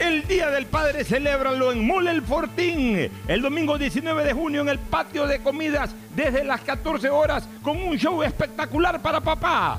El Día del Padre celébralo en Mole el Fortín. El domingo 19 de junio en el patio de comidas desde las 14 horas con un show espectacular para papá.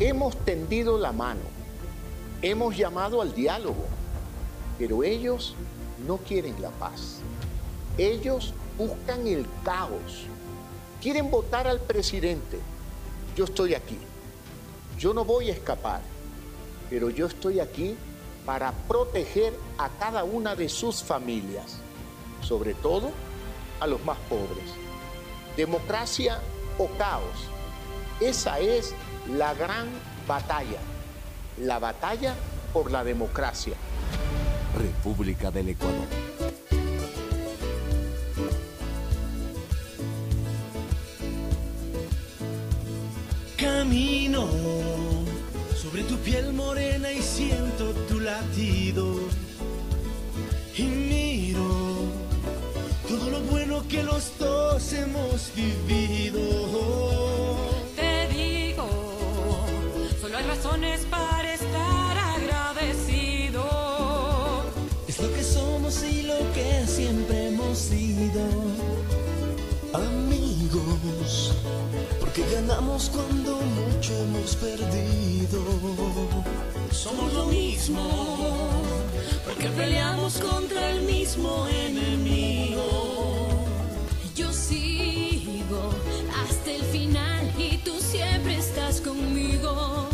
Hemos tendido la mano, hemos llamado al diálogo, pero ellos no quieren la paz. Ellos buscan el caos. Quieren votar al presidente. Yo estoy aquí. Yo no voy a escapar, pero yo estoy aquí para proteger a cada una de sus familias, sobre todo a los más pobres. Democracia o caos. Esa es la gran batalla, la batalla por la democracia. República del Ecuador. Camino sobre tu piel morena y siento tu latido. Y miro todo lo bueno que los dos hemos vivido hay razones para estar agradecido. Es lo que somos y lo que siempre hemos sido. Amigos, porque ganamos cuando mucho hemos perdido. Somos lo mismo, porque peleamos contra el mismo enemigo. Yo sigo hasta el final y tú siempre estás conmigo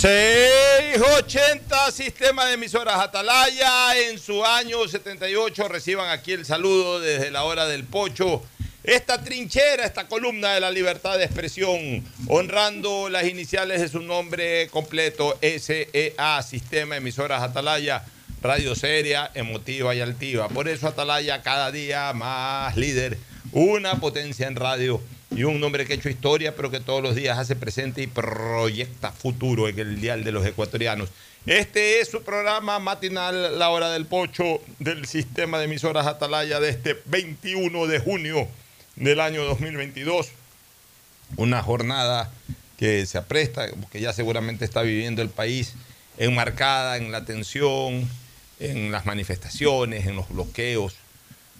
680 Sistema de Emisoras Atalaya en su año 78 reciban aquí el saludo desde la hora del pocho. Esta trinchera, esta columna de la libertad de expresión, honrando las iniciales de su nombre completo, SEA, Sistema de Emisoras Atalaya, radio seria, emotiva y altiva. Por eso Atalaya cada día más líder, una potencia en radio y un hombre que ha hecho historia, pero que todos los días hace presente y proyecta futuro en el dial de los ecuatorianos. Este es su programa matinal, La Hora del Pocho, del sistema de emisoras Atalaya de este 21 de junio del año 2022. Una jornada que se apresta, que ya seguramente está viviendo el país, enmarcada en la tensión, en las manifestaciones, en los bloqueos.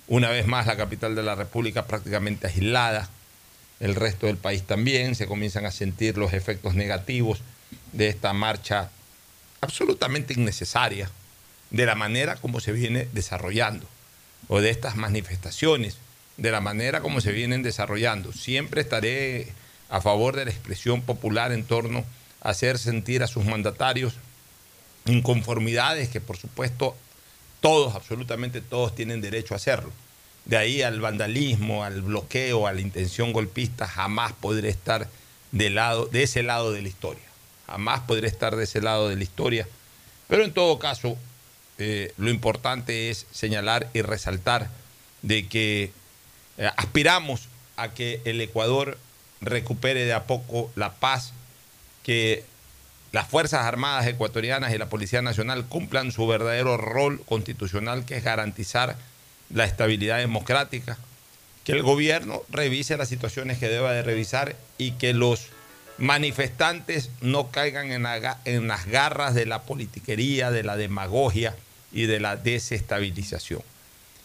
Una vez más, la capital de la República prácticamente aislada el resto del país también, se comienzan a sentir los efectos negativos de esta marcha absolutamente innecesaria, de la manera como se viene desarrollando, o de estas manifestaciones, de la manera como se vienen desarrollando. Siempre estaré a favor de la expresión popular en torno a hacer sentir a sus mandatarios inconformidades que por supuesto todos, absolutamente todos tienen derecho a hacerlo de ahí al vandalismo, al bloqueo, a la intención golpista, jamás podré estar de, lado, de ese lado de la historia. Jamás podré estar de ese lado de la historia. Pero en todo caso, eh, lo importante es señalar y resaltar de que eh, aspiramos a que el Ecuador recupere de a poco la paz, que las Fuerzas Armadas ecuatorianas y la Policía Nacional cumplan su verdadero rol constitucional, que es garantizar la estabilidad democrática, que el gobierno revise las situaciones que deba de revisar y que los manifestantes no caigan en, las garras de la politiquería, de la demagogia y de la desestabilización.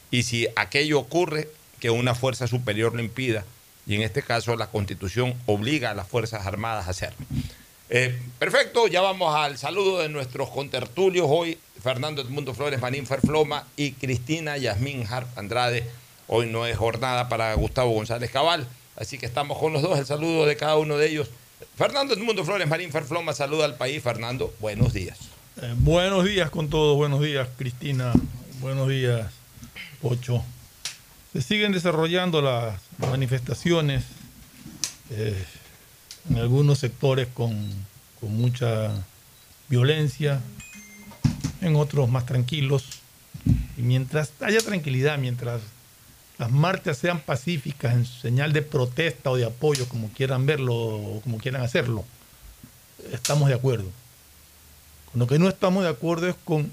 Y si aquello ocurre, que una fuerza superior lo impida, y en este caso la constitución obliga a las Fuerzas Armadas a hacerlo. Eh, perfecto, ya vamos al saludo de nuestros contertulios hoy, Fernando Edmundo Flores Marín Ferfloma y Cristina Yasmín Harp Andrade. Hoy no es jornada para Gustavo González Cabal, así que estamos con los dos, el saludo de cada uno de ellos. Fernando Edmundo Flores Marín Ferfloma saluda al país. Fernando, buenos días. Eh, buenos días con todos, buenos días Cristina, buenos días Ocho. Se siguen desarrollando las manifestaciones. Eh, en algunos sectores con, mucha violencia, en otros más tranquilos. Y mientras haya tranquilidad, mientras las marchas sean pacíficas en señal de protesta o de apoyo, como quieran verlo o como quieran hacerlo, estamos de acuerdo. Con lo que no estamos de acuerdo es con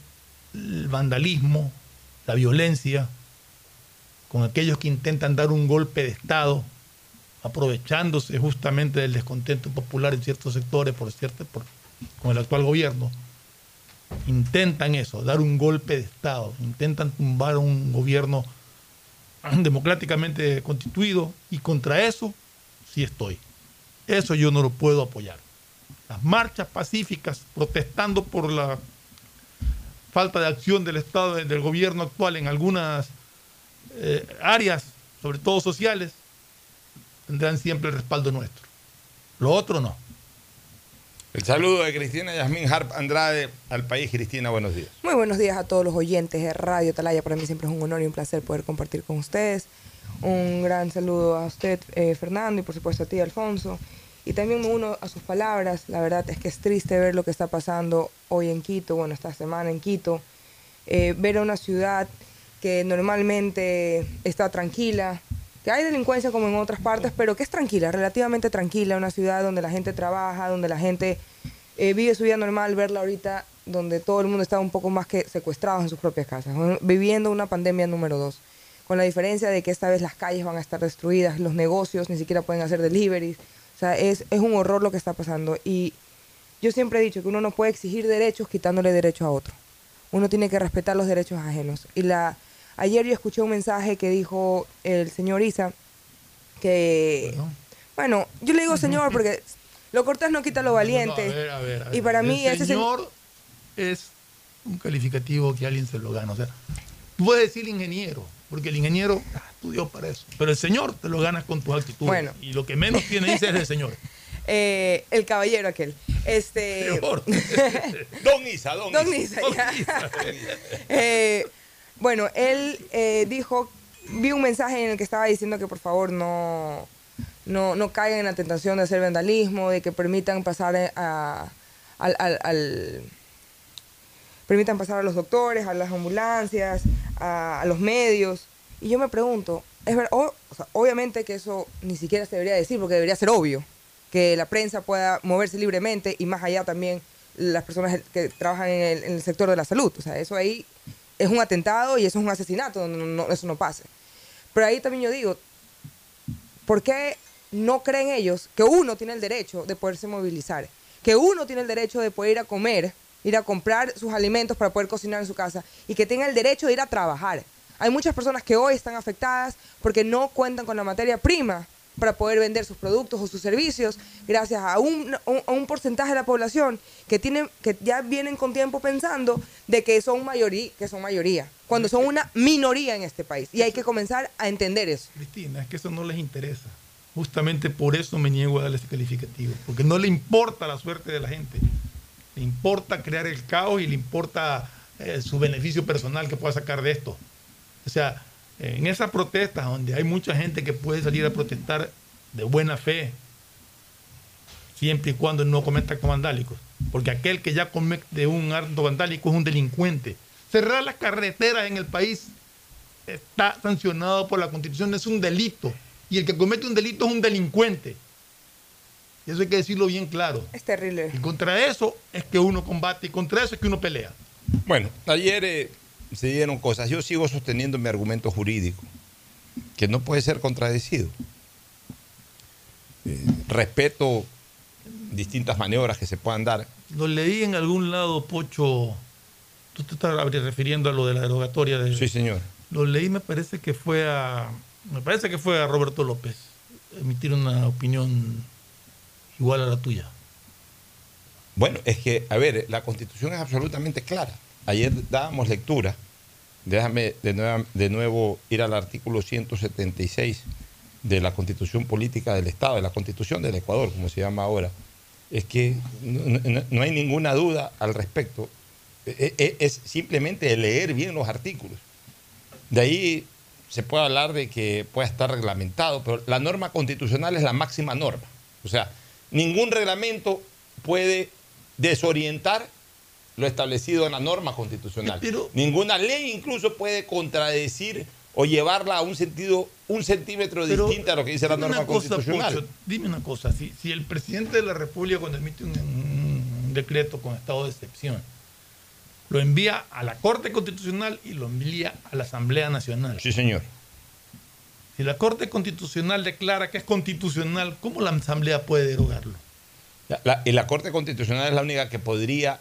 el vandalismo, la violencia, con aquellos que intentan dar un golpe de Estado aprovechándose justamente del descontento popular en ciertos sectores por cierto, por, con el actual gobierno, intentan eso, dar un golpe de Estado, intentan tumbar un gobierno democráticamente constituido y contra eso sí estoy. Eso yo no lo puedo apoyar. Las marchas pacíficas protestando por la falta de acción del Estado, del gobierno actual en algunas eh, áreas, sobre todo sociales, tendrán siempre el respaldo nuestro. Lo otro no. El saludo de Cristina Yasmín Harp Andrade al país. Cristina, buenos días. Muy buenos días a todos los oyentes de Radio Talaya. Para mí siempre es un honor y un placer poder compartir con ustedes. Un gran saludo a usted, eh, Fernando, y por supuesto a ti, Alfonso. Y también me uno a sus palabras. La verdad es que es triste ver lo que está pasando hoy en Quito, bueno, esta semana en Quito. Eh, ver a una ciudad que normalmente está tranquila, que hay delincuencia como en otras partes, pero que es tranquila, relativamente tranquila, una ciudad donde la gente trabaja, donde la gente eh, vive su vida normal, verla ahorita donde todo el mundo está un poco más que secuestrado en sus propias casas, viviendo una pandemia número dos, con la diferencia de que esta vez las calles van a estar destruidas, los negocios ni siquiera pueden hacer deliveries, o sea, es, es un horror lo que está pasando y yo siempre he dicho que uno no puede exigir derechos quitándole derecho a otro, uno tiene que respetar los derechos ajenos y la Ayer yo escuché un mensaje que dijo el señor Isa, que, bueno, yo le digo señor porque lo cortés no quita lo valiente. y para mí el señor es un calificativo que alguien se lo gana. O sea, tú puedes decir ingeniero, porque el ingeniero ah, estudió para eso. Pero el señor te lo ganas con tu actitud. Bueno. Y lo que menos tiene dice es el señor. Eh, el caballero aquel. Este. Don Isa, Don, Don Isa. Isa, ya. Eh, bueno, él eh, dijo, vi un mensaje en el que estaba diciendo que por favor no, no, no caigan en la tentación de hacer vandalismo, de que permitan pasar eh, a, al, al- al- permitan pasar a los doctores, a las ambulancias, a, los medios. Y yo me pregunto, es ver, o- obviamente que eso ni siquiera se debería decir porque debería ser obvio, que la prensa pueda moverse libremente y más allá también las personas que trabajan en el, en el sector de la salud. O sea, eso ahí es un atentado y eso es un asesinato, no- no- eso no pase. Pero ahí también yo digo, ¿por qué no creen ellos que uno tiene el derecho de poderse movilizar? Que uno tiene el derecho de poder ir a comer, ir a comprar sus alimentos para poder cocinar en su casa y que tenga el derecho de ir a trabajar. Hay muchas personas que hoy están afectadas porque no cuentan con la materia prima para poder vender sus productos o sus servicios gracias a un, a un porcentaje de la población que, tienen, que ya vienen con tiempo pensando de que son, mayoría, que son mayoría, cuando son una minoría en este país. Y hay que comenzar a entender eso. Cristina, es que eso no les interesa. Justamente por eso me niego a darle ese calificativo, porque no le importa la suerte de la gente. Le importa crear el caos y le importa eh, su beneficio personal que pueda sacar de esto. O sea, en esas protestas donde hay mucha gente que puede salir a protestar de buena fe, siempre y cuando no cometa actos vandálicos, porque aquel que ya comete un acto vandálico es un delincuente. Cerrar las carreteras en el país está sancionado por la Constitución, es un delito. Y el que comete un delito es un delincuente. Y eso hay que decirlo bien claro. Es terrible. Y contra eso es que uno combate y contra eso es que uno pelea. Bueno, ayer eh, se dieron cosas. Yo sigo sosteniendo mi argumento jurídico, que no puede ser contradecido. Eh, respeto distintas maniobras que se puedan dar. Lo leí en algún lado, Pocho. Tú te estás refiriendo a lo de la derogatoria de. Sí, señor. Lo leí, me parece que fue a. Me parece que fue a Roberto López emitir una opinión igual a la tuya. Bueno, es que, a ver, la constitución es absolutamente clara. Ayer dábamos lectura, déjame de nuevo, ir al artículo 176 de la constitución política del Estado, de la constitución del Ecuador, como se llama ahora. Es que no, hay ninguna duda al respecto. E- e- Es simplemente leer bien los artículos. De ahí se puede hablar de que pueda estar reglamentado, pero la norma constitucional es la máxima norma. O sea, ningún reglamento puede desorientar lo establecido en la norma constitucional. Ninguna ley incluso puede contradecir o llevarla a un sentido, un centímetro Pero distinto a lo que dice la norma una cosa, constitucional. Dime una cosa, si, si el presidente de la República cuando emite un, un decreto con estado de excepción, lo envía a la Corte Constitucional y lo envía a la Asamblea Nacional. Sí, señor. Si la Corte Constitucional declara que es constitucional, ¿cómo la Asamblea puede derogarlo? La- la- y la Corte Constitucional es la única que podría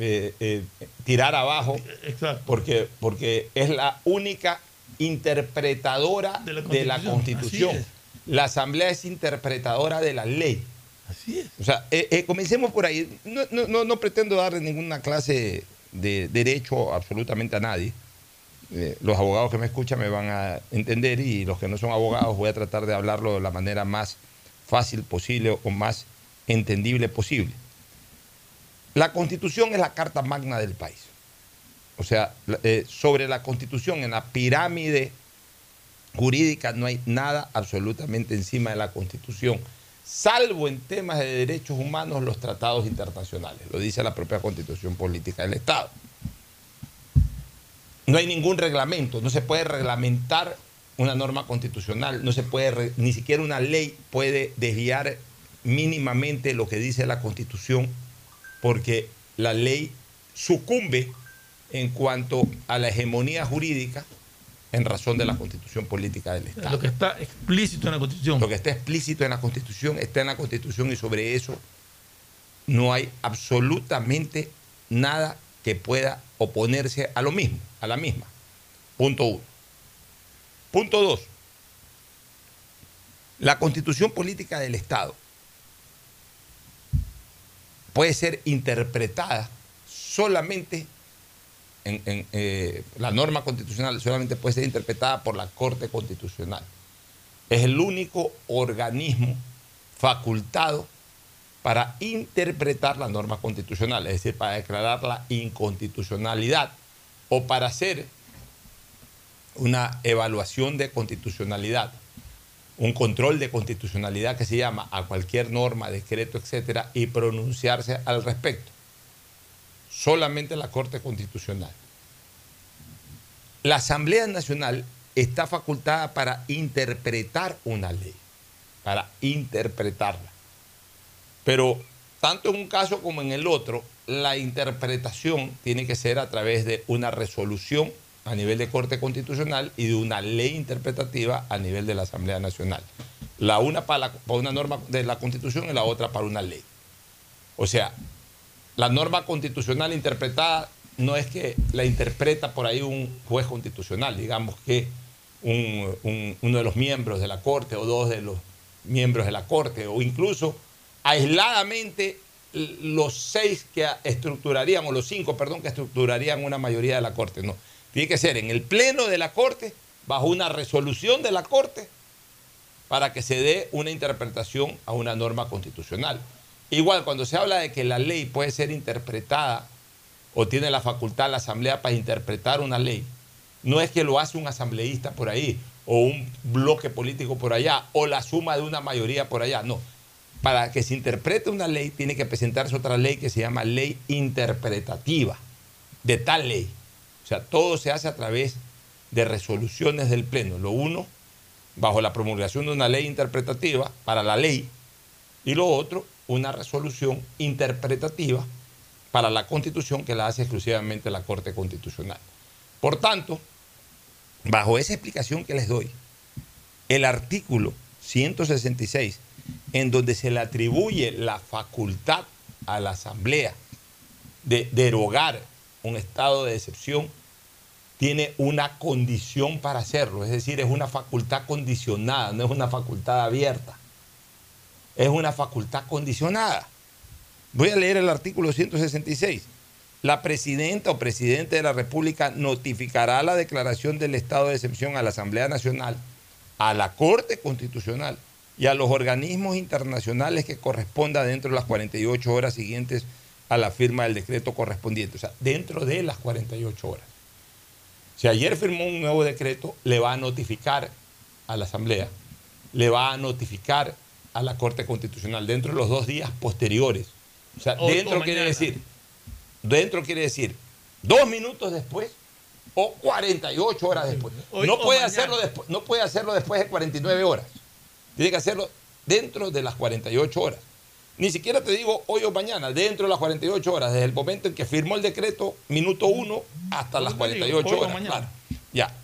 eh, eh, tirar abajo, porque, porque es la única interpretadora de la Constitución. La Asamblea es interpretadora de la ley. Así es. O sea, eh, comencemos por ahí. No, no- no- no pretendo darle ninguna clase de derecho absolutamente a nadie. Los abogados que me escuchan me van a entender y los que no son abogados voy a tratar de hablarlo de la manera más fácil posible o más entendible posible. La constitución es la carta magna del país. O sea, eh, sobre la constitución, en la pirámide jurídica, no hay nada absolutamente encima de la constitución, salvo en temas de derechos humanos los tratados internacionales. Lo dice la propia constitución política del Estado. No hay ningún reglamento, no se puede reglamentar una norma constitucional, no se puede, ni siquiera una ley puede desviar mínimamente lo que dice la constitución, porque la ley sucumbe en cuanto a la hegemonía jurídica en razón de la constitución política del Estado. Lo que está explícito en la Constitución. Lo que está explícito en la Constitución está en la Constitución y sobre eso no hay absolutamente nada que pueda oponerse a lo mismo, a la misma. Punto uno. Punto dos. La Constitución política del Estado puede ser interpretada solamente en, eh, la norma constitucional solamente puede ser interpretada por la Corte Constitucional. Es el único organismo facultado para interpretar la norma constitucional, es decir, para declarar la inconstitucionalidad o para hacer una evaluación de constitucionalidad, un control de constitucionalidad que se llama a cualquier norma, decreto, etcétera, y pronunciarse al respecto. Solamente la Corte Constitucional. La Asamblea Nacional está facultada para interpretar una ley, para interpretarla. Pero tanto en un caso como en el otro, la interpretación tiene que ser a través de una resolución a nivel de Corte Constitucional y de una ley interpretativa a nivel de la Asamblea Nacional. La una para, la- para una norma de la Constitución y la otra para una ley. O sea, la norma constitucional interpretada no es que la interpreta por ahí un juez constitucional, digamos que un- un- uno de los miembros de la Corte o dos de los miembros de la Corte, o incluso aisladamente los seis que estructurarían, o los cinco, perdón, que estructurarían una mayoría de la Corte. No, tiene que ser en el Pleno de la Corte, bajo una resolución de la Corte, para que se dé una interpretación a una norma constitucional. Igual, cuando se habla de que la ley puede ser interpretada o tiene la facultad la Asamblea para interpretar una ley, no es que lo hace un asambleísta por ahí o un bloque político por allá o la suma de una mayoría por allá, no. Para que se interprete una ley tiene que presentarse otra ley que se llama ley interpretativa de tal ley. O sea, todo se hace a través de resoluciones del Pleno. Lo uno, bajo la promulgación de una ley interpretativa para la ley, y lo otro, una resolución interpretativa para la Constitución que la hace exclusivamente la Corte Constitucional. Por tanto, bajo esa explicación que les doy, el artículo 166, en donde se le atribuye la facultad a la Asamblea de derogar un estado de excepción, tiene una condición para hacerlo, es decir, es una facultad condicionada, no es una facultad abierta, es una facultad condicionada. Voy a leer el artículo 166. La presidenta o presidente de la República notificará la declaración del estado de excepción a la Asamblea Nacional, a la Corte Constitucional y a los organismos internacionales que corresponda dentro de las 48 horas siguientes a la firma del decreto correspondiente, o sea, dentro de las 48 horas. Si ayer firmó un nuevo decreto, le va a notificar a la Asamblea, le va a notificar a la Corte Constitucional dentro de los dos días posteriores. O sea, dentro quiere decir, dentro quiere decir dos minutos después o 48 horas después. Hoy no, puede mañana. hacerlo después, no puede hacerlo después de 49 horas. Tiene que hacerlo dentro de las 48 horas. Ni siquiera te digo hoy o mañana, dentro de las 48 horas, desde el momento en que firmó el decreto, minuto uno, hasta las Por eso te 48 digo, hoy o horas. claro. Ya.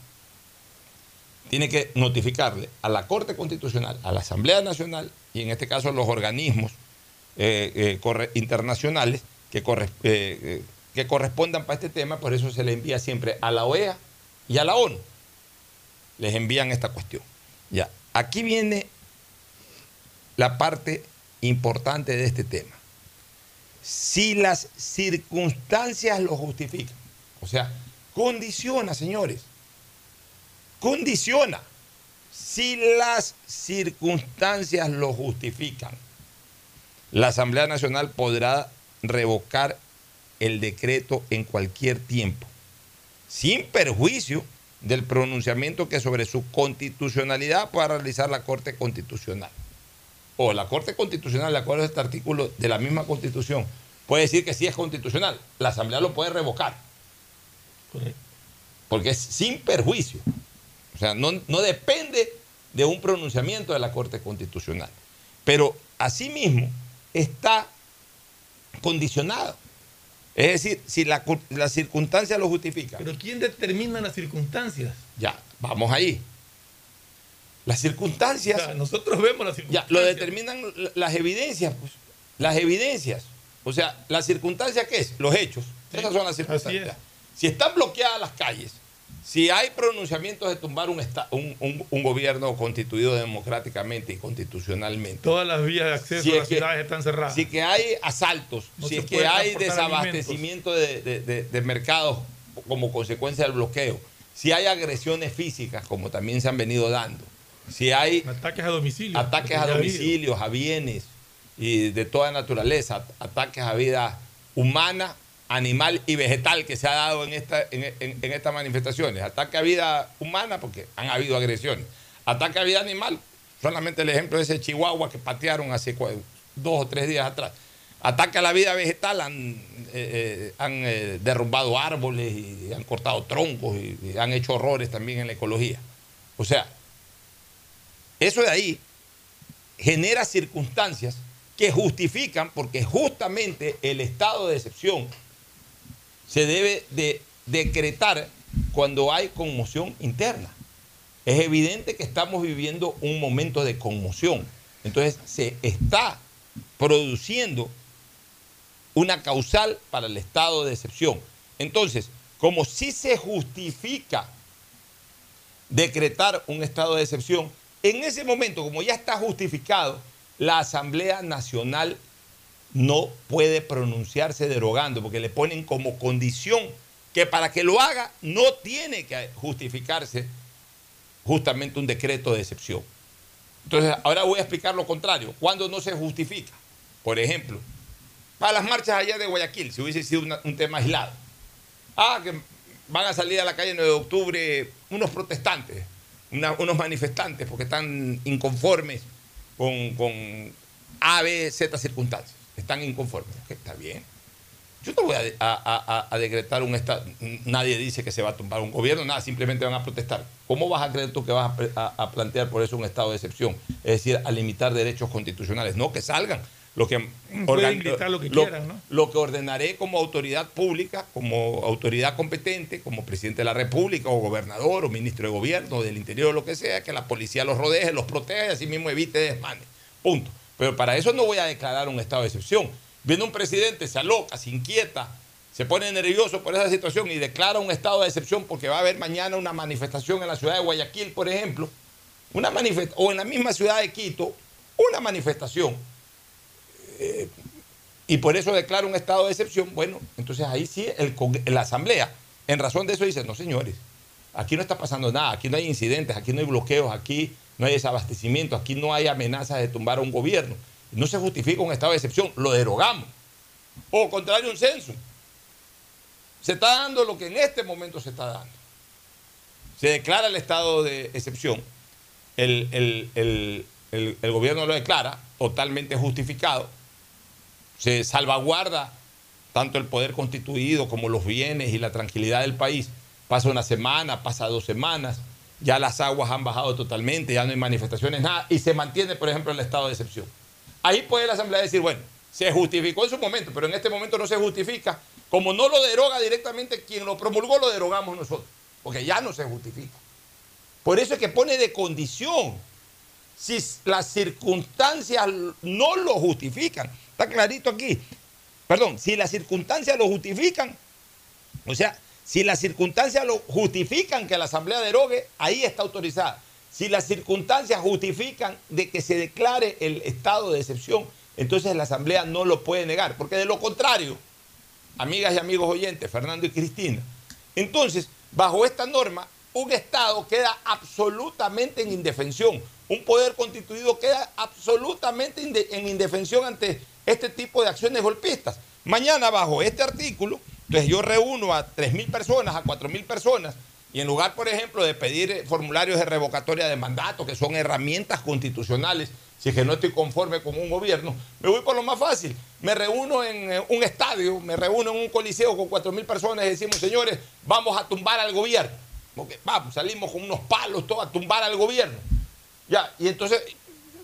Tiene que notificarle a la Corte Constitucional, a la Asamblea Nacional y en este caso a los organismos eh, eh, corre- internacionales que, corre- eh, que correspondan para este tema, por eso se le envía siempre a la OEA y a la ONU. Les envían esta cuestión. Ya. Aquí viene la parte importante de este tema. Si las circunstancias lo justifican, o sea, condiciona, señores, condiciona. Si las circunstancias lo justifican, la Asamblea Nacional podrá revocar el decreto en cualquier tiempo, sin perjuicio del pronunciamiento que sobre su constitucionalidad pueda realizar la Corte Constitucional. O la Corte Constitucional, de acuerdo a este artículo de la misma Constitución, puede decir que sí es constitucional. La Asamblea lo puede revocar. Porque es sin perjuicio. O sea, no, no depende de un pronunciamiento de la Corte Constitucional. Pero asimismo está condicionado. Es decir, si la, las circunstancias lo justifican. Pero ¿quién determina las circunstancias? Ya, vamos ahí. Las circunstancias. O sea, nosotros vemos las Ya, circunstancias. lo determinan la- las evidencias, pues. Las evidencias. O sea, la circunstancia qué es? Los hechos. Esas son las circunstancias. Si están bloqueadas las calles, si hay pronunciamientos de tumbar un, un, un- un gobierno constituido democráticamente y constitucionalmente. Todas las vías de acceso Si a las que- ciudades están cerradas. Si que hay asaltos, No si es que hay desabastecimiento de, de- de- de mercados como consecuencia del bloqueo, si hay agresiones físicas, como también se han venido dando, si hay ataques a domicilio. ataques a domicilios, a bienes, y de toda naturaleza, ataques a vida humana, animal y vegetal que se ha dado en, esta, en, en- en estas manifestaciones. Ataque a vida humana porque han habido agresiones. Ataque a vida animal, solamente el ejemplo de ese chihuahua que patearon hace dos o tres días atrás. Ataque a la vida vegetal, han, eh, eh, han eh, derrumbado árboles y, han cortado troncos y, y han hecho horrores también en la ecología. O sea, eso de ahí genera circunstancias que justifican, porque justamente el estado de excepción se debe de decretar cuando hay conmoción interna. Es evidente que estamos viviendo un momento de conmoción. Entonces se está produciendo una causal para el estado de excepción. Entonces, como si se justifica decretar un estado de excepción, en ese momento, como ya está justificado, la Asamblea Nacional no puede pronunciarse derogando, porque le ponen como condición que para que lo haga no tiene que justificarse justamente un decreto de excepción. Entonces, ahora voy a explicar lo contrario. Cuando no se justifica, por ejemplo, para las marchas allá de Guayaquil, si hubiese sido un tema aislado. Ah, que van a salir a la calle el 9 de octubre unos protestantes, unos manifestantes, porque están inconformes con, con A, B, Z circunstancias. Están inconformes. Ok, está bien. Yo no voy a, a- a- a- decretar un estado. Nadie dice que se va a tumbar un gobierno, nada, simplemente van a protestar. ¿Cómo vas a creer tú que vas a plantear por eso un estado de excepción? Es decir, a limitar derechos constitucionales. No, que salgan. Lo que, organ- lo que lo- quieran, ¿no? lo que ordenaré como autoridad pública, como autoridad competente, como presidente de la República o gobernador o ministro de gobierno, del interior o lo que sea, que la policía los rodee, los proteja y así mismo evite desmanes. Punto. Pero para eso no voy a declarar un estado de excepción. Viene un presidente, se aloca, se inquieta, se pone nervioso por esa situación y declara un estado de excepción porque va a haber mañana una manifestación en la ciudad de Guayaquil, por ejemplo, una manifest o en la misma ciudad de Quito, una manifestación eh, y por eso declara un estado de excepción, bueno, entonces ahí sí el la Asamblea, en razón de eso, dice, no señores, aquí no está pasando nada, aquí no hay incidentes, aquí no hay bloqueos, aquí no hay desabastecimiento, aquí no hay amenazas de tumbar a un gobierno. No se justifica un estado de excepción, lo derogamos. O contrario, un censo. Se está dando lo que en este momento se está dando. Se declara el estado de excepción, el- el- el- el gobierno lo declara totalmente justificado, se salvaguarda tanto el poder constituido como los bienes y la tranquilidad del país. Pasa una semana, pasa dos semanas, ya las aguas han bajado totalmente, ya no hay manifestaciones, nada, y se mantiene, por ejemplo, el estado de excepción. Ahí puede la Asamblea decir, bueno, se justificó en su momento, pero en este momento no se justifica. Como no lo deroga directamente quien lo promulgó, lo derogamos nosotros, porque ya no se justifica. Por eso es que pone de condición si las circunstancias no lo justifican. Está clarito aquí. Perdón, si las circunstancias lo justifican, o sea, si las circunstancias lo justifican que la Asamblea derogue, ahí está autorizada. Si las circunstancias justifican de que se declare el estado de excepción, entonces la Asamblea no lo puede negar, porque de lo contrario, amigas y amigos oyentes, Fernando y Cristina, entonces, bajo esta norma, un Estado queda absolutamente en indefensión, un poder constituido queda absolutamente en indefensión ante este tipo de acciones golpistas. Mañana, bajo este artículo, entonces yo reúno a 3.000 personas, a 4.000 personas, y en lugar, por ejemplo, de pedir eh, formularios de revocatoria de mandato, que son herramientas constitucionales, si es que no estoy conforme con un gobierno, me voy por lo más fácil. Me reúno en eh, un estadio, me reúno en un coliseo con 4.000 personas y decimos, señores, vamos a tumbar al gobierno. Porque, vamos, salimos con unos palos todos a tumbar al gobierno. Ya, y entonces,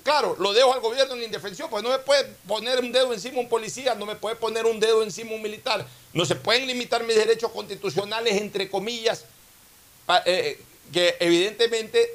claro, lo dejo al gobierno en indefensión, pues no me puede poner un dedo encima un policía, no me puede poner un dedo encima un militar. No se pueden limitar mis derechos constitucionales, entre comillas, a- eh, que evidentemente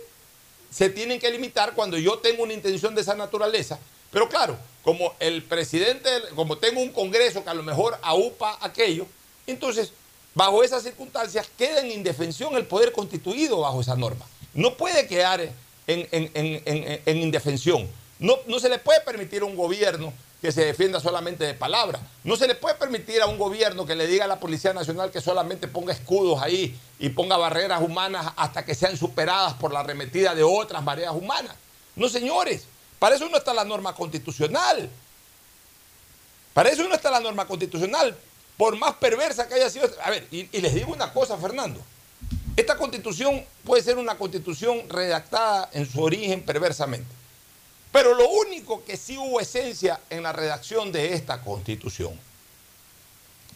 se tienen que limitar cuando yo tengo una intención de esa naturaleza. Pero claro, como el presidente, como tengo un congreso que a lo mejor aupa aquello, entonces, bajo esas circunstancias, queda en indefensión el poder constituido bajo esa norma. No puede quedar en, en- en- en- en indefensión. No, no se le puede permitir a un gobierno que se defienda solamente de palabra. No se le puede permitir a un gobierno que le diga a la Policía Nacional que solamente ponga escudos ahí y ponga barreras humanas hasta que sean superadas por la arremetida de otras barreras humanas. No, señores, para eso no está la norma constitucional. Para eso no está la norma constitucional, por más perversa que haya sido. A ver, y, y les digo una cosa, Fernando. Esta constitución puede ser una constitución redactada en su origen perversamente. Pero lo único que sí hubo esencia en la redacción de esta constitución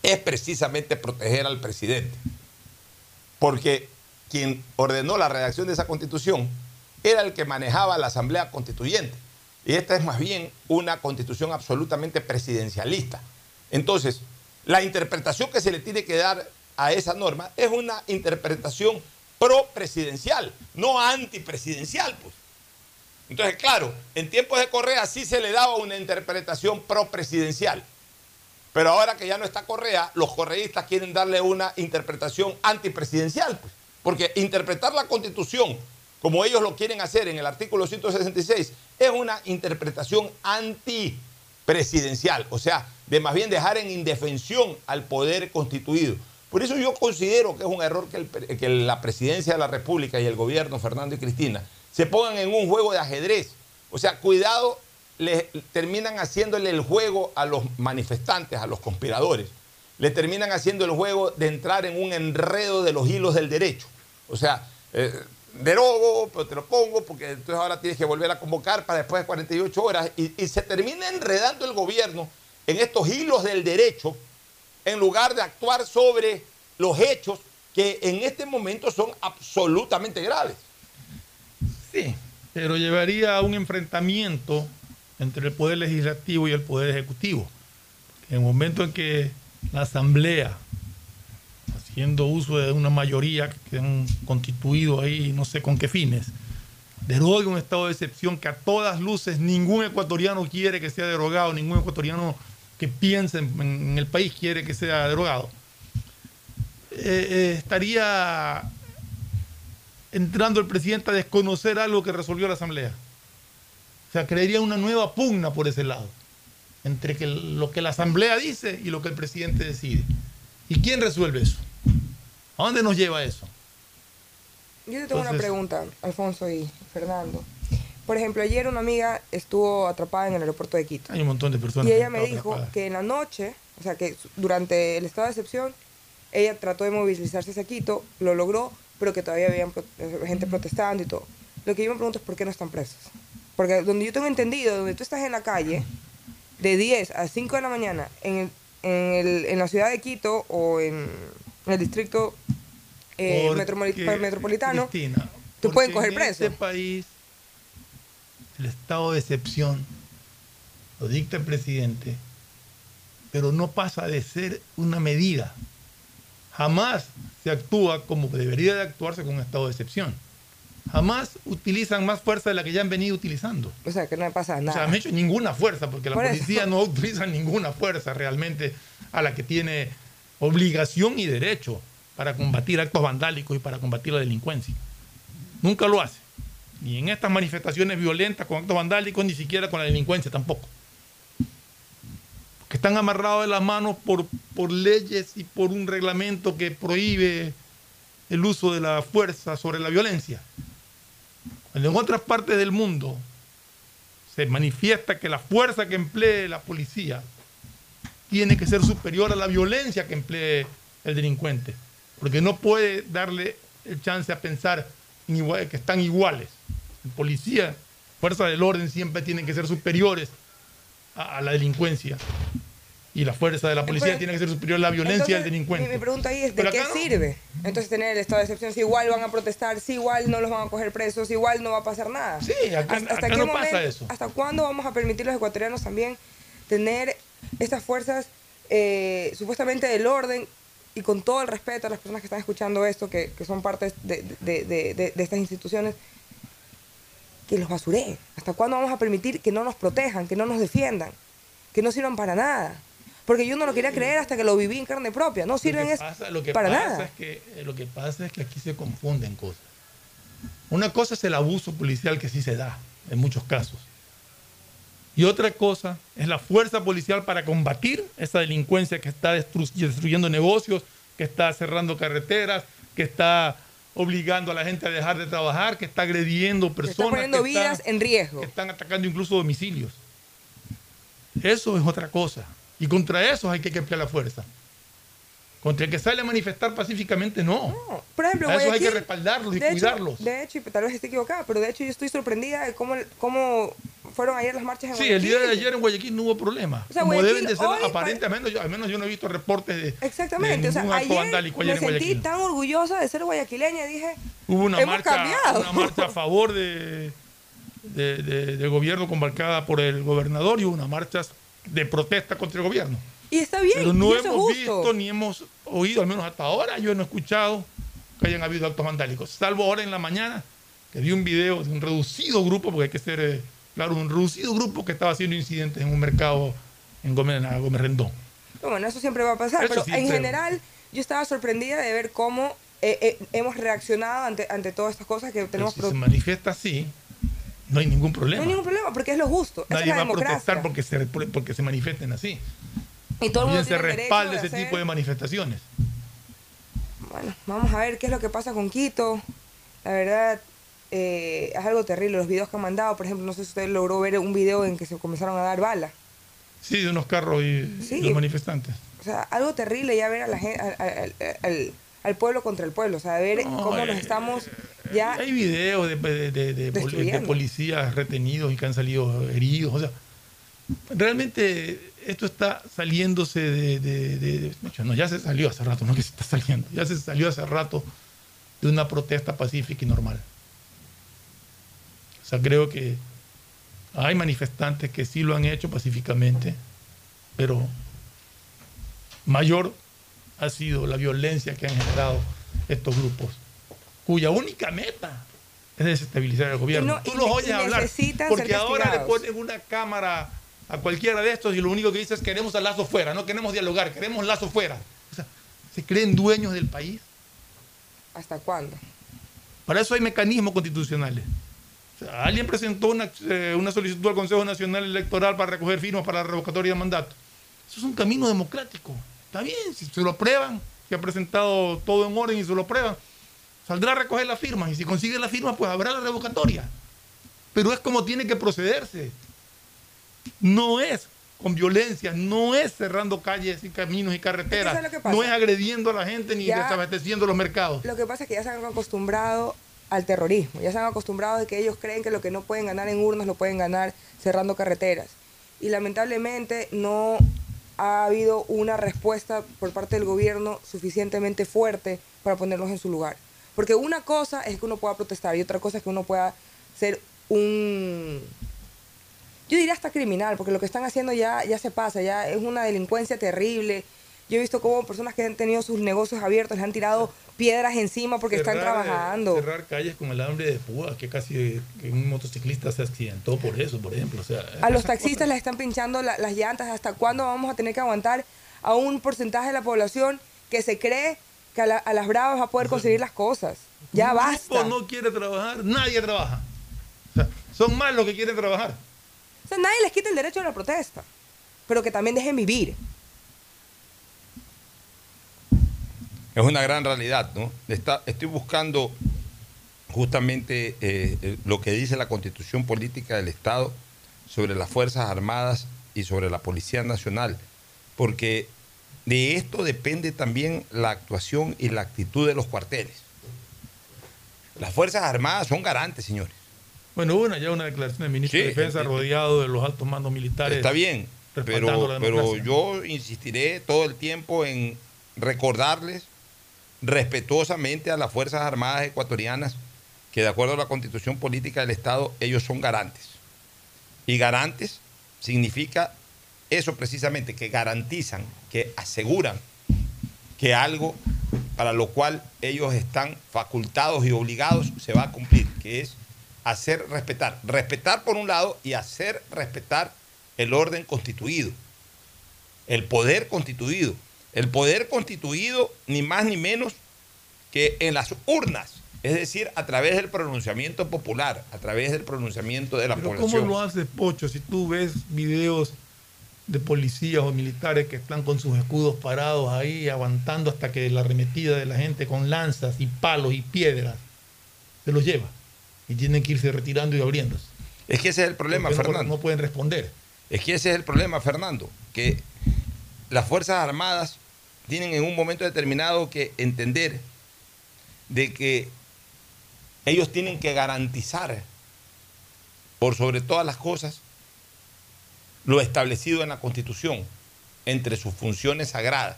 es precisamente proteger al presidente. Porque quien ordenó la redacción de esa constitución era el que manejaba la Asamblea Constituyente. Y esta es más bien una constitución absolutamente presidencialista. Entonces, la interpretación que se le tiene que dar a esa norma es una interpretación pro-presidencial, no antipresidencial. Pues. Entonces, claro, en tiempos de Correa sí se le daba una interpretación pro-presidencial. Pero ahora que ya no está Correa, los correístas quieren darle una interpretación antipresidencial. Pues. Porque interpretar la constitución como ellos lo quieren hacer en el artículo 166 es una interpretación antipresidencial. O sea, de más bien dejar en indefensión al poder constituido. Por eso yo considero que es un error que, la presidencia de la República y el gobierno, Fernando y Cristina, se pongan en un juego de ajedrez. O sea, cuidado, le terminan haciéndole el juego a los manifestantes, a los conspiradores. Le terminan haciendo el juego de entrar en un enredo de los hilos del derecho. O sea, eh, derogo, pero te lo pongo, porque entonces ahora tienes que volver a convocar para después de 48 horas. Y se termina enredando el gobierno en estos hilos del derecho en lugar de actuar sobre los hechos que en este momento son absolutamente graves. Sí, pero llevaría a un enfrentamiento entre el Poder Legislativo y el Poder Ejecutivo. En el momento en que la Asamblea, haciendo uso de una mayoría que han constituido ahí, no sé con qué fines, derogue un estado de excepción que a todas luces ningún ecuatoriano quiere que sea derogado, ningún ecuatoriano que piense en, en el país quiere que sea derogado, eh, eh, estaría entrando el presidente a desconocer algo que resolvió la Asamblea. O sea, crearía una nueva pugna por ese lado, entre que lo que la Asamblea dice y lo que el presidente decide. ¿Y quién resuelve eso? ¿A dónde nos lleva eso? Yo te tengo una pregunta, Alfonso y Fernando. Por ejemplo, ayer una amiga estuvo atrapada en el aeropuerto de Quito. Hay un montón de personas. Y ella me dijo que en la noche, o sea, que durante el estado de excepción, ella trató de movilizarse hacia Quito, lo logró, pero que todavía había gente protestando y todo. Lo que yo me pregunto es por qué no están presos. Porque donde yo tengo entendido, donde tú estás en la calle, de 10 a 5 de la mañana, en, el- en, el- en la ciudad de Quito o en el distrito eh, metromoli- metropolitano, Cristina, te pueden coger en preso. este país, el estado de excepción lo dicta el presidente, pero no pasa de ser una medida. Jamás se actúa como debería de actuarse con un estado de excepción. Jamás utilizan más fuerza de la que ya han venido utilizando. O sea, que no pasa O nada. sea, han hecho ninguna fuerza, porque la Por eso. policía no utiliza ninguna fuerza realmente a la que tiene obligación y derecho para combatir actos vandálicos y para combatir la delincuencia. Nunca lo hace. Ni en estas manifestaciones violentas con actos vandálicos, ni siquiera con la delincuencia tampoco. Que están amarrados de las manos por, por leyes y por un reglamento que prohíbe el uso de la fuerza sobre la violencia. Cuando en otras partes del mundo se manifiesta que la fuerza que emplee la policía tiene que ser superior a la violencia que emplee el delincuente, porque no puede darle el chance a pensar en igual- que están iguales. El policía, fuerza del orden siempre tienen que ser superiores a, a la delincuencia. Y la fuerza de la policía Pero- tiene que ser superior a la violencia del delincuente. Mi, mi pregunta ahí es, ¿de Pero qué no. sirve? Entonces tener el estado de excepción, si igual van a protestar, si igual no los van a coger presos, si igual no va a pasar nada. Sí, acá- acá no pasa eso. ¿Hasta cuándo vamos a permitir los ecuatorianos también tener estas fuerzas eh, supuestamente del orden y con todo el respeto a las personas que están escuchando esto, que, que son parte de, de- de- estas instituciones, que los basureen? ¿Hasta cuándo vamos a permitir que no nos protejan, que no nos defiendan, que no sirvan para nada? Porque yo no lo quería creer hasta que lo viví en carne propia. No sirven lo es pasa, lo que para pasa nada. Es que, eh, lo que pasa es que aquí se confunden cosas. Una cosa es el abuso policial que sí se da en muchos casos. Y otra cosa es la fuerza policial para combatir esa delincuencia que está destru- destruyendo negocios, que está cerrando carreteras, que está obligando a la gente a dejar de trabajar, que está agrediendo personas. están poniendo que vidas están- en riesgo. que están atacando incluso domicilios. Eso es otra cosa. Y contra esos hay que emplear la fuerza. Contra el que sale a manifestar pacíficamente, no. Por ejemplo, a eso hay Guayaquil, que respaldarlos y de hecho- cuidarlos. de hecho, y tal vez esté equivocada, pero de hecho yo estoy sorprendida de cómo, cómo fueron ayer las marchas en Sí, el día de Guayaquil. ayer en Guayaquil no hubo problema. O sea, Como Guayaquil deben de ser aparentemente, yo- al menos yo no he visto reportes de, Exactamente, de o sea, ayer vandálico me ayer en sentí Guayaquil. tan orgullosa de ser guayaquileña, dije, Hubo una hemos marcha, cambiado. una marcha a favor de, de- de- del gobierno convocada por el gobernador y hubo una marcha de protesta contra el gobierno. Y está bien, Pero no y eso es hemos justo. visto ni hemos oído, al menos hasta ahora, yo no he escuchado que hayan habido actos vandálicos. Salvo ahora en la mañana, que vi un video de un reducido grupo, porque hay que ser, eh, claro, un reducido grupo que estaba haciendo incidentes en un mercado en Gómez, en Gómez Rendón. Pero Bueno, eso siempre va a pasar, Eso pero sí, en pero- general yo estaba sorprendida de ver cómo eh, eh, hemos reaccionado ante, ante todas estas cosas que Pero tenemos. si pro- se manifiesta así, no hay ningún no problema. hay ningún problema, porque es lo justo. Nadie es va a protestar porque se, porque se manifiesten así. Y todo el mundo se respalda ese hacer- tipo de manifestaciones. Bueno, vamos a ver qué es lo que pasa con Quito. La verdad, eh, es algo terrible. Los videos que han mandado, por ejemplo, no sé si usted logró ver un video en que se comenzaron a dar balas. Sí, de unos carros y, Sí. los manifestantes. O sea, algo terrible ya ver a la gente, al, al- al- al pueblo contra el pueblo. O sea, ver No, cómo nos eh, estamos ya... Hay videos de, de- policías retenidos y que han salido heridos. O sea, realmente esto está saliéndose de, de- de- de- No, ya se salió hace rato, no que se está saliendo. Ya se salió hace rato de una protesta pacífica y normal. O sea, creo que hay manifestantes que sí lo han hecho pacíficamente, pero mayor ha sido la violencia que han generado estos grupos, cuya única meta es desestabilizar el gobierno. No- Tú los oyes hablar, porque ahora le ponen una cámara a cualquiera de estos y lo único que dice es queremos al lazo fuera, no queremos dialogar, queremos lazo fuera. O sea, ¿se creen dueños del país? ¿Hasta cuándo? Para eso hay mecanismos constitucionales. O sea, alguien presentó una, eh, una solicitud al Consejo Nacional Electoral para recoger firmas para la revocatoria de mandato. Eso es un camino democrático. Está bien, si se lo aprueban, si ha presentado todo en orden y se lo aprueban, saldrá a recoger las firmas y si consigue la firma, pues habrá la revocatoria. Pero es como tiene que procederse. No es con violencia, no es cerrando calles y caminos y carreteras, no es agrediendo a la gente ni desabasteciendo los mercados. Lo que pasa es que ya se han acostumbrado al terrorismo, ya se han acostumbrado de que ellos creen que lo que no pueden ganar en urnas lo pueden ganar cerrando carreteras. Y lamentablemente no ha habido una respuesta por parte del gobierno suficientemente fuerte para ponerlos en su lugar. Porque una cosa es que uno pueda protestar y otra cosa es que uno pueda ser un... Yo diría hasta criminal, porque lo que están haciendo ya, ya se pasa, ya es una delincuencia terrible. Yo he visto cómo personas que han tenido sus negocios abiertos les han tirado piedras encima porque están Cerrar, eh, trabajando. Cerrar calles con el hambre de púa, que casi que un motociclista se accidentó por eso, por ejemplo. O sea, A los taxistas les están pinchando la- las llantas. ¿Hasta cuándo vamos a tener que aguantar a un porcentaje de la población que se cree que a, la- a las bravas va a poder conseguir las cosas? Ya basta. grupo no quiere trabajar, nadie trabaja. O sea, son más los que quieren trabajar. Sea, nadie les quita el derecho a la protesta, pero que también dejen vivir. Es una gran realidad, ¿no? Estoy buscando justamente eh, eh, lo que dice la constitución política del Estado sobre las Fuerzas Armadas y sobre la Policía Nacional, porque de esto depende también la actuación y la actitud de los cuarteles. Las Fuerzas Armadas son garantes, señores. Bueno, hubo una, ya una declaración del ministro Sí, de Defensa eh, rodeado de los altos mandos militares. Está bien, pero, pero yo insistiré todo el tiempo en recordarles respetuosamente a las Fuerzas Armadas ecuatorianas que de acuerdo a la constitución política del Estado, ellos son garantes. Y garantes significa eso precisamente, que garantizan, que aseguran que algo para lo cual ellos están facultados y obligados se va a cumplir, que es hacer respetar. Respetar por un lado y hacer respetar el orden constituido, el poder constituido. El poder constituido ni más ni menos que en las urnas, es decir, a través del pronunciamiento popular, a través del pronunciamiento de la Pero población. ¿cómo lo hace Pocho? Si tú ves videos de policías o militares que están con sus escudos parados ahí, aguantando hasta que la arremetida de la gente con lanzas y palos y piedras se los lleva. Y tienen que irse retirando y abriéndose. Es que ese es el problema, Porque no- Fernando. No pueden responder. Es que ese es el problema, Fernando, que las Fuerzas Armadas tienen en un momento determinado que entender de que ellos tienen que garantizar, por sobre todas las cosas, lo establecido en la Constitución entre sus funciones sagradas,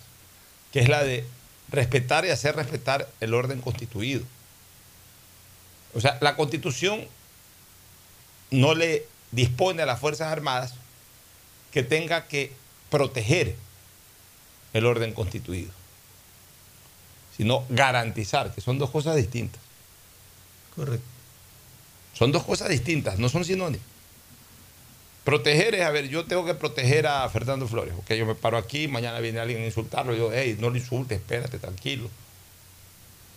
que es la de respetar y hacer respetar el orden constituido. O sea, la Constitución no le dispone a las Fuerzas Armadas que tenga que proteger el orden constituido, sino garantizar, que son dos cosas distintas. Correcto. Son dos cosas distintas, no son sinónimos. Proteger es, a ver, yo tengo que proteger a Fernando Flores, porque yo me paro aquí, mañana viene alguien a insultarlo, yo, hey, no lo insultes, espérate, tranquilo.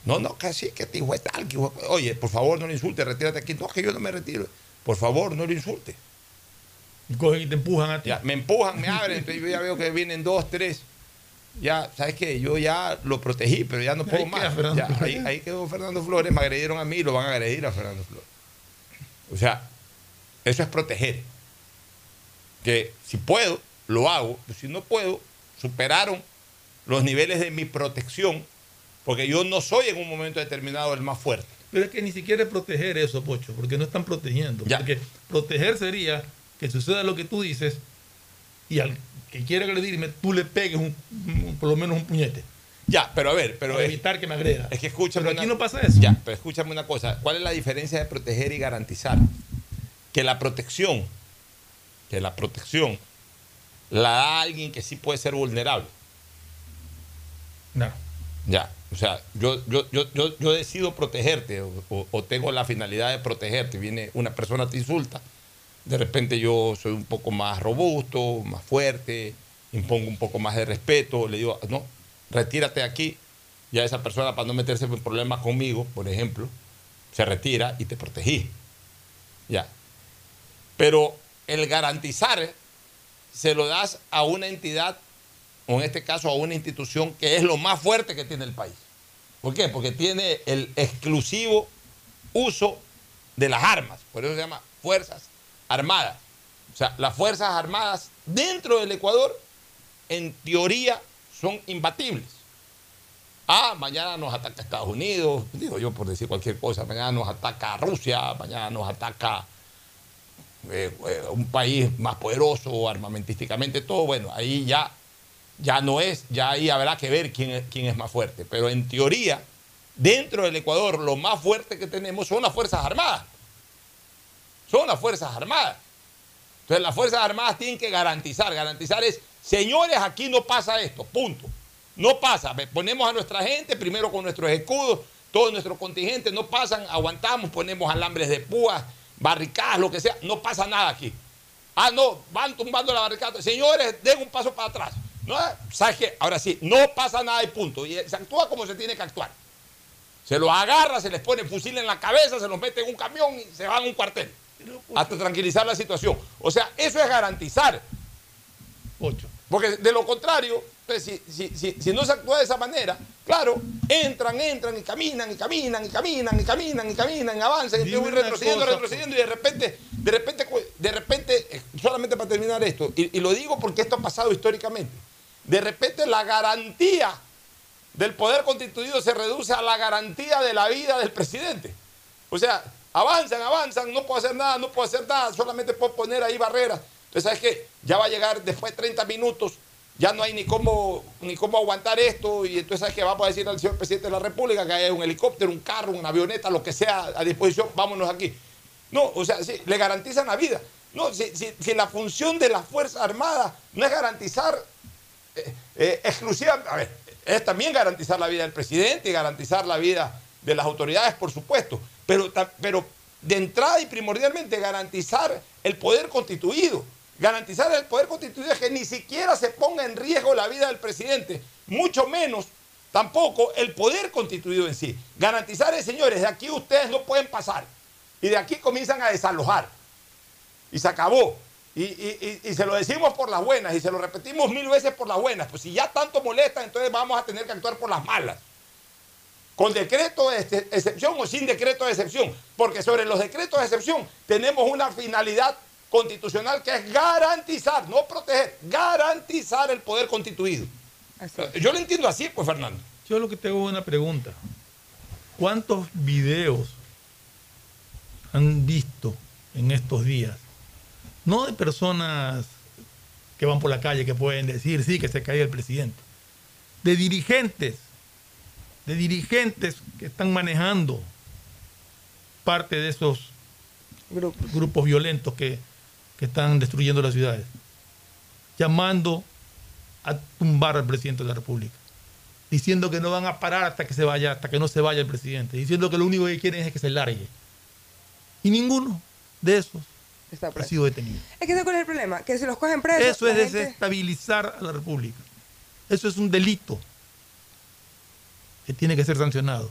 No, no, que sí, que te hijo es tal, que oye, por favor, no lo insultes, retírate aquí. No, que yo no me retiro. Por favor, no lo insultes. Y cogen y te empujan a ti. Ya, me empujan, me abren, entonces yo ya veo que vienen dos, tres. Ya, ¿sabes qué? Yo ya lo protegí, pero ya no puedo más. Ya, ahí, ahí quedó Fernando Flores, me agredieron a mí, lo van a agredir a Fernando Flores. O sea, eso es proteger. Que si puedo, lo hago. pero Si no puedo, superaron los niveles de mi protección, porque yo no soy en un momento determinado el más fuerte. Pero es que ni siquiera es proteger eso, Pocho, porque no están protegiendo. Porque proteger sería que suceda lo que tú dices y al que quiera agredirme, tú le pegues un, un- por lo menos un puñete. Ya, pero a ver, pero Para es- evitar que me agreda. Es que escúchame. Pero aquí una- no pasa eso. Ya, pero escúchame una cosa. ¿Cuál es la diferencia de proteger y garantizar? Que la protección, que la protección la da alguien que sí puede ser vulnerable. No. Ya, o sea, yo, yo, yo, yo, decido protegerte o, o- tengo la finalidad de protegerte. Viene una persona, te insulta. De repente yo soy un poco más robusto, más fuerte, impongo un poco más de respeto. Le digo, no, retírate de aquí. Ya esa persona, para no meterse en problemas conmigo, por ejemplo, se retira y te protegí. Ya. Pero el garantizar se lo das a una entidad, o en este caso a una institución que es lo más fuerte que tiene el país. ¿Por qué? Porque tiene el exclusivo uso de las armas. Por eso se llama Fuerzas Armadas. O sea, las Fuerzas Armadas dentro del Ecuador, en teoría, son imbatibles. Ah, mañana nos ataca Estados Unidos, digo yo por decir cualquier cosa, mañana nos ataca Rusia, mañana nos ataca eh, eh, un país más poderoso armamentísticamente, todo, bueno, ahí ya, ya no es, ya ahí habrá que ver quién es, quién es más fuerte. Pero en teoría, dentro del Ecuador, lo más fuerte que tenemos son las Fuerzas Armadas. Son las Fuerzas Armadas. Entonces las Fuerzas Armadas tienen que garantizar, garantizar es, señores, aquí no pasa esto, punto. No pasa, ponemos a nuestra gente, primero con nuestros escudos, todo nuestro contingente, no pasan, aguantamos, ponemos alambres de púas, barricadas, lo que sea, no pasa nada aquí. Ah, no, van tumbando la barricada. Señores, den un paso para atrás. ¿No? ¿Sabes qué? Ahora sí, no pasa nada y punto. Y se actúa como se tiene que actuar. Se los agarra, se les pone fusil en la cabeza, se los mete en un camión y se van a un cuartel. Hasta tranquilizar la situación. O sea, eso es garantizar. Ocho. Porque de lo contrario, pues, si, si- si- si no se actúa de esa manera, claro, entran, entran y caminan, y caminan, y caminan, y caminan, y caminan, y avanzan, y retrocediendo, cosa, retrocediendo, y de repente, de repente, de repente, eh, solamente para terminar esto, y, y lo digo porque esto ha pasado históricamente, de repente la garantía del poder constituido se reduce a la garantía de la vida del presidente. O sea, avanzan, avanzan, no puedo hacer nada, no puedo hacer nada, solamente puedo poner ahí barreras. Entonces, ¿sabes qué? Ya va a llegar después de 30 minutos, ya no hay ni cómo, ni cómo aguantar esto, y entonces, ¿sabes qué? Vamos a decir al señor presidente de la República que haya un helicóptero, un carro, una avioneta, lo que sea a disposición, vámonos aquí. No, o sea, le garantizan la vida. No, si, si- si la función de las Fuerzas Armadas no es garantizar eh, eh, exclusiva, a ver, es también garantizar la vida del presidente y garantizar la vida de las autoridades, por supuesto, pero, pero de entrada y primordialmente garantizar el poder constituido. Garantizar el poder constituido es que ni siquiera se ponga en riesgo la vida del presidente, mucho menos tampoco el poder constituido en sí. Garantizar es, señores, de aquí ustedes no pueden pasar y de aquí comienzan a desalojar y se acabó. Y, y- y- y se lo decimos por las buenas y se lo repetimos mil veces por las buenas. Pues si ya tanto molesta, entonces vamos a tener que actuar por las malas. Con decreto de excepción o sin decreto de excepción. Porque sobre los decretos de excepción tenemos una finalidad constitucional que es garantizar, no proteger, garantizar el poder constituido. Yo lo entiendo así, pues, Fernando. Yo lo que tengo es una pregunta. ¿Cuántos videos han visto en estos días? No de personas que van por la calle que pueden decir, sí, que se cae el presidente. De dirigentes, de dirigentes que están manejando parte de esos grupos, violentos que, que están destruyendo las ciudades, llamando a tumbar al presidente de la República, diciendo que no van a parar hasta que se vaya, hasta que no se vaya el presidente, diciendo que lo único que quieren es que se largue. Y ninguno de esos ha sido detenido. Es que ese cuál es el problema, que si los cogen presos. Eso es gente- desestabilizar a la República. Eso es un delito que tiene que ser sancionado.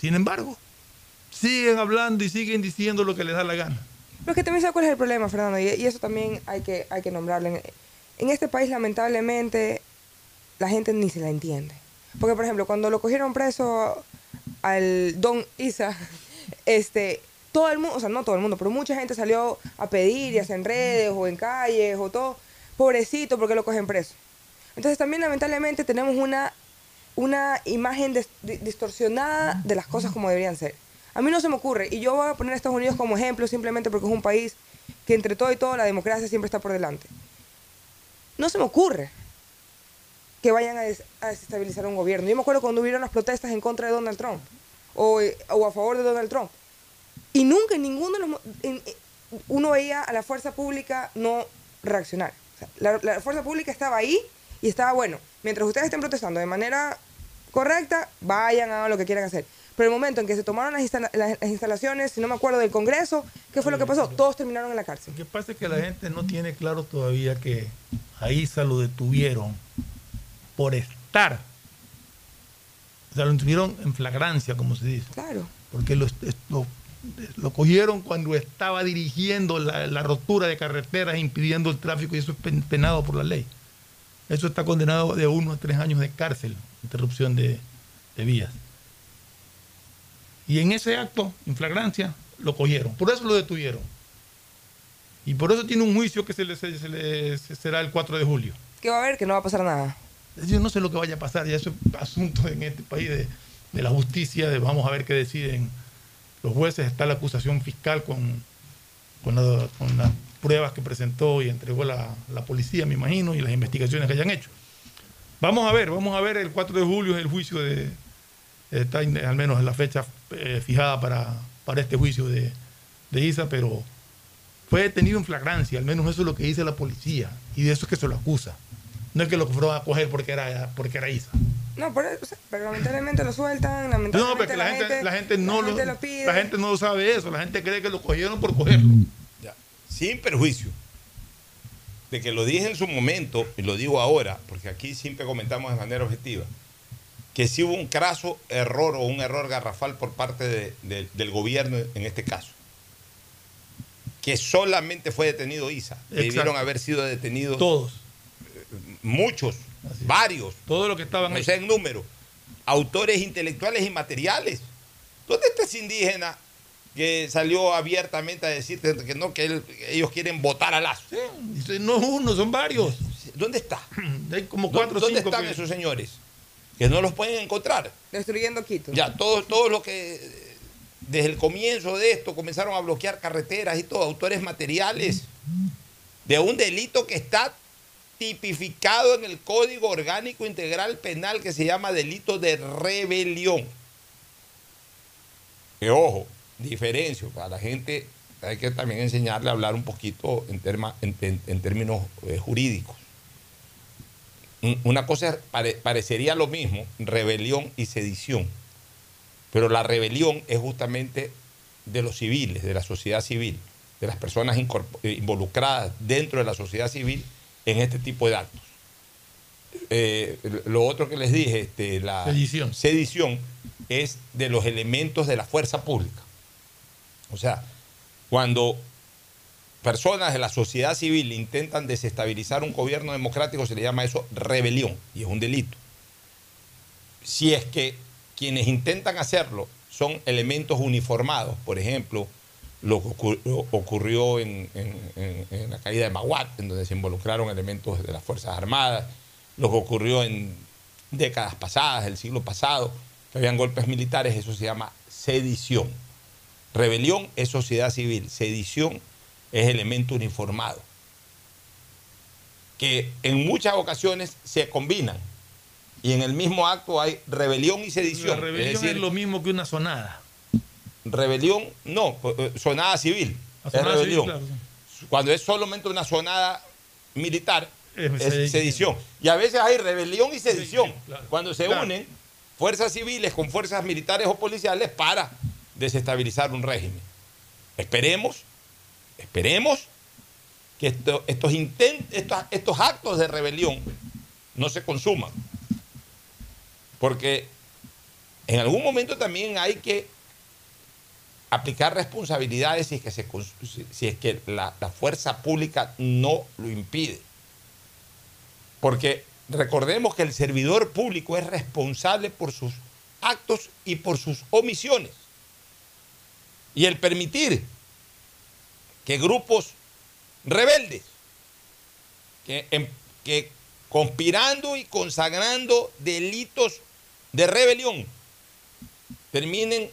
Sin embargo, siguen hablando y siguen diciendo lo que les da la gana. Pero es que también sabes cuál es el problema, Fernando, y, y eso también hay que, hay que nombrarlo. En, en este país, lamentablemente, la gente ni se la entiende. Porque, por ejemplo, cuando lo cogieron preso al don Isa, este, todo el mundo, o sea, no todo el mundo, pero mucha gente salió a pedir, ya sea en redes o en calles o todo, pobrecito, porque lo cogen preso. Entonces también lamentablemente tenemos una, una imagen distorsionada de las cosas como deberían ser. A mí no se me ocurre, y yo voy a poner a Estados Unidos como ejemplo simplemente porque es un país que entre todo y todo la democracia siempre está por delante. No se me ocurre que vayan a, des- a desestabilizar un gobierno. Yo me acuerdo cuando hubieron las protestas en contra de Donald Trump o, o a favor de Donald Trump. Y nunca en ninguno de los... en- en- uno veía a la fuerza pública no reaccionar. O sea, la, la fuerza pública estaba ahí y estaba bueno. Mientras ustedes estén protestando de manera correcta, vayan, hagan lo que quieran hacer. Pero el momento en que se tomaron las- las instalaciones, si no me acuerdo, del Congreso, ¿qué fue lo que pasó? Todos terminaron en la cárcel. Lo que pasa es que la gente no tiene claro todavía que a Isa lo detuvieron por estar. O sea, lo detuvieron en flagrancia, como se dice. Claro. Porque lo, lo- lo cogieron cuando estaba dirigiendo la, la rotura de carreteras, impidiendo el tráfico, y eso es pen- penado por la ley. Eso está condenado de uno a tres años de cárcel, interrupción de, de vías. Y en ese acto, en flagrancia, lo cogieron. Por eso lo detuvieron. Y por eso tiene un juicio que se le, se le- se será el 4 de julio. ¿Qué va a haber? Que no va a pasar nada. Yo no sé lo que vaya a pasar, ya eso es asunto en este país de, de la justicia, de vamos a ver qué deciden los jueces. Está la acusación fiscal con, con, la- con las pruebas que presentó y entregó la, la policía, me imagino, y las investigaciones que hayan hecho. Vamos a ver, vamos a ver, el 4 de julio el juicio de, está al menos en la fecha eh, fijada para, para este juicio de, de Isa, pero fue detenido en flagrancia, al menos eso es lo que dice la policía, y de eso es que se lo acusa. No es que lo fueron a coger porque era, porque era Isa. No, por eso, pero lamentablemente lo sueltan, lamentablemente No, porque la, gente, la gente no la gente lo, lo pide. la gente no sabe eso, la gente cree que lo cogieron por cogerlo. Ya. Sin perjuicio de que lo dije en su momento y lo digo ahora, porque aquí siempre comentamos de manera objetiva, que sí hubo un craso error o un error garrafal por parte de- de- del gobierno en este caso. Que solamente fue detenido Isa. Debieron haber sido detenidos Todos. muchos, varios. Todos los que estaban ahí. sé en número. Autores intelectuales y materiales. ¿Dónde está ese indígena que salió abiertamente a decir que no, que él- ellos quieren votar a Lazo? Dice, no es uno, son varios. ¿Dónde está? Hay como cuatro o ¿Dónde cinco están que- esos señores? Que no los pueden encontrar. Destruyendo Quito. Ya, todos todo los que desde el comienzo de esto comenzaron a bloquear carreteras y todo, autores materiales de un delito que está tipificado en el Código Orgánico Integral Penal que se llama delito de rebelión. Que ojo, diferencio, para la gente hay que también enseñarle a hablar un poquito en, términos eh, jurídicos. Un- Una cosa pare- parecería lo mismo, rebelión y sedición. Pero la rebelión es justamente de los civiles, de la sociedad civil, de las personas involucradas dentro de la sociedad civil en este tipo de actos. Eh, lo otro que les dije, este, la Sedición. sedición es de los elementos de la fuerza pública. O sea, cuando personas de la sociedad civil intentan desestabilizar un gobierno democrático, se le llama eso rebelión y es un delito. Si es que quienes intentan hacerlo son elementos uniformados, por ejemplo, lo que ocurrió, en, en- en- en la caída de Maguat, en donde se involucraron elementos de las Fuerzas Armadas, lo que ocurrió en décadas pasadas, el siglo pasado, que habían golpes militares, eso se llama sedición. Rebelión es sociedad civil, sedición es elemento uniformado, que en muchas ocasiones se combinan y en el mismo acto hay rebelión y La sedición. rebelión es decir, es lo mismo que una sonada. Rebelión, no, eh, sonada civil, es sonada civil, rebelión. claro. Cuando es solamente una sonada militar, Es es, sedición. Y a veces hay rebelión y sedición. claro. Cuando se Claro. unen fuerzas civiles con fuerzas militares o policiales para desestabilizar un régimen. Esperemos, esperemos que esto- estos, intent- estos, estos actos de rebelión no se consuman. Porque en algún momento también hay que aplicar responsabilidades si es que, se si- es que la, la fuerza pública no lo impide. Porque recordemos que el servidor público es responsable por sus actos y por sus omisiones. Y el permitir que grupos rebeldes, que, em- que conspirando y consagrando delitos de rebelión, terminen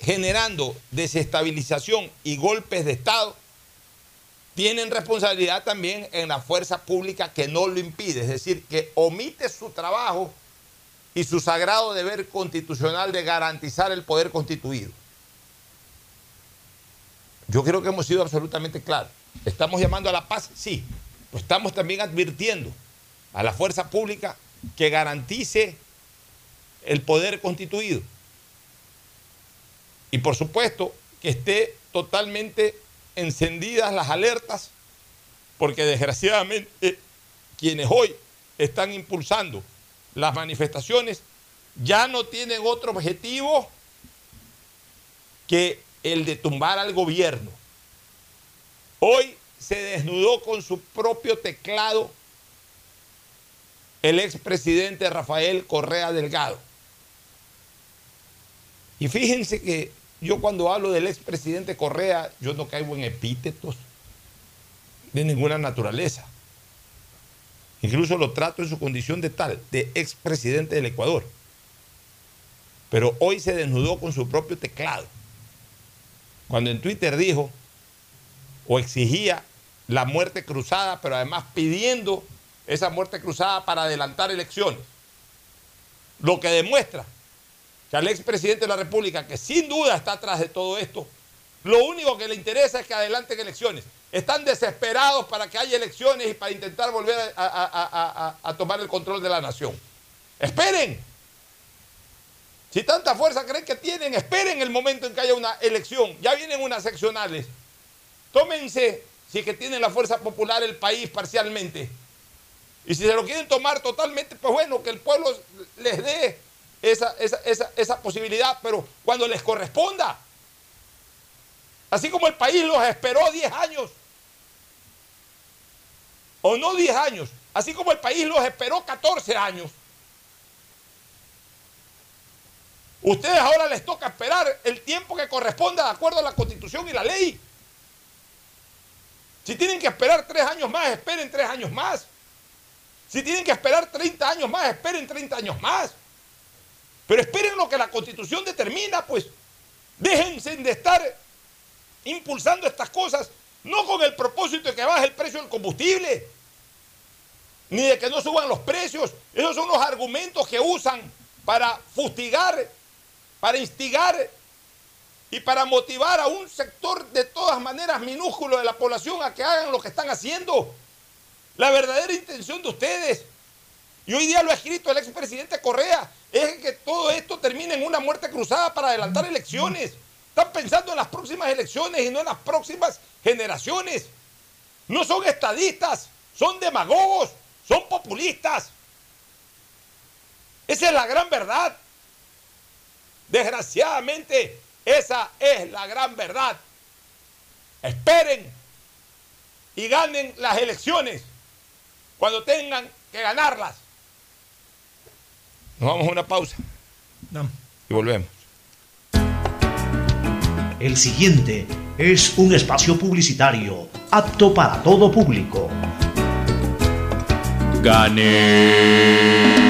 generando desestabilización y golpes de Estado, tienen responsabilidad también en la fuerza pública que no lo impide, es decir, que omite su trabajo y su sagrado deber constitucional de garantizar el poder constituido. Yo creo que hemos sido absolutamente claros. ¿Estamos llamando a la paz? Sí. Pero estamos también advirtiendo a la fuerza pública que garantice el poder constituido. Y por supuesto que esté totalmente encendidas las alertas, porque desgraciadamente quienes hoy están impulsando las manifestaciones ya no tienen otro objetivo que el de tumbar al gobierno. Hoy se desnudó con su propio teclado el expresidente Rafael Correa Delgado. Y fíjense que yo cuando hablo del expresidente Correa, yo no caigo en epítetos de ninguna naturaleza. Incluso lo trato en su condición de tal, de expresidente del Ecuador. Pero hoy se desnudó con su propio teclado. Cuando en Twitter dijo o exigía la muerte cruzada, pero además pidiendo esa muerte cruzada para adelantar elecciones. Lo que demuestra que al expresidente de la República, que sin duda está atrás de todo esto, lo único que le interesa es que adelanten elecciones. Están desesperados para que haya elecciones y para intentar volver a, a- tomar el control de la nación. Esperen. Si tanta fuerza creen que tienen, esperen el momento en que haya una elección. Ya vienen unas seccionales. Tómense, si es que tienen la fuerza popular, el país parcialmente. Y si se lo quieren tomar totalmente, pues bueno, que el pueblo les dé esa, esa, esa, esa posibilidad, pero cuando les corresponda. Así como el país los esperó 10 años, o no 10 años, así como el país los esperó 14 años. Ustedes ahora les toca esperar el tiempo que corresponda de acuerdo a la constitución y la ley. Si tienen que esperar tres años más, esperen tres años más. Si tienen que esperar 30 años más, esperen 30 años más. Pero esperen lo que la constitución determina, pues. Déjense de estar impulsando estas cosas, no con el propósito de que baje el precio del combustible, ni de que no suban los precios. Esos son los argumentos que usan para fustigar, para instigar y para motivar a un sector de todas maneras minúsculo de la población a que hagan lo que están haciendo. La verdadera intención de ustedes, y hoy día lo ha escrito el expresidente Correa, es que todo esto termine en una muerte cruzada para adelantar elecciones. Están pensando en las próximas elecciones y no en las próximas generaciones. No son estadistas, son demagogos, son populistas. Esa es la gran verdad. Desgraciadamente, esa es la gran verdad. Esperen y ganen las elecciones cuando tengan que ganarlas. Nos vamos a una pausa. No. Y volvemos. El siguiente es un espacio publicitario apto para todo público. Gane.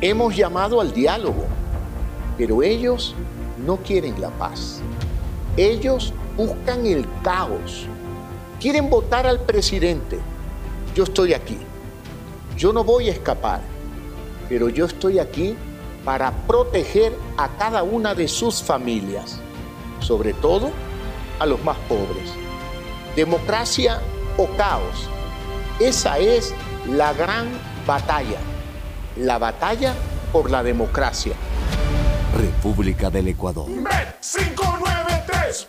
Hemos llamado al diálogo, pero ellos no quieren la paz. Ellos buscan el caos. Quieren votar al presidente. Yo estoy aquí. Yo no voy a escapar, pero yo estoy aquí para proteger a cada una de sus familias, sobre todo a los más pobres. Democracia o caos. Esa es la gran batalla la batalla por la democracia. República del Ecuador. Bet593.es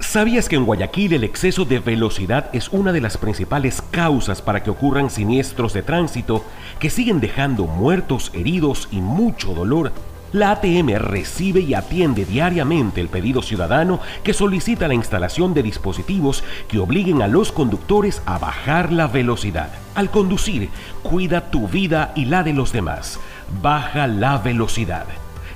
¿Sabías que en Guayaquil el exceso de velocidad es una de las principales causas para que ocurran siniestros de tránsito que siguen dejando muertos, heridos y mucho dolor? La ATM recibe y atiende diariamente el pedido ciudadano que solicita la instalación de dispositivos que obliguen a los conductores a bajar la velocidad. Al conducir, cuida tu vida y la de los demás. Baja la velocidad.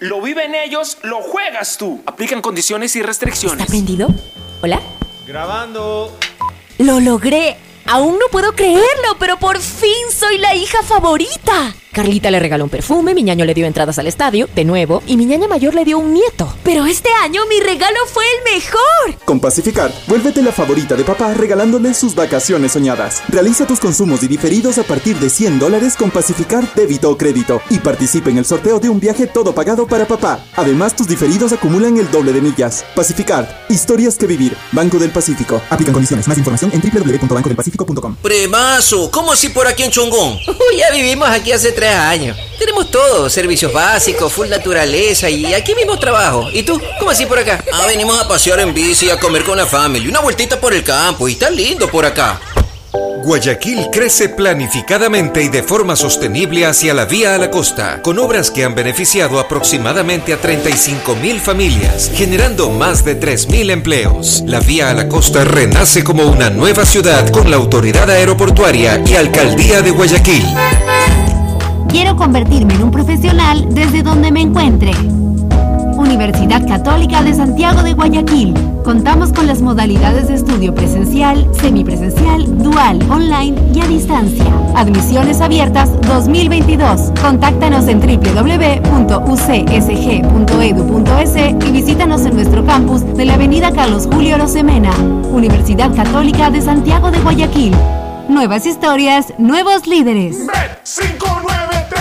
Lo viven ellos, lo juegas tú. Aplican condiciones y restricciones. ¿Está prendido? ¿Hola? Grabando. ¡Lo logré! Aún no puedo creerlo, pero por fin soy la hija favorita. Carlita le regaló un perfume, mi ñaño le dio entradas al estadio, de nuevo, y mi ñaña mayor le dio un nieto. Pero este año mi regalo fue el mejor. Con Pacificar, vuélvete la favorita de papá regalándole sus vacaciones soñadas. Realiza tus consumos y diferidos a partir de 100 dólares con Pacificar débito o crédito y participa en el sorteo de un viaje todo pagado para papá. Además, tus diferidos acumulan el doble de millas. Pacificar, historias que vivir. Banco del Pacífico. Aplican condiciones. Más información en www.bancodelpacifico.com. Premazo, ¿cómo así por aquí en Chongón? Uy, ya vivimos aquí hace tres años. Tenemos todo, servicios básicos, full naturaleza y aquí mismo trabajo. ¿Y tú? ¿Cómo así por acá? Ah, venimos a pasear en bici, a comer con la familia, una vueltita por el campo y está lindo por acá. Guayaquil crece planificadamente y de forma sostenible hacia la vía a la costa, con obras que han beneficiado aproximadamente a 35 mil familias, generando más de 3 mil empleos. La vía a la costa renace como una nueva ciudad con la autoridad aeroportuaria y alcaldía de Guayaquil. Quiero convertirme en un profesional desde donde me encuentre. Universidad Católica de Santiago de Guayaquil. Contamos con las modalidades de estudio presencial, semipresencial, dual, online y a distancia. Admisiones abiertas 2022. Contáctanos en www.ucsg.edu.es y visítanos en nuestro campus de la Avenida Carlos Julio Rosemena. Universidad Católica de Santiago de Guayaquil. Nuevas historias, nuevos líderes.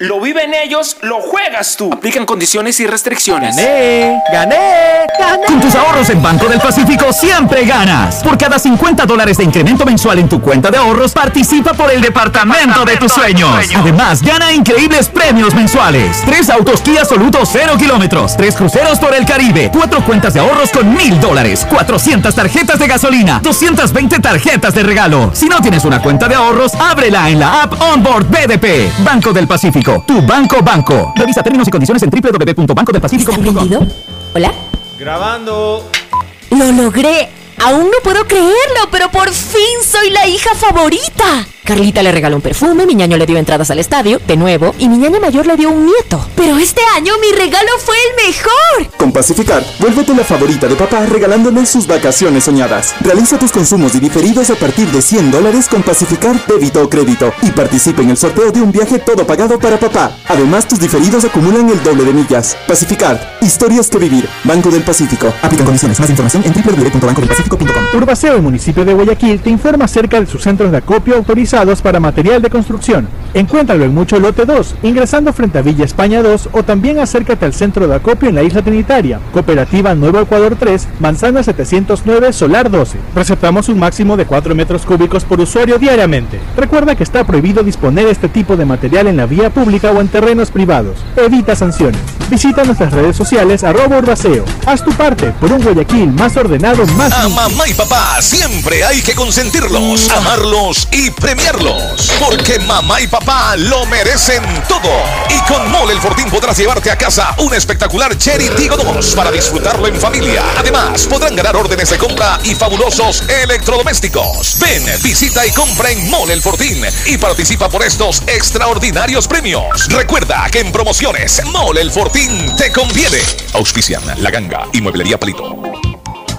Lo viven ellos, lo juegas tú. Aplican condiciones y restricciones. ¡Gané! ¡Gané! ¡Gané! Con tus ahorros en Banco del Pacífico siempre ganas. Por cada 50 dólares de incremento mensual en tu cuenta de ahorros, participa por el departamento de tus sueños. Además, gana increíbles premios mensuales. Tres autos Kia Soluto 0 kilómetros. Tres cruceros por el Caribe. Cuatro cuentas de ahorros con mil dólares. 400 tarjetas de gasolina. 220 tarjetas de regalo. Si no tienes una cuenta de ahorros, ábrela en la app Onboard BDP. Banco del Pacífico. Tu banco banco. Revisa términos y condiciones en www.bancodelpacifico.com. ¿Hola? Grabando. ¡Lo logré! Aún no puedo creerlo, pero por fin soy la hija favorita. Carlita le regaló un perfume, mi ñaño le dio entradas al estadio, de nuevo, y mi ñaña mayor le dio un nieto. Pero este año mi regalo fue el mejor. Con Pacificar, vuélvete la favorita de papá regalándole sus vacaciones soñadas. Realiza tus consumos y diferidos a partir de 100 dólares con Pacificar débito o crédito y participa en el sorteo de un viaje todo pagado para papá. Además, tus diferidos acumulan el doble de millas. Pacificar, historias que vivir. Banco del Pacífico. Aplican condiciones. Más información en www.bancodelpacifico.com. Urbaceo y municipio de Guayaquil te informa acerca de sus centros de acopio autorizados para material de construcción. Encuéntralo en Mucho Lote 2, ingresando frente a Villa España 2 o también acércate al centro de acopio en la isla Trinitaria, Cooperativa Nuevo Ecuador 3, Manzana 709, Solar 12. Receptamos un máximo de 4 metros cúbicos por usuario diariamente. Recuerda que está prohibido disponer este tipo de material en la vía pública o en terrenos privados. Evita sanciones. Visita nuestras redes sociales arroba Urbaceo. Haz tu parte por un Guayaquil más ordenado, más... A mamá y papá siempre hay que consentirlos, amarlos y premiarlos. Porque mamá y papá lo merecen todo. Y con Mole el Fortín podrás llevarte a casa un espectacular Cherry Tigo 2 para disfrutarlo en familia. Además, podrán ganar órdenes de compra y fabulosos electrodomésticos. Ven, visita y compra en Mole el Fortín y participa por estos extraordinarios premios. Recuerda que en promociones Mole el Fortín te conviene. Auspician La Ganga y Mueblería Palito.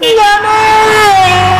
你在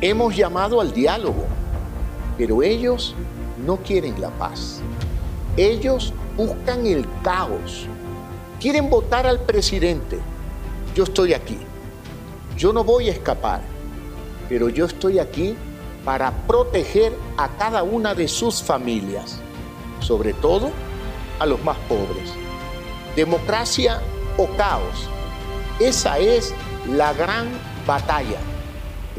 hemos llamado al diálogo, pero ellos no quieren la paz. Ellos buscan el caos. Quieren votar al presidente. Yo estoy aquí. Yo no voy a escapar, pero yo estoy aquí para proteger a cada una de sus familias, sobre todo a los más pobres. Democracia o caos. Esa es la gran batalla.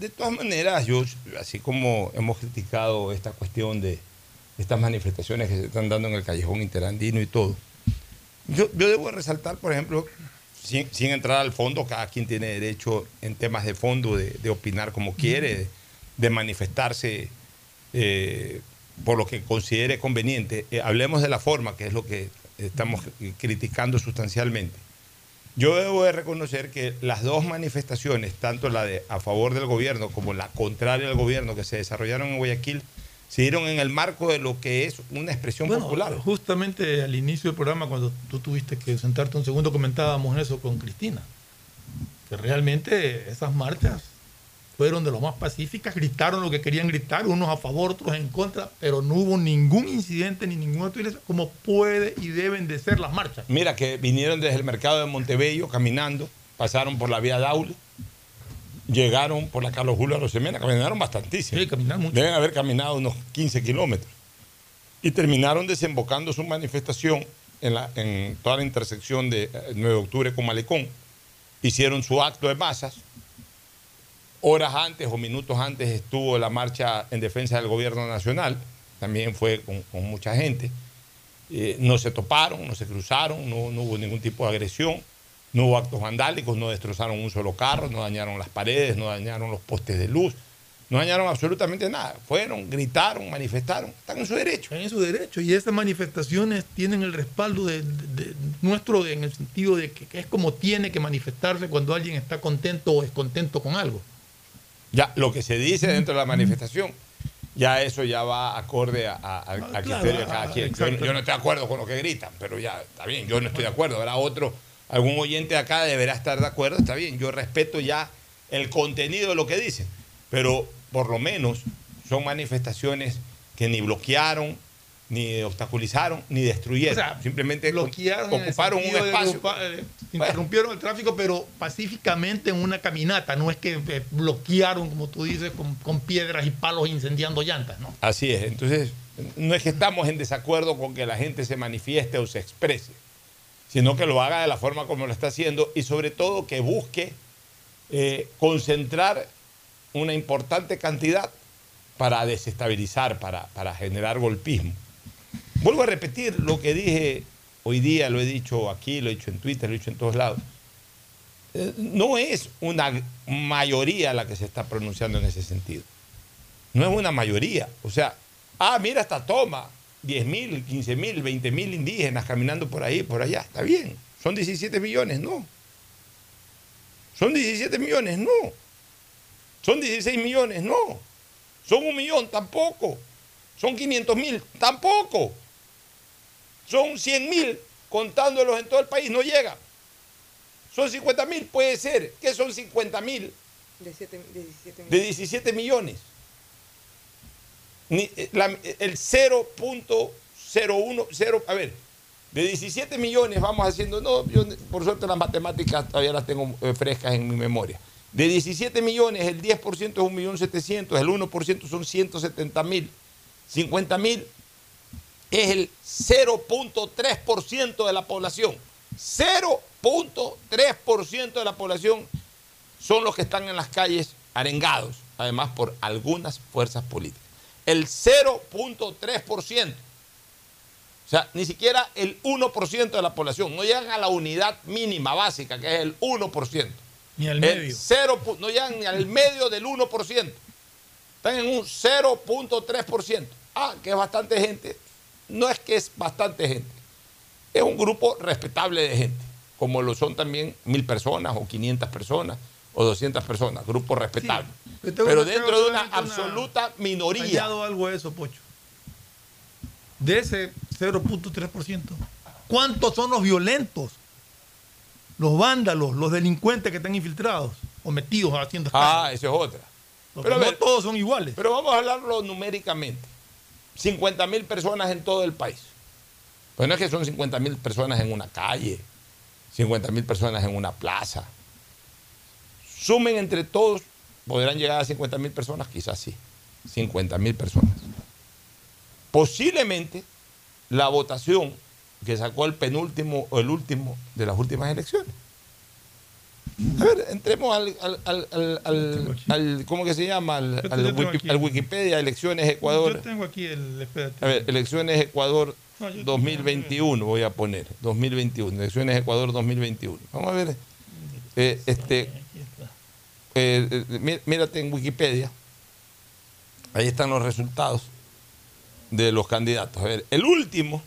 de todas maneras, yo, así como hemos criticado esta cuestión de estas manifestaciones que se están dando en el callejón interandino y todo, yo, debo resaltar, por ejemplo, sin, entrar al fondo, cada quien tiene derecho en temas de fondo de, opinar como quiere, de, de manifestarse eh, por lo que considere conveniente. Eh, hablemos de la forma, que es lo que estamos criticando sustancialmente. Yo debo de reconocer que las dos manifestaciones, tanto la de a favor del gobierno como la contraria al gobierno que se desarrollaron en Guayaquil, se dieron en el marco de lo que es una expresión bueno, popular. Justamente al inicio del programa, cuando tú tuviste que sentarte un segundo, comentábamos eso con Cristina. Que realmente esas marchas fueron de lo más pacíficas, gritaron lo que querían gritar, unos a favor, otros en contra, pero no hubo ningún incidente ni ninguna utilización, como puede y deben de ser las marchas. Mira que vinieron desde el mercado de Montebello caminando, pasaron por la vía Daule, llegaron por la Carlos Julio Rosemena, caminaron bastantísimo. Sí, caminaron mucho. Deben haber caminado unos 15 kilómetros. Y terminaron desembocando su manifestación en, la, en toda la intersección de 9 de octubre con Malecón. Hicieron su acto de masas, Horas antes o minutos antes estuvo la marcha en defensa del gobierno nacional, también fue con, mucha gente. Eh, no se toparon, no se cruzaron, no, hubo ningún tipo de agresión, no hubo actos vandálicos, no destrozaron un solo carro, no dañaron las paredes, no dañaron los postes de luz, no dañaron absolutamente nada. Fueron, gritaron, manifestaron, están en su derecho. Están en su derecho y esas manifestaciones tienen el respaldo de, nuestro en el sentido de que es como tiene que manifestarse cuando alguien está contento o descontento con algo. Ya, lo que se dice dentro de la manifestación, ya eso ya va acorde a, a, a, a criterio de cada quien. Yo, yo, no estoy de acuerdo con lo que gritan, pero ya está bien, yo no estoy de acuerdo. Habrá otro, algún oyente de acá deberá estar de acuerdo, está bien, yo respeto ya el contenido de lo que dicen, pero por lo menos son manifestaciones que ni bloquearon, ni obstaculizaron, ni destruyeron. O sea, Simplemente bloquearon ocuparon un espacio. De, eh, interrumpieron bueno. el tráfico, pero pacíficamente en una caminata. No es que eh, bloquearon, como tú dices, con, con, piedras y palos incendiando llantas. ¿no? Así es. Entonces, no es que estamos en desacuerdo con que la gente se manifieste o se exprese, sino que lo haga de la forma como lo está haciendo y sobre todo que busque eh, concentrar una importante cantidad para desestabilizar, para, para generar golpismo. Vuelvo a repetir lo que dije hoy día, lo he dicho aquí, lo he dicho en Twitter, lo he dicho en todos lados. Eh, no es una mayoría la que se está pronunciando en ese sentido. No es una mayoría. O sea, ah, mira esta toma, 10 mil, 15 mil, 20 mil indígenas caminando por ahí, por allá. Está bien, son 17 millones, no. ¿Son 17 millones? No. ¿Son 16 millones? No. ¿Son un millón? Tampoco. ¿Son 500 mil? Tampoco. ¿Son 100 mil contándolos en todo el país? No llega. ¿Son 50 mil? Puede ser. ¿Qué son 50 mil? De, de 17 De 17 millones. Ni- eh, la- el 0.01, cero- a ver, de 17 millones vamos haciendo, no, yo por suerte las matemáticas todavía las tengo eh, frescas en mi memoria. De 17 millones, el 10% es 1.700.000, el 1% son 170 mil, 50 mil es el 0.3% de la población. 0.3% de la población son los que están en las calles arengados, además por algunas fuerzas políticas. El 0.3%. O sea, ni siquiera el 1% de la población. No llegan a la unidad mínima básica, que es el 1%. Ni al medio. no llegan ni al medio del 1%. Están en un 0.3%. Ah, que es bastante gente. No es que es bastante gente. Es un grupo respetable de gente, como lo son también mil personas o 500 personas o 200 personas, grupo respetable. Pero dentro de una solamente una- absoluta minoría. Añado algo a eso, Pocho. De ese 0.3%, ¿cuántos son los violentos? Los vándalos, los delincuentes que están infiltrados o metidos haciendo Ah, eso es otra. Porque Pero no ver, todos son iguales. Pero vamos a hablarlo numéricamente. 50 mil personas en todo el país. Pues no es que son 50 mil personas en una calle, 50 mil personas en una plaza. Sumen entre todos, podrán llegar a 50 mil personas, quizás sí. 50 mil personas. Posiblemente la votación que sacó el penúltimo o el último de las últimas elecciones. A ver, entremos al, al, al, al- ¿cómo que se llama? Al, Wiki- Wikipedia, elecciones Ecuador. Yo tengo aquí el. Espérate. A ver, elecciones Ecuador No, yo- 2021 voy a poner. 2021, elecciones Ecuador 2021. Vamos a ver. eh, este, eh, eh, mí- mírate en Wikipedia. Ahí están los resultados de los candidatos. A ver, el último,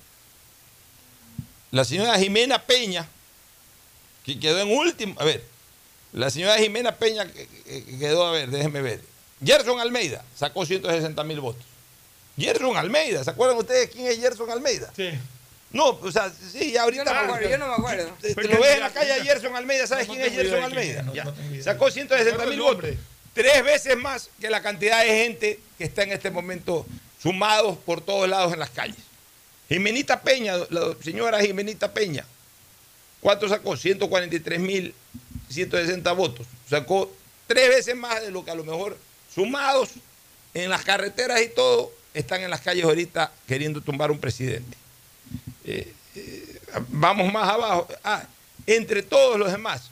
la señora Jimena Peña, que quedó en último. A ver, la señora Jimena Peña que- que- que quedó, a ver, déjenme ver. Gerson Almeida sacó 160 mil votos. Gerson Almeida, ¿se acuerdan ustedes quién es Gerson Almeida? Sí. No, o sea, sí, ya ahorita. Yo no me acuerdo, yo no me acuerdo. Te, lo ves en la calle a. Gerson Almeida, ¿sabes No, quién es Gerson Almeida? no, Ya. Sacó 160 mil votos. Tres veces más que la cantidad de gente que está en este momento sumados por todos lados en las calles. Jimenita Peña, la señora Jimenita Peña, ¿cuánto sacó? 143 mil 160 votos. Sacó tres veces más de lo que a lo mejor sumados en las carreteras y todo están en las calles ahorita queriendo tumbar un presidente. Eh, eh, vamos más abajo. Ah, entre todos los demás,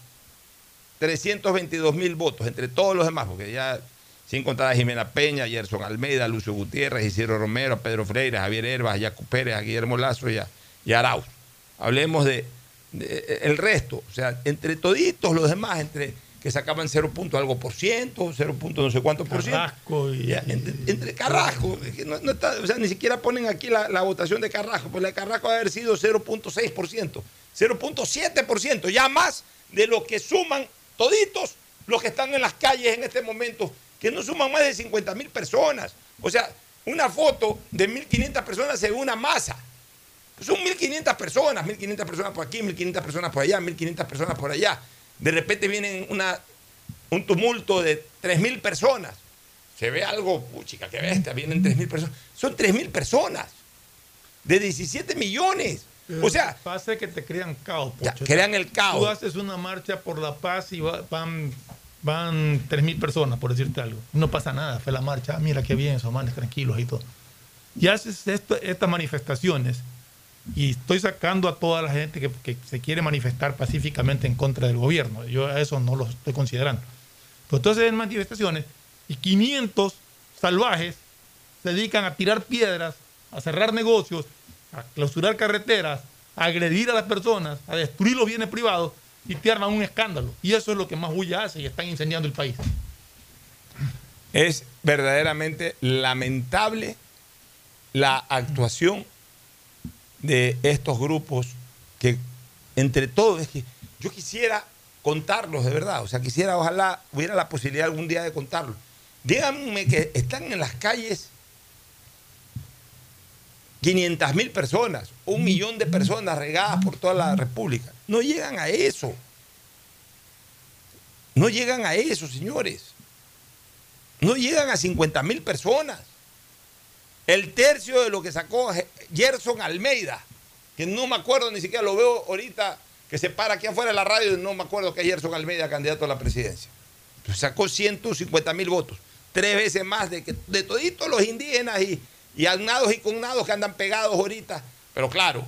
322 mil votos, entre todos los demás, porque ya sin contar a Jimena Peña, Gerson Almeida, Lucio Gutiérrez, Isidro Romero, Pedro Freire, Javier Herbas, Jaco Pérez, a Guillermo Lazo y a, y a Arauz. Hablemos de- el resto, o sea, entre toditos los demás, entre que sacaban 0 punto algo por ciento, 0 punto no sé cuánto por ciento. Carrasco y. Ya, entre, entre Carrasco, es que no- no está- o sea, ni siquiera ponen aquí la, la votación de Carrasco, pues la de Carrasco va a haber sido 0.6%, 0.7%, ya más de lo que suman toditos los que están en las calles en este momento, que no suman más de 50 mil personas. O sea, una foto de 1.500 personas se ve una masa. Son 1.500 personas, 1.500 personas por aquí, 1.500 personas por allá, 1.500 personas por allá. De repente viene una, un tumulto de 3.000 personas. Se ve algo, puchica, qué bestia, vienen 3.000 personas. Son 3.000 personas de 17 millones. Pero O sea, pasa que te crean caos. Ya, crean el caos. Tú haces una marcha por la paz y va- van, van 3.000 personas, por decirte algo. No pasa nada, fue la marcha. Ah, mira qué bien, son manes tranquilos y todo. Y haces esto- estas manifestaciones y estoy sacando a toda la gente que, se quiere manifestar pacíficamente en contra del gobierno. Yo a eso no lo estoy considerando. Pero entonces en manifestaciones y 500 salvajes se dedican a tirar piedras, a cerrar negocios, a clausurar carreteras, a agredir a las personas, a destruir los bienes privados y te arman un escándalo. Y eso es lo que más bulla hace y están incendiando el país. es verdaderamente lamentable la actuación de estos grupos que entre todos, es que yo quisiera contarlos de verdad. O sea, quisiera, ojalá hubiera la posibilidad algún día de contarlos. Díganme que están en las calles 500 mil personas, un millón de personas regadas por toda la República. No llegan a eso. No llegan a eso, señores. No llegan a 50 mil personas. El tercio de lo que sacó Gerson Almeida, que no me acuerdo ni siquiera, lo veo ahorita que se para aquí afuera de la radio, no me acuerdo que es Gerson Almeida candidato a la presidencia. Pues sacó 150 mil votos, tres veces más de, que, de toditos los indígenas y, y y cognados que andan pegados ahorita. Pero claro,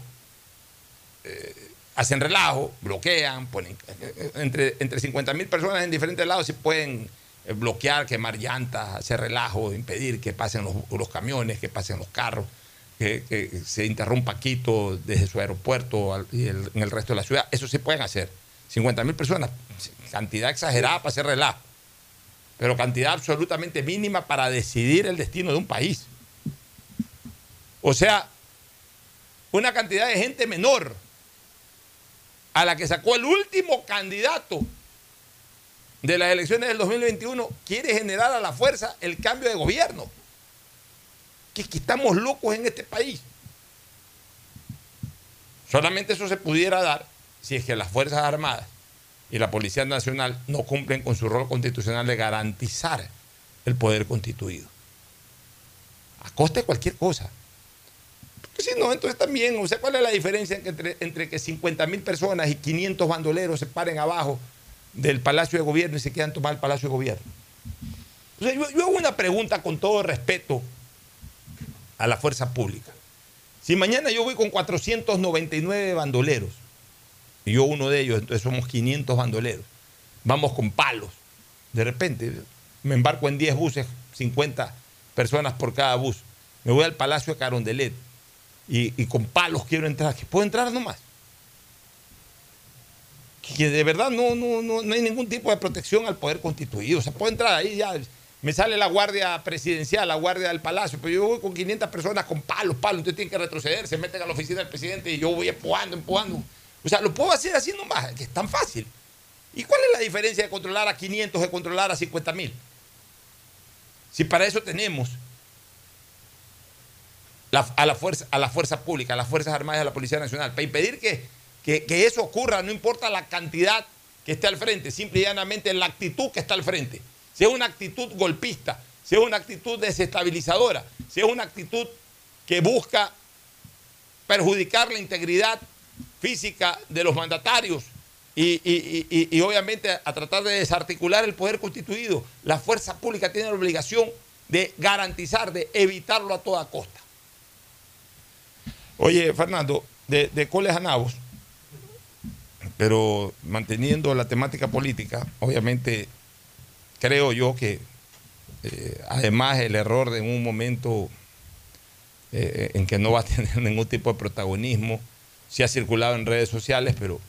eh, hacen relajo, bloquean, ponen eh, entre, entre 50 mil personas en diferentes lados se pueden eh, bloquear, quemar llantas, hacer relajo, impedir que pasen los, camiones, que pasen los carros, que, se interrumpa Quito desde su aeropuerto y en el resto de la ciudad. Eso se pueden hacer. 50 mil personas, cantidad exagerada para hacer relajo, pero cantidad absolutamente mínima para decidir el destino de un país. O sea, una cantidad de gente menor a la que sacó el último candidato de las elecciones del 2021 quiere generar a la fuerza el cambio de gobierno. Que, que estamos locos en este país. Solamente eso se pudiera dar si es que las Fuerzas Armadas y la Policía Nacional no cumplen con su rol constitucional de garantizar el poder constituido. A costa de cualquier cosa. Porque si no, entonces también, o sea, ¿cuál es la diferencia entre, entre que 50 mil personas y 500 bandoleros se paren abajo del Palacio de Gobierno y se quedan tomar el Palacio de Gobierno? O yo, yo hago una pregunta con todo respeto a la fuerza pública. Si mañana yo voy con 499 bandoleros, y yo uno de ellos, entonces somos 500 bandoleros, vamos con palos, de repente me embarco en 10 buses, 50 personas por cada bus, me voy al Palacio de Carondelet, y, con palos quiero entrar, que puedo entrar nomás. Que, de verdad no, no, no, hay ningún tipo de protección al poder constituido. O sea, puedo entrar ahí ya. Me sale la guardia presidencial, la guardia del palacio, pero yo voy con 500 personas con palos, palos, entonces tienen que retroceder, se meten a la oficina del presidente y yo voy empujando, empujando. O sea, lo puedo hacer así nomás, que es tan fácil. ¿Y cuál es la diferencia de controlar a 500 de controlar a 50 mil? Si para eso tenemos a, la fuerza, a la fuerza pública, a las Fuerzas Armadas y a la Policía Nacional, para impedir que, que, eso ocurra, no importa la cantidad que esté al frente, simple y llanamente la actitud que está al frente. Si es una actitud golpista, si es una actitud desestabilizadora, si es una actitud que busca perjudicar la integridad física de los mandatarios y, y, obviamente a tratar de desarticular el poder constituido, la fuerza pública tiene la obligación de garantizar, de evitarlo a toda costa. Oye, Fernando, de, de Coles a pero manteniendo la temática política, obviamente creo yo que eh, además el error de un momento eh, en que no va a tener ningún tipo de protagonismo, sí ha circulado en redes sociales, pero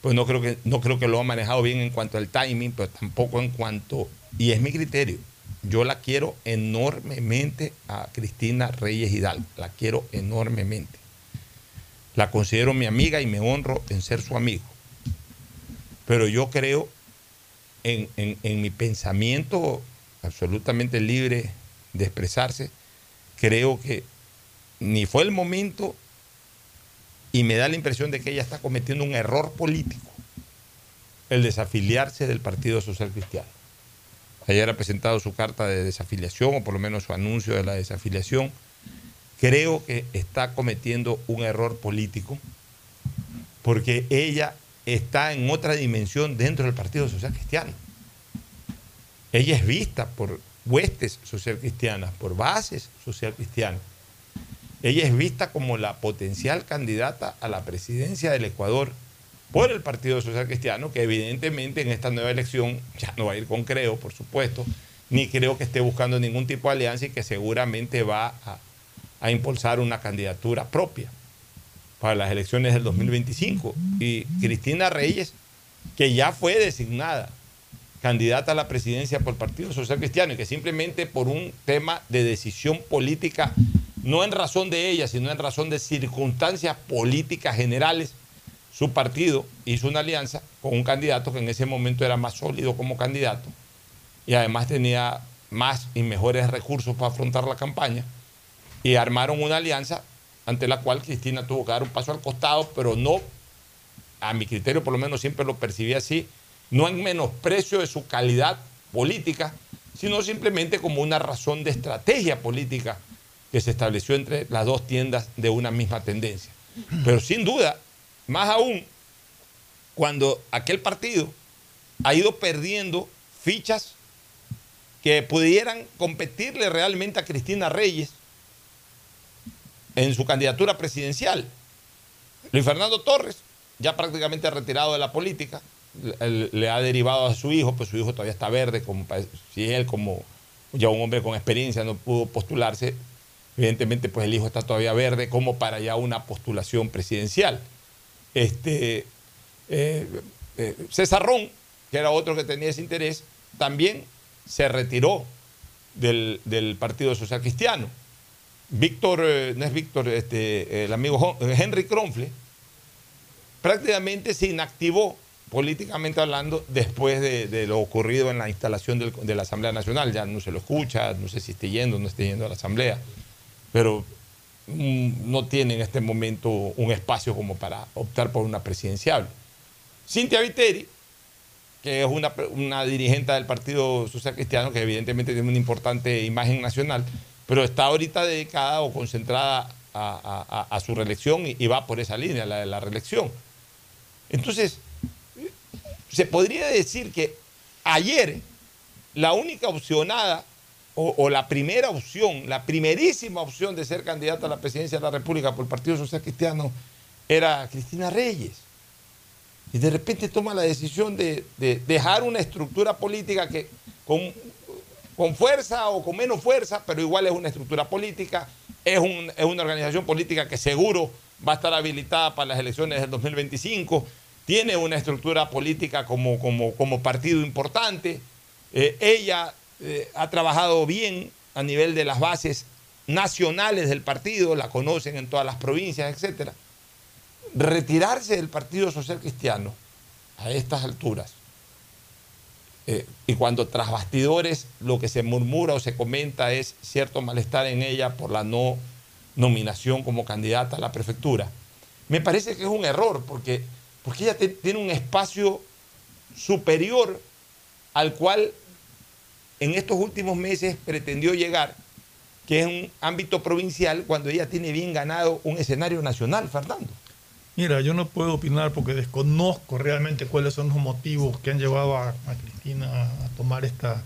pues no creo que no creo que lo ha manejado bien en cuanto al timing, pero tampoco en cuanto y es mi criterio. Yo la quiero enormemente a Cristina Reyes Hidalgo, la quiero enormemente. La considero mi amiga y me honro en ser su amigo. Pero yo creo en, mi pensamiento absolutamente libre de expresarse, creo que ni fue el momento y me da la impresión de que ella está cometiendo un error político, el desafiliarse del Partido Social Cristiano. Ayer ha presentado su carta de desafiliación, o por lo menos su anuncio de la desafiliación. Creo que está cometiendo un error político, porque ella está en otra dimensión dentro del Partido Social Cristiano. Ella es vista por huestes social cristianas, por bases social cristianas. Ella es vista como la potencial candidata a la presidencia del Ecuador por el Partido Social Cristiano, que evidentemente en esta nueva elección ya no va a ir con Creo, por supuesto, ni creo que esté buscando ningún tipo de alianza y que seguramente va a, a impulsar una candidatura propia para las elecciones del 2025. Y Cristina Reyes, que ya fue designada candidata a la presidencia por el Partido Social Cristiano y que simplemente por un tema de decisión política, no en razón de ella, sino en razón de circunstancias políticas generales, su partido hizo una alianza con un candidato que en ese momento era más sólido como candidato y además tenía más y mejores recursos para afrontar la campaña y armaron una alianza ante la cual Cristina tuvo que dar un paso al costado, pero no, a mi criterio por lo menos siempre lo percibí así, no en menosprecio de su calidad política, sino simplemente como una razón de estrategia política que se estableció entre las dos tiendas de una misma tendencia. Pero sin duda, más aún, cuando aquel partido ha ido perdiendo fichas que pudieran competirle realmente a Cristina Reyes en su candidatura presidencial. Luis Fernando Torres, ya prácticamente retirado de la política, le ha derivado a su hijo, pues su hijo todavía está verde, como, si él como ya un hombre con experiencia no pudo postularse, evidentemente pues el hijo está todavía verde como para ya una postulación presidencial. Este, eh, eh, César Ron, que era otro que tenía ese interés, también se retiró del, Partido Social Cristiano. Víctor, eh, no es Víctor, este, el amigo Henry Kronfle, prácticamente se inactivó políticamente hablando después de, lo ocurrido en la instalación de la Asamblea Nacional. Ya no se lo escucha, no sé si esté yendo o no esté yendo a la Asamblea, pero mm, no tiene en este momento un espacio como para optar por una presidencial. Cintia Viteri, que es una, dirigente del Partido Social Cristiano, que evidentemente tiene una importante imagen nacional, pero está ahorita dedicada o concentrada a, su reelección y, va por esa línea, la de la reelección. Entonces, se podría decir que ayer la única opcionada o, o, la primera opción, la primerísima opción de ser candidata a la presidencia de la República por el Partido Social Cristiano era Cristina Reyes y de repente toma la decisión de, dejar una estructura política que con, con, fuerza o con menos fuerza, pero igual es una estructura política, es, una organización política que seguro va a estar habilitada para las elecciones del 2025, tiene una estructura política como partido importante, eh, ella eh, ha trabajado bien a nivel de las bases nacionales del partido, la conocen en todas las provincias, etcétera. Retirarse del Partido Social Cristiano a estas alturas, eh, y cuando tras bastidores lo que se murmura o se comenta es cierto malestar en ella por la no nominación como candidata a la prefectura, me parece que es un error, porque, porque ella tiene un espacio superior al cual en estos últimos meses pretendió llegar, que es un ámbito provincial, cuando ella tiene bien ganado un escenario nacional, Fernando. Mira, yo no puedo opinar porque desconozco realmente cuáles son los motivos que han llevado a, Cristina a tomar esta,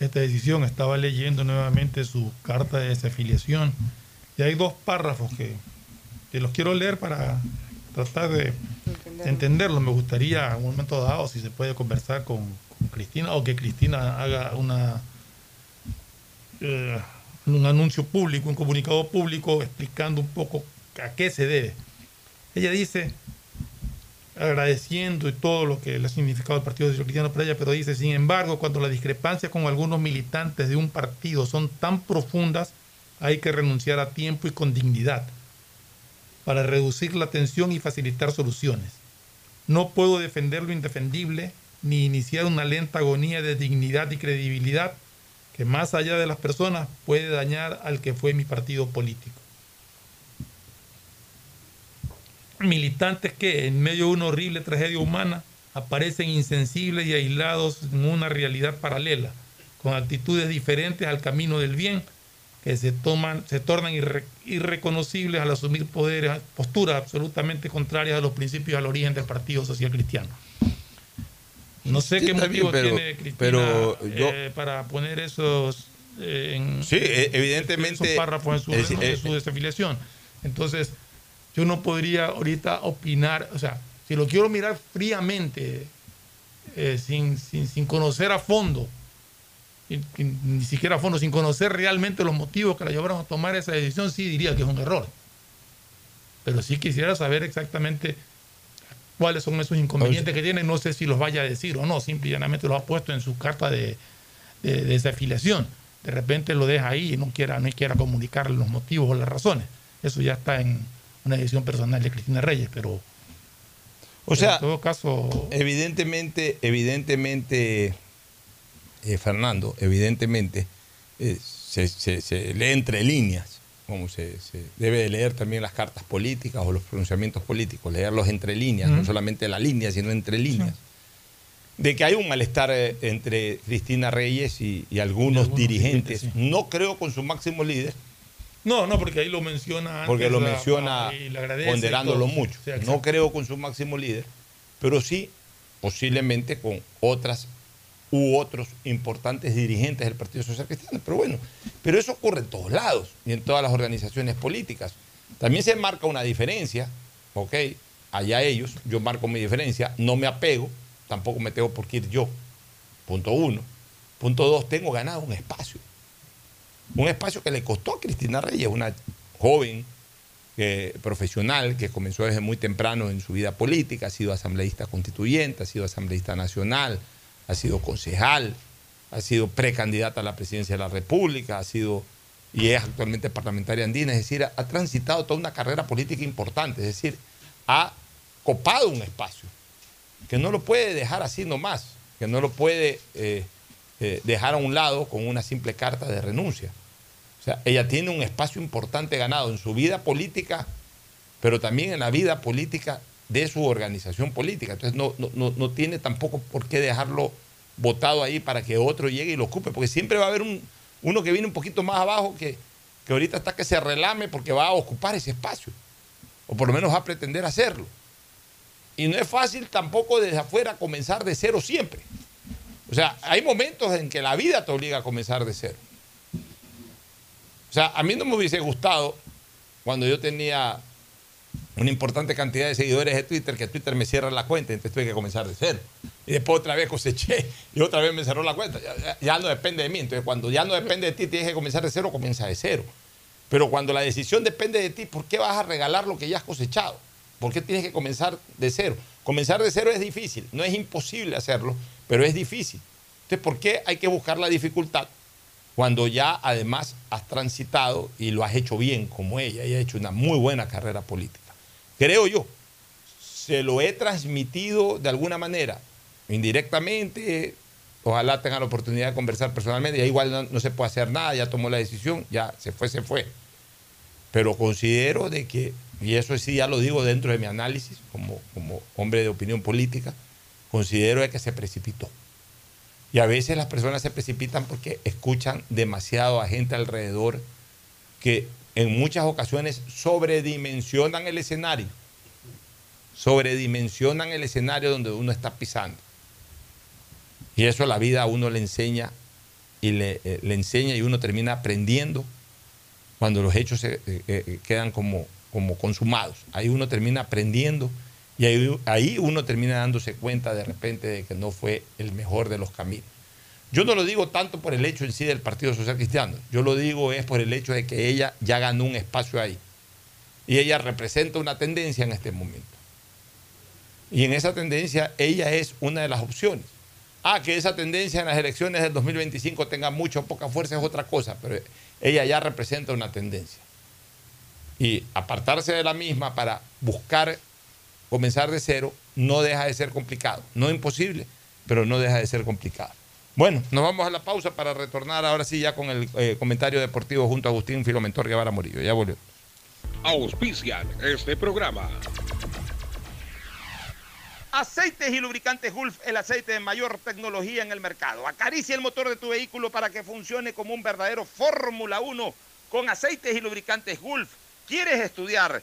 esta decisión. Estaba leyendo nuevamente su carta de desafiliación y hay dos párrafos que, los quiero leer para tratar de entenderlo. Me gustaría en un momento dado si se puede conversar con, Cristina o que Cristina haga una eh, un anuncio público, un comunicado público explicando un poco a qué se debe. Ella dice, agradeciendo y todo lo que le ha significado el Partido Social Cristiano para ella, pero dice, sin embargo, cuando las discrepancias con algunos militantes de un partido son tan profundas, hay que renunciar a tiempo y con dignidad para reducir la tensión y facilitar soluciones. No puedo defender lo indefendible ni iniciar una lenta agonía de dignidad y credibilidad que más allá de las personas puede dañar al que fue mi partido político. Militantes que en medio de una horrible tragedia humana aparecen insensibles y aislados en una realidad paralela, con actitudes diferentes al camino del bien, que se, toman, se tornan irreconocibles al asumir poderes, posturas absolutamente contrarias a los principios al origen del Partido Social Cristiano. No sé qué motivo tiene Cristina eh, para poner esos eh, en, sí, e-, evidentemente, esos párrafos en su, en su desafiliación. Entonces, yo no podría ahorita opinar, o sea, si lo quiero mirar fríamente, eh, sin, conocer a fondo, ni siquiera a fondo, sin conocer realmente los motivos que la llevaron a tomar esa decisión, sí diría que es un error. Pero sí quisiera saber exactamente cuáles son esos inconvenientes que tiene. No sé si los vaya a decir o no, simplemente los ha puesto en su carta de, de, desafiliación. De repente lo deja ahí y no quiera, no quiera comunicar los motivos o las razones. Eso ya está en, una decisión personal de Cristina Reyes, pero O sea, en todo caso, evidentemente, evidentemente, eh, Fernando, evidentemente, eh, se, se- se lee entre líneas, como se, se debe de leer también las cartas políticas o los pronunciamientos políticos, leerlos entre líneas, no solamente la línea, sino entre líneas. De que hay un malestar eh, entre Cristina Reyes y, y algunos, dirigentes, no creo con su máximo líder, no, no, porque ahí lo menciona. antes, porque lo la- menciona ponderándolo mucho. Sí, no creo con su máximo líder, pero sí posiblemente con otras u otros importantes dirigentes del Partido Social Cristiano. Pero bueno, pero eso ocurre en todos lados y en todas las organizaciones políticas. También se marca una diferencia, ¿ok? Allá ellos, yo marco mi diferencia, no me apego, tampoco me tengo por qué ir yo. Punto uno. Punto dos, tengo ganado un espacio. Un espacio que le costó a Cristina Reyes, una joven eh, profesional que comenzó desde muy temprano en su vida política, ha sido asambleísta constituyente, ha sido asambleísta nacional, ha sido concejal, ha sido precandidata a la presidencia de la República, ha sido y es actualmente parlamentaria andina, es decir, ha, transitado toda una carrera política importante, es decir, ha copado un espacio que no lo puede dejar así nomás, que no lo puede eh, eh, dejar a un lado con una simple carta de renuncia. O sea, ella tiene un espacio importante ganado en su vida política, pero también en la vida política de su organización política. Entonces no, no, no, tiene tampoco por qué dejarlo votado ahí para que otro llegue y lo ocupe, porque siempre va a haber un, uno que viene un poquito más abajo que, que ahorita está que se relame porque va a ocupar ese espacio, o por lo menos va a pretender hacerlo. Y no es fácil tampoco desde afuera comenzar de cero siempre. O sea, hay momentos en que la vida te obliga a comenzar de cero. O sea, a mí no me hubiese gustado cuando yo tenía una importante cantidad de seguidores de Twitter que Twitter me cierra la cuenta, entonces tuve que comenzar de cero. Y después otra vez coseché y otra vez me cerró la cuenta. Ya, no depende de mí. Entonces, cuando ya no depende de ti, tienes que comenzar de cero, comienza de cero. Pero cuando la decisión depende de ti, ¿por qué vas a regalar lo que ya has cosechado? ¿Por qué tienes que comenzar de cero? Comenzar de cero es difícil, no es imposible hacerlo, pero es difícil. Entonces, ¿por qué hay que buscar la dificultad cuando ya además has transitado y lo has hecho bien como ella? Ella ha hecho una muy buena carrera política. Creo yo, se lo he transmitido de alguna manera, indirectamente, ojalá tenga la oportunidad de conversar personalmente, ya igual no, se puede hacer nada, ya tomó la decisión, ya se fue, se fue. Pero considero de que, y eso sí ya lo digo dentro de mi análisis como, como hombre de opinión política, considero de que se precipitó. Y a veces las personas se precipitan porque escuchan demasiado a gente alrededor que en muchas ocasiones sobredimensionan el escenario. Sobredimensionan el escenario donde uno está pisando. Y eso la vida a uno le enseña y le, eh, le enseña y uno termina aprendiendo cuando los hechos se, eh, eh, quedan como, como consumados. Ahí uno termina aprendiendo y ahí, uno termina dándose cuenta de repente de que no fue el mejor de los caminos. Yo no lo digo tanto por el hecho en sí del Partido Social Cristiano, yo lo digo es por el hecho de que ella ya ganó un espacio ahí y ella representa una tendencia en este momento. Y en esa tendencia ella es una de las opciones. Ah, que esa tendencia en las elecciones del 2025 tenga mucha o poca fuerza es otra cosa, pero ella ya representa una tendencia. Y apartarse de la misma para buscar comenzar de cero no deja de ser complicado. No imposible, pero no deja de ser complicado. Bueno, nos vamos a la pausa para retornar ahora sí ya con el eh, comentario deportivo junto a Agustín Filomentor Guevara Morillo. Ya volvió. Auspician este programa. Aceites y lubricantes Gulf, el aceite de mayor tecnología en el mercado. Acaricia el motor de tu vehículo para que funcione como un verdadero Fórmula 1 con aceites y lubricantes Gulf. ¿Quieres estudiar,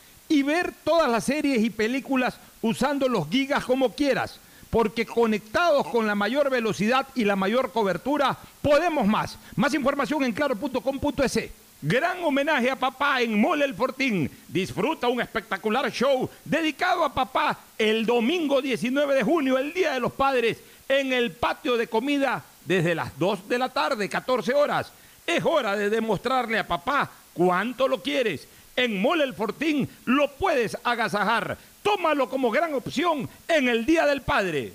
y ver todas las series y películas usando los gigas como quieras, porque conectados con la mayor velocidad y la mayor cobertura, podemos más. Más información en claro.com.es. Gran homenaje a papá en Mole El Fortín. Disfruta un espectacular show dedicado a papá el domingo 19 de junio, el Día de los Padres, en el patio de comida desde las 2 de la tarde, 14 horas. Es hora de demostrarle a papá cuánto lo quieres. En Mole El Fortín lo puedes agasajar. Tómalo como gran opción en el Día del Padre.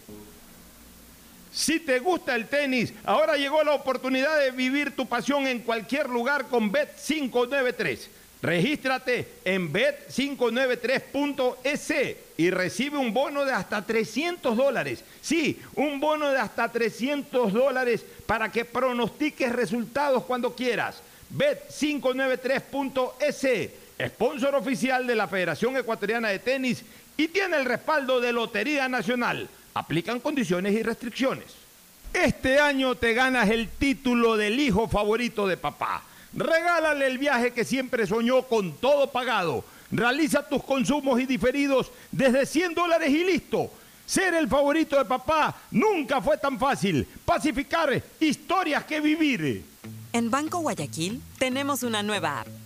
Si te gusta el tenis, ahora llegó la oportunidad de vivir tu pasión en cualquier lugar con Bet593. Regístrate en bet593.es y recibe un bono de hasta 300 dólares. Sí, un bono de hasta 300 dólares para que pronostiques resultados cuando quieras. Bet593.es, sponsor oficial de la Federación Ecuatoriana de Tenis y tiene el respaldo de Lotería Nacional. Aplican condiciones y restricciones. Este año te ganas el título del hijo favorito de papá. Regálale el viaje que siempre soñó con todo pagado. Realiza tus consumos y diferidos desde 100 dólares y listo. Ser el favorito de papá nunca fue tan fácil. Pacificar historias que vivir. En Banco Guayaquil tenemos una nueva app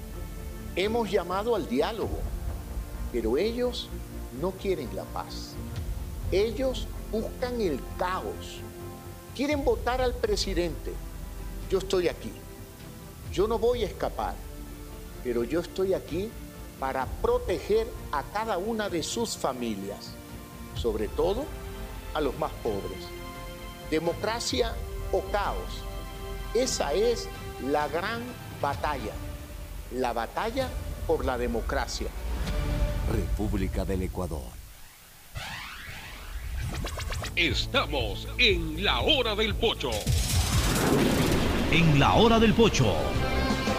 hemos llamado al diálogo, pero ellos no quieren la paz. Ellos buscan el caos, quieren votar al presidente. Yo estoy aquí, yo no voy a escapar, pero yo estoy aquí para proteger a cada una de sus familias, sobre todo a los más pobres. Democracia o caos, esa es la gran batalla, la batalla por la democracia. República del Ecuador. Estamos en la hora del pocho. En la hora del pocho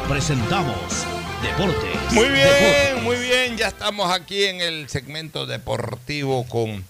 presentamos Deportes. Muy bien, Deportes. muy bien. Ya estamos aquí en el segmento deportivo con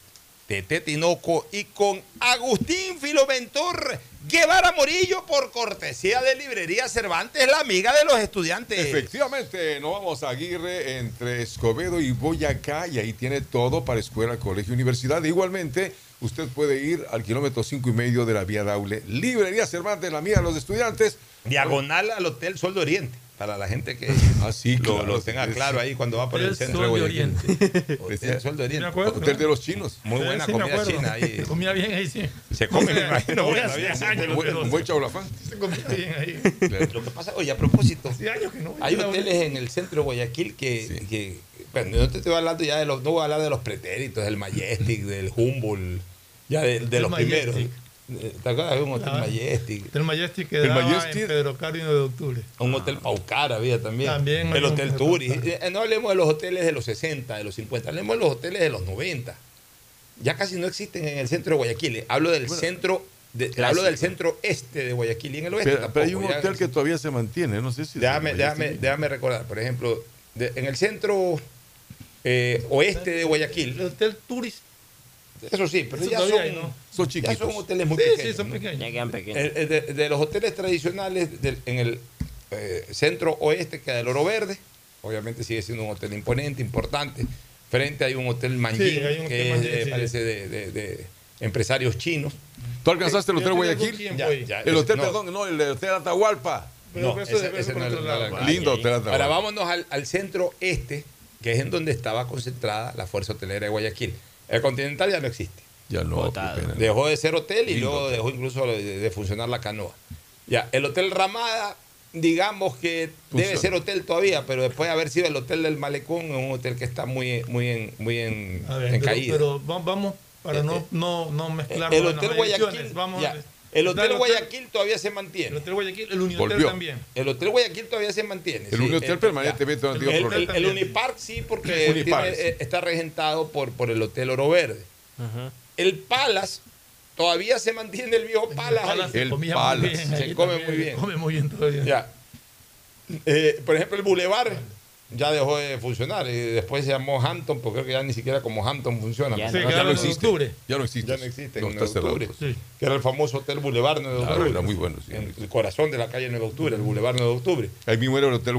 Tete Tinoco y con Agustín Filoventor Guevara Morillo por cortesía de Librería Cervantes, la amiga de los estudiantes. Efectivamente, nos vamos a Aguirre entre Escobedo y Boyacá y ahí tiene todo para escuela, colegio, universidad. Igualmente, usted puede ir al kilómetro cinco y medio de la vía Daule. Librería Cervantes, la amiga de los estudiantes. Diagonal al Hotel Sol de Oriente. Para la gente que Así lo, lo tenga claro ahí cuando va por el, El centro Sol de Guayaquil. Hotel Sol de Oriente. acuerdo. Hotel de los chinos. Muy Sí, buena sí, comida china ahí. Comía bien ahí, sí. Se come, me imagino. Voy bien, años, Un buen, buen chaulafán. Se comía bien ahí. Lo que pasa, oye, a propósito, Hace años que no. hay hoteles en el centro de Guayaquil que, que- bueno, no te estoy hablando ya de los, no voy a hablar de los pretéritos, del Majestic, del Humboldt, ya de, los Majestic. primeros. ¿Te acuerdas? Había un hotel ah. Majestic. Hotel Majestic que el Majestic, en Pedro Caro y 9 de octubre. Un hotel ah. Paucar había también. El hotel Turis. Eh, no hablemos de los hoteles de los 60, de los 50, hablemos de los hoteles de los 90. Ya casi no existen en el centro de Guayaquil. Eh. Hablo del centro de, hablo del centro este de Guayaquil y en el oeste. Pero, pero hay un hotel que todavía se mantiene, no sé si. Déjame, déjame, déjame recordar, por ejemplo, en el centro eh, oeste de Guayaquil. El hotel Turis. Eso sí, pero Eso ya son, hay, ¿no? Son chiquitos. Ya son hoteles muy sí, pequeños. Sí, son pequeños. Ya quedan pequeños. Eh, eh, de, los hoteles tradicionales en el eh, centro oeste queda el Oro Verde. Obviamente sigue siendo un hotel imponente, importante. Frente hay un hotel Manjín, que parece de, empresarios chinos. ¿Tú alcanzaste el Hotel Guayaquil? El Hotel, no. perdón, no, el Hotel Atahualpa. Lindo Hotel Atahualpa. Ahora vámonos al, al, centro este, que es en donde estaba concentrada la Fuerza Hotelera de Guayaquil. El Continental ya no existe. Ya lo ocupen, Dejó de ser hotel y luego dejó incluso de, funcionar la canoa. Ya, el Hotel Ramada, digamos que debe ser hotel todavía, pero después de haber sido el Hotel del Malecón, es un hotel que está muy, muy en, muy en, ver, en caída. Pero vamos, para eh, eh, no, no, no mezclar el Hotel Guayaquil. El Hotel Guayaquil todavía se mantiene. El Hotel Guayaquil, el Unihotel también. El Hotel Guayaquil todavía se mantiene. El sí, Unihotel este, permanentemente el, el, el, Unipark sí, porque tiene, sí. Eh, está regentado por, por el Hotel Oro Verde. Ajá. El Palas todavía se mantiene el viejo Palas. El Palas, se, el. Muy bien, se come muy bien. Todavía. Eh, por ejemplo, el Boulevard ya dejó de funcionar y después se llamó Hampton porque creo que ya ni siquiera como Hampton funciona. Ya, sí, no, ya no existe. Ya no existe. Ya no existe. No en octubre. Que era el famoso Hotel Boulevard 9 de Octubre. En el corazón de la calle 9 de Octubre, el Boulevard 9 de Octubre. Ahí mismo era el Hotel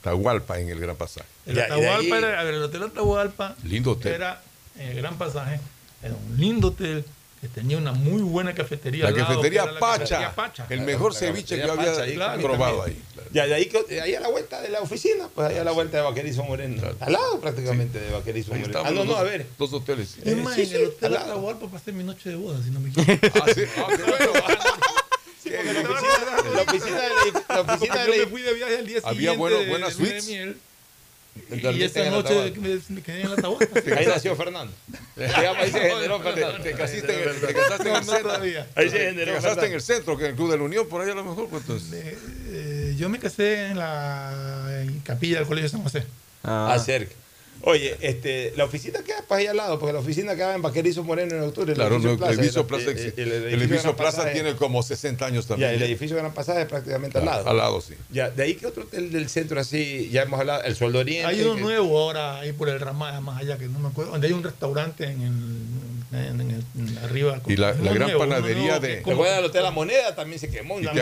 Atahualpa en el Gran Pasaje. El, ya, Atahualpa era, el Hotel Atahualpa. Lindo hotel. Era el Gran Pasaje. Era un lindo hotel que tenía una muy buena cafetería. La, cafetería, Pacha, El mejor ceviche que había Pacha, ahí, probado ahí. Y ahí, ahí, a la vuelta de la oficina, pues ahí a la vuelta de Vaquerizo Moreno. Al lado prácticamente de Vaquerizo Moreno. Ah, no, no, a ver. Dos hoteles. Es eh, más, sí, en el hotel Atahualpa pasé mi noche de boda, si no me equivoco. Ah, ah bueno. Ah, la oficina, la oficina, de, la, de, fui de viaje Había. De. Y esta noche me, me, quedé en la tabota. Ahí nació Fernando. Llama, ahí se generó Fernando. Te, casaste, en, te casaste en el centro. Ahí se generó. Te casaste en el centro, que en el Club de la Unión, por ahí a lo mejor. Pues, entonces. Eh, yo me casé en la en capilla del Colegio de San José. Ah, cerca. Oye, este, la oficina queda para allá al lado, porque la oficina quedaba en Vaquerizo Moreno en octubre. Claro, eh, eh, el edificio Plaza, el el, el, Plaza tiene como 60 años también. Ya, el edificio Gran Pasaje es prácticamente al lado. Al lado, sí. Ya, de ahí que otro hotel del centro así, ya hemos hablado, el Sol de Oriente. Hay uno nuevo ahora, ahí por el ramal más allá, que no me acuerdo, donde hay un restaurante en el arriba. Y la, gran panadería de. ¿Te Hotel La Moneda? También se quemó. La,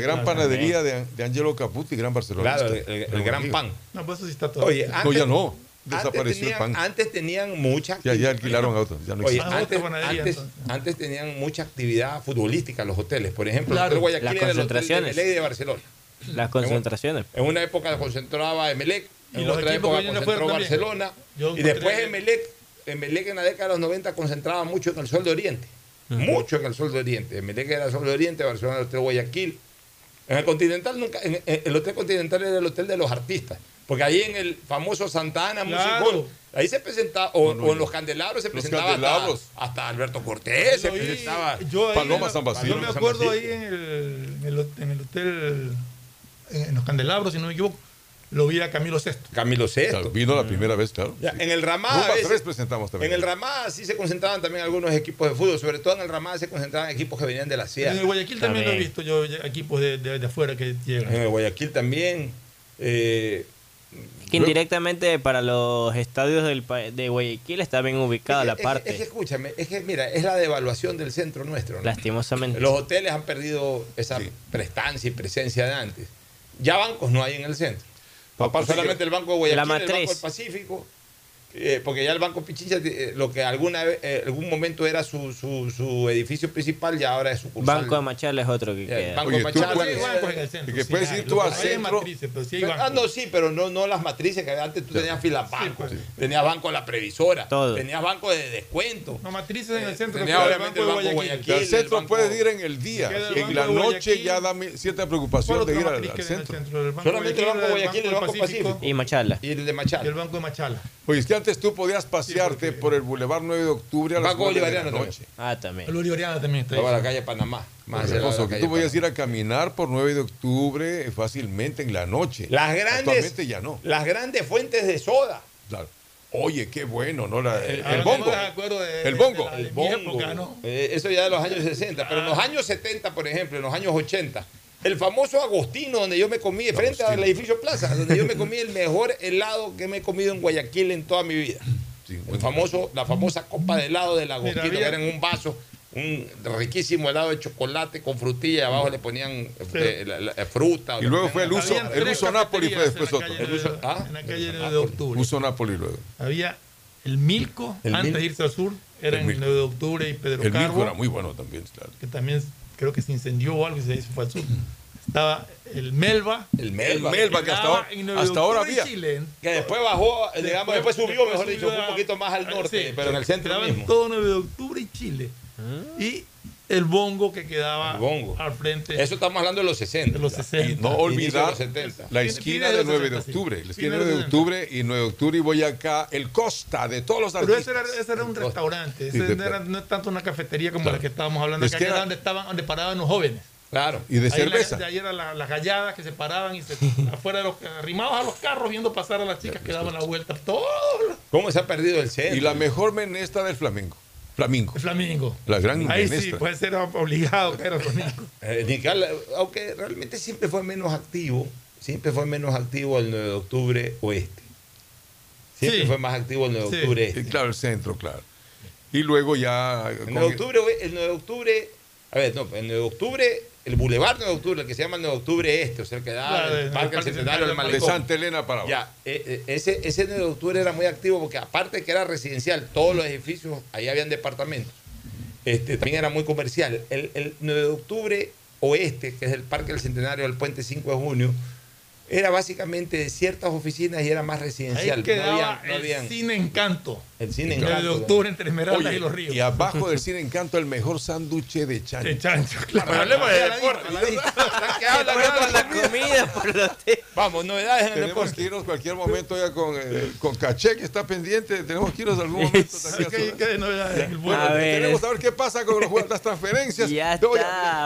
gran panadería de, de Angelo Caputi, gran barcelonista. Claro, el, gran pan. No, pues eso sí está todo. Oye, antes, no, ya no. Desapareció antes tenían, el pan. Antes tenían mucha actividad. Ya, alquilaron autos. Ya no Oye, antes, tenían mucha actividad futbolística los hoteles. Por ejemplo, claro, el Guayaquil las concentraciones. De, Barcelona. Las concentraciones. En, una época concentraba Emelec, en y otra época concentró Barcelona. Y después Emelec, Emelec en la década de los 90 concentraba mucho en el Sol de Oriente. Mucho en el Sol de Oriente. Emelec era el Sol de Oriente, Barcelona era el Hotel Guayaquil. En el Continental nunca, el Hotel Continental era el hotel de los artistas. Porque ahí en el famoso Santa Ana claro. Ahí se presentaba, o, en los candelabros se los presentaba candelabros. Hasta, Alberto Cortés, se presentaba yo Paloma San Basilio. Yo me acuerdo ahí en el, en el, hotel, en, los candelabros, si no me equivoco lo vi a Camilo VI. Camilo VI. Vino la ah. primera vez, claro. Ya, sí. En el Ramada. Tres presentamos también. En el Ramada sí se concentraban también algunos equipos de fútbol, sobre todo en el Ramada se concentraban equipos que venían de la sierra. En el Guayaquil también, lo he visto yo, equipos de, de, afuera que llegan. En el Guayaquil también. Eh, que indirectamente para los estadios del, de Guayaquil está bien ubicada la parte. Es, que escúchame, es que mira, es la devaluación del centro nuestro. ¿no? Lastimosamente. Los hoteles han perdido esa prestancia y presencia de antes. Ya bancos no hay en el centro. Papá, solamente el Banco de Guayaquil, la matriz. el Banco del Pacífico eh, porque ya el Banco Pichincha, eh, lo que alguna eh, algún momento era su, su, su, edificio principal, ya ahora es su Banco de Machala es otro que queda. Banco de Machala. Puedes, sí, bancos en el centro. Que puedes ir tú al centro. Matrices, pero sí hay ah, no, sí, pero no, no las matrices, que antes tú tenías filas bancos. Pues, tenías banco de la previsora. Todo. Tenías banco de descuento. No, matrices en el eh, centro. Tenías obviamente el Banco de Guayaquil. Guayaquil el centro el banco, puedes ir en el día. En la noche ya da cierta preocupación de ir al, al centro. Solamente el Banco de Guayaquil, el Banco Pacífico. Y Machala. Y el de Machala. Y el Banco de Machala. Oye, antes tú podías pasearte por el Boulevard 9 de Octubre a las 9 la noche. También. Ah, también. El también está la calle Panamá. Más la la tú podías ir a caminar por 9 de octubre fácilmente en la noche. Las grandes, ya no. Las grandes fuentes de soda. Claro. Oye, qué bueno, ¿no? Eh, el, bongo. El, bongo. El bongo. Eh, eso ya de los años 60. Pero en los años 70, por ejemplo, en los años 80, el famoso Agostino, donde yo me comí, frente al edificio Plaza, donde yo me comí el mejor helado que me he comido en Guayaquil en toda mi vida. el famoso, la famosa copa de helado del Agostino, había- que era en un vaso, un riquísimo helado de chocolate con frutilla, y abajo le ponían eh, la- la- fruta. Y luego fue el uso, el uso Napoli fue después otro. El uso- ah, En la calle 9 de octubre. Uso Napoli luego. Había el Milco, El antes Milco. de irse al sur, era El en Milco. 9 de octubre y Pedro El Carbo, Milco era muy bueno también, claro. que también creo que se incendió o algo y se fue al sur. Estaba el Melba. El Melba. El Melba, que hasta ahora- en 9 de hasta ahora octubre y había. Chile. Que después bajó, digamos, después subió, después mejor dicho, un poquito más al ah, norte, sí, pero en el centro mismo. en todo 9 de octubre y Chile. Y el bongo que quedaba El bongo. al frente Eso estamos hablando de los 60. de los 60. Y no olvidar los 70. la esquina fines de de los 9 de 60, sí. octubre. La esquina Fines de de 9 de octubre y 9 de octubre y Boyacá, el Costa de todos los Pero artistas. ese era, ese era un restaurante, ese no, era, no es tanto una cafetería como Claro. la que estábamos hablando Es acá, que era era- donde estaban, donde paraban los jóvenes. Claro. Y de Ahí cerveza. La, de ahí eran la- las galladas que se paraban y se, afuera de los arrimados a los carros viendo pasar a las chicas que daban la vuelta. Todo ¿Cómo se ha perdido el centro? Y la mejor menesta del flamenco. Flamingo. el flamingo. La gran Ahí sí, puede ser obligado que era flamingo. Eh, Nical, aunque realmente siempre fue menos activo, siempre fue menos activo el 9 de octubre oeste. Siempre Sí. fue más activo el 9 de Sí. octubre Y este. claro, el centro, claro. Y luego ya. El con- 9 de octubre, el 9 de octubre, a ver, no, el 9 de octubre, el Boulevard 9 de octubre, el que se llama el 9 de octubre este, o sea, el que da Claro, el Parque del Centenario del Centenario de Malecón. Santa Elena para abajo. Ya, eh, eh, ese, ese 9 de octubre era muy activo porque aparte de que era residencial, todos los edificios, ahí habían departamentos, este, también era muy comercial. El, el 9 de octubre oeste, que es el Parque del Centenario del Puente 5 de junio, era básicamente de ciertas oficinas y era más residencial. Ahí No quedaba no el habían- cine Encanto. El cine El de Encanto. octubre entre Esmeraldas Oye, y Los Ríos. y abajo del cine encanto el mejor sándwich de chancho. De chancho, claro. Hablemos de deporte. ¿Qué habla Fue por la comida, por los. Vamos, novedades en el Tenemos deporte. que irnos cualquier momento ya con, eh, con Caché que está pendiente. Tenemos que irnos algún momento. también a ¿Qué, qué de novedades Bueno, A ver, queremos saber qué pasa con los las transferencias. Ya está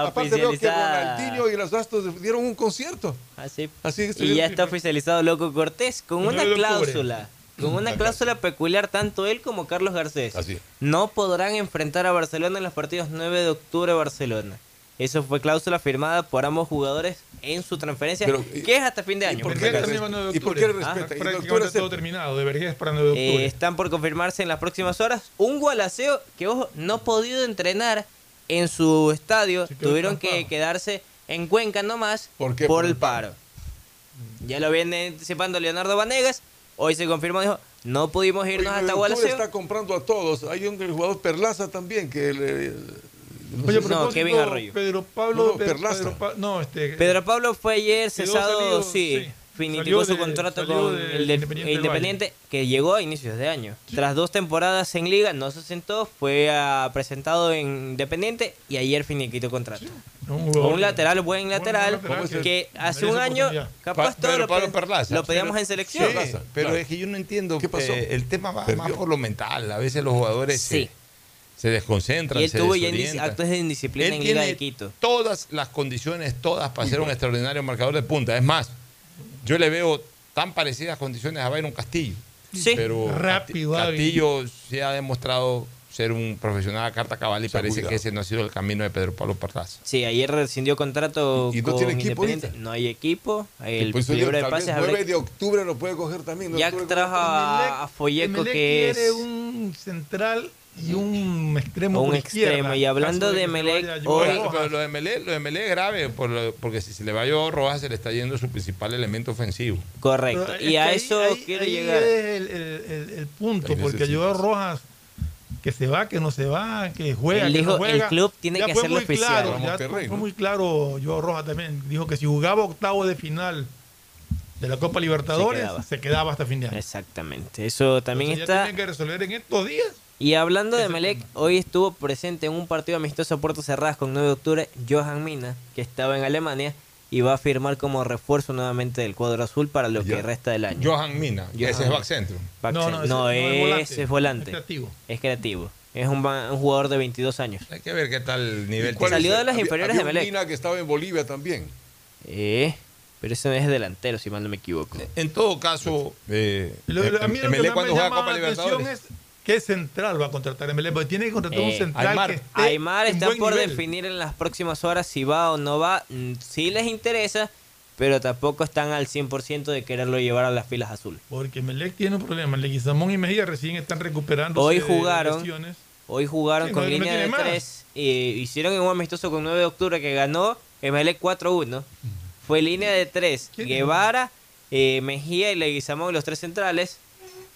aparte veo que. Ronaldinho y los Gastos dieron un concierto. Así. Así que Y ya está oficializado Loco Cortés con una 9 de octubre. cláusula. Con una cláusula peculiar tanto él como Carlos Garcés. Así. No podrán enfrentar a Barcelona en los partidos 9 de octubre Barcelona. Eso fue cláusula firmada por ambos jugadores en su transferencia, Pero, ¿y- que es hasta fin de año. por por qué si acaso. también va 9 de ¿Y por qué respeta? Ah, ¿Y de prácticamente todo terminado. De para 9 de Eh, octubre. están por confirmarse en las próximas horas un gualaceo que, ojo, no ha podido entrenar en su estadio. Tuvieron que quedarse en Cuenca nomás ¿Por qué? por Por el el paro. Ya lo viene anticipando Leonardo Vanegas. Hoy se confirmó, dijo, no pudimos irnos Oye, hasta Gualaceo. está comprando a todos. Hay un el jugador Perlaza también que le, no Oye, a sé- no, Kevin Arroyo. Pedro Pablo. No, no, Pedro- Perlaza. Pedro Pa- no, este. Pedro Pablo fue ayer cesado, salido, sí, sí. Finitivó Salió su de- contrato con el de- Independiente que llegó a inicios de año. Tras dos temporadas en liga, no se sentó, fue presentado en Independiente y ayer finiquitó contrato. Un, Un lateral, buen lateral, buen lateral que que hace un año, capaz Pa- todo lo, lo pedíamos Pero- en selección. Sí, pero claro. es que yo no entiendo. ¿Qué pasó? eh, el tema va más por lo mental. A veces los jugadores Sí. se, se desconcentran. Y él se tuvo ya actos de indisciplina Él en Liga de Quito. Todas las condiciones, todas para ser un extraordinario marcador de punta. Es más, yo le veo tan parecidas condiciones a Byron Castillo. Sí. Pero Rápido. Castillo sí ha demostrado ser un profesional a carta cabal y Se parece cuidado. que ese no ha sido el camino de Pedro Pablo Perlaza. Sí, ayer rescindió contrato ¿Y no con tiene equipo Independiente. ahorita? No hay equipo. El Pues, de pases 9 habrá- de octubre lo puede coger también. ¿no? Ya trajo a, a Folleco Emelec que es un central y un extremo. un por extremo. Y hablando de se vaya Joao hoy- Pero, lo de Melé, lo de Melé es grave por lo- porque si se le va a Rojas se le está yendo su principal elemento ofensivo. correcto. Pero Y a ahí- eso ahí- quiero ahí llegar. es el, el- el- el punto, porque. Joao Rojas, que se va, que no se va, que juega, que no juega. el club tiene ya que fue hacerlo muy oficial. Claro, ya Monterrey, fue ¿no? muy claro Joao Rojas también. Dijo que si jugaba octavo de final de la Copa Libertadores, quedaba. se quedaba, hasta fin de año. Exactamente. Eso también Entonces ya está. tienen que resolver en estos días. Y hablando de Melec, hoy estuvo presente en un partido amistoso a puertas cerradas con 9 de octubre, Johan Mina, que estaba en Alemania y va a firmar como refuerzo nuevamente del cuadro azul para lo que resta del año. Johan Mina, Johan ese es back centro. Back No, no, ese- no, no, es volante. ese es volante. Es creativo. Es creativo. Es un, ba- un jugador de 22 años. Hay que ver qué tal el nivel. ¿Cuál Salió es? de las Había- inferiores había de Melec. Mina que estaba en Bolivia también. Eh, Pero ese no es delantero, si mal no me equivoco. En todo caso, eh, Lo- lo- a mí lo que Emelec más cuando me juega llama Copa la atención es qué central va a contratar Emelec, porque tiene que contratar un Eh, central Aymar. que esté Aymar en está buen por nivel. definir en las próximas horas si va o no va. Mm, Sí les interesa, pero tampoco están al 100% de quererlo llevar a las filas azules. Porque Melec tiene un problema. Leguizamón y Mejía recién están recuperando Hoy jugaron, lesiones. hoy jugaron Sí, con no- línea de más. 3 y hicieron en un amistoso con 9 de octubre que ganó Emelec 4-1. Fue línea de 3. Guevara, eh, Mejía y Leguizamón los tres centrales.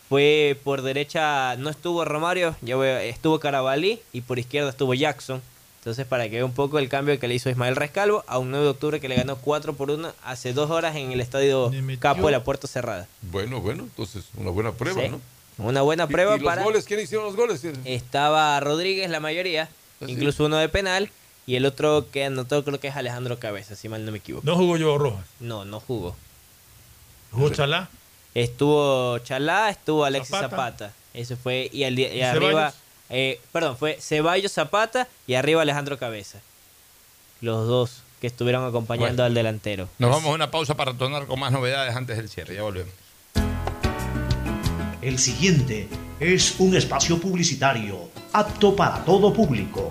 Fue por derecha, no estuvo Romario, ya estuvo Carabalí y por izquierda estuvo Jackson. Entonces, para que vea un poco el cambio que le hizo Ismael Rescalvo a un 9 de octubre que le ganó 4 por 1 hace dos horas en el estadio Capo de la Puerta Cerrada. Bueno, bueno, entonces una buena prueba, Sí. ¿no? Una buena ¿Y- prueba y, los para. goles? ¿Quién hicieron los goles? Estaba Rodríguez, la mayoría, Ah, sí. incluso uno de penal, y el otro que anotó creo que es Alejandro Cabeza, si mal no me equivoco. No jugó yo Rojas. No, no jugó. Jugó Chalá. Estuvo Chalá, estuvo Alexis Zapata. Zapata. Eso fue, y, al- y ¿Y arriba, eh, perdón, fue Ceballos Zapata y arriba Alejandro Cabeza. Los dos que estuvieron acompañando Bueno. al delantero. Nos vamos a una pausa para retornar con más novedades antes del cierre. Ya volvemos. El siguiente es un espacio publicitario apto para todo público.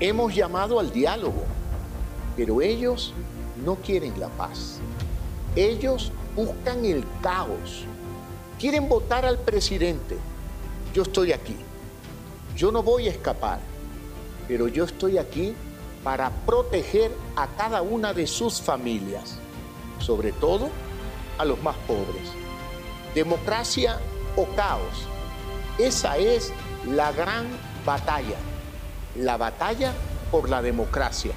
hemos llamado al diálogo, pero ellos no quieren la paz. Ellos buscan el caos. Quieren votar al presidente. Yo estoy aquí. Yo no voy a escapar, pero yo estoy aquí para proteger a cada una de sus familias, sobre todo a los más pobres. Democracia o caos. Esa es la gran batalla. La batalla por la democracia.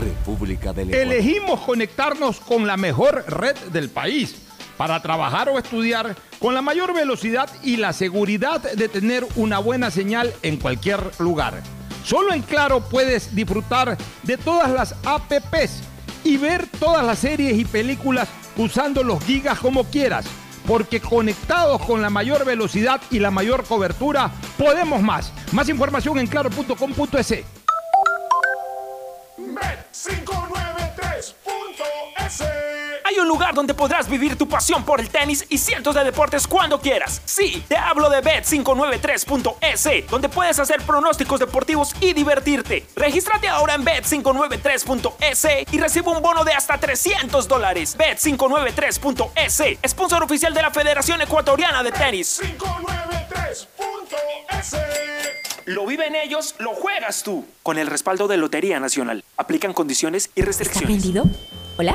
República del Ecuador. Elegimos conectarnos con la mejor red del país para trabajar o estudiar con la mayor velocidad y la seguridad de tener una buena señal en cualquier lugar. Solo en Claro puedes disfrutar de todas las APPs y ver todas las series y películas usando los gigas como quieras. Porque conectados con la mayor velocidad y la mayor cobertura, podemos más. Más información en claro.com.es. Bet593.es Hay un lugar donde podrás vivir tu pasión por el tenis y cientos de deportes cuando quieras. Sí, te hablo de Bet593.es, donde puedes hacer pronósticos deportivos y divertirte. Regístrate ahora en Bet593.es y recibe un bono de hasta 300 dólares. Bet593.es, sponsor oficial de la Federación Ecuatoriana de Tenis. Bet593.es Lo viven ellos, lo juegas tú. Con el respaldo de Lotería Nacional. Aplican condiciones y ¿Está restricciones. prendido? ¿Hola?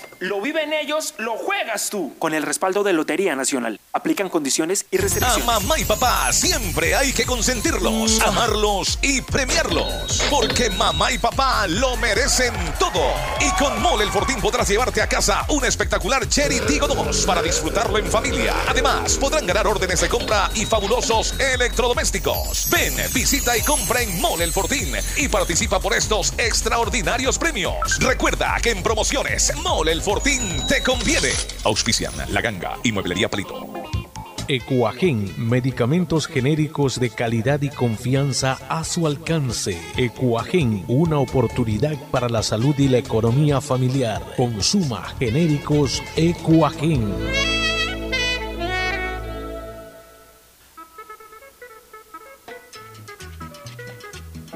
Lo viven ellos, lo juegas tú. Con el respaldo de Lotería Nacional. Aplican condiciones y A restricciones. mamá y papá siempre hay que consentirlos, amarlos y premiarlos. Porque mamá y papá lo merecen todo. Y con Mole el Fortín podrás llevarte a casa un espectacular Cherry Tigo 2 para disfrutarlo en familia. Además, podrán ganar órdenes de compra y fabulosos electrodomésticos. Ven, visita y compra en Mole el Fortín y participa por estos extraordinarios premios. Recuerda que en promociones Mole el Fortín te conviene. Auspician La Ganga y Mueblería Palito. Ecuagen, medicamentos genéricos de calidad y confianza a su alcance. Ecuagen, una oportunidad para la salud y la economía familiar. Consuma genéricos Ecuagen.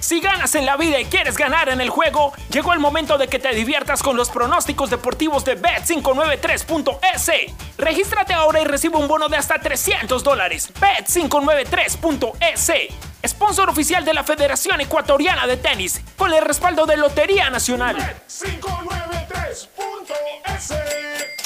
Si ganas en la vida y quieres ganar en el juego, llegó el momento de que te diviertas con los pronósticos deportivos de Bet593.es. Regístrate ahora y recibe un bono de hasta 300 dólares. Bet593.es. Sponsor oficial de la Federación Ecuatoriana de Tenis, con el respaldo de Lotería Nacional. 593.es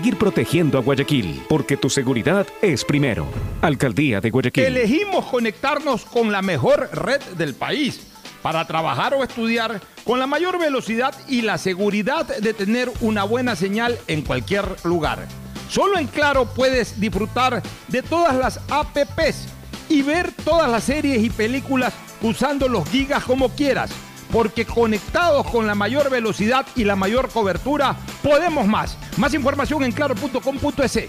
protegiendo a Guayaquil, porque tu seguridad es primero. Alcaldía de Guayaquil. Elegimos conectarnos con la mejor red del país para trabajar o estudiar con la mayor velocidad y la seguridad de tener una buena señal en cualquier lugar. Solo en Claro puedes disfrutar de todas las APPs y ver todas las series y películas usando los gigas como quieras. Porque conectados con la mayor velocidad y la mayor cobertura, podemos más. Más información en claro.com.es.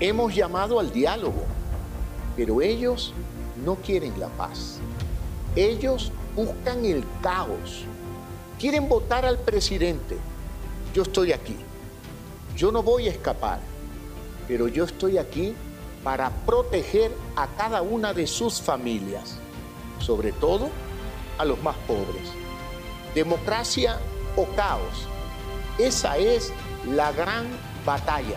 hemos llamado al diálogo, pero ellos no quieren la paz. Ellos buscan el caos, quieren votar al presidente. Yo estoy aquí, yo no voy a escapar, pero yo estoy aquí para proteger a cada una de sus familias, sobre todo a los más pobres. Democracia o caos, esa es la gran batalla,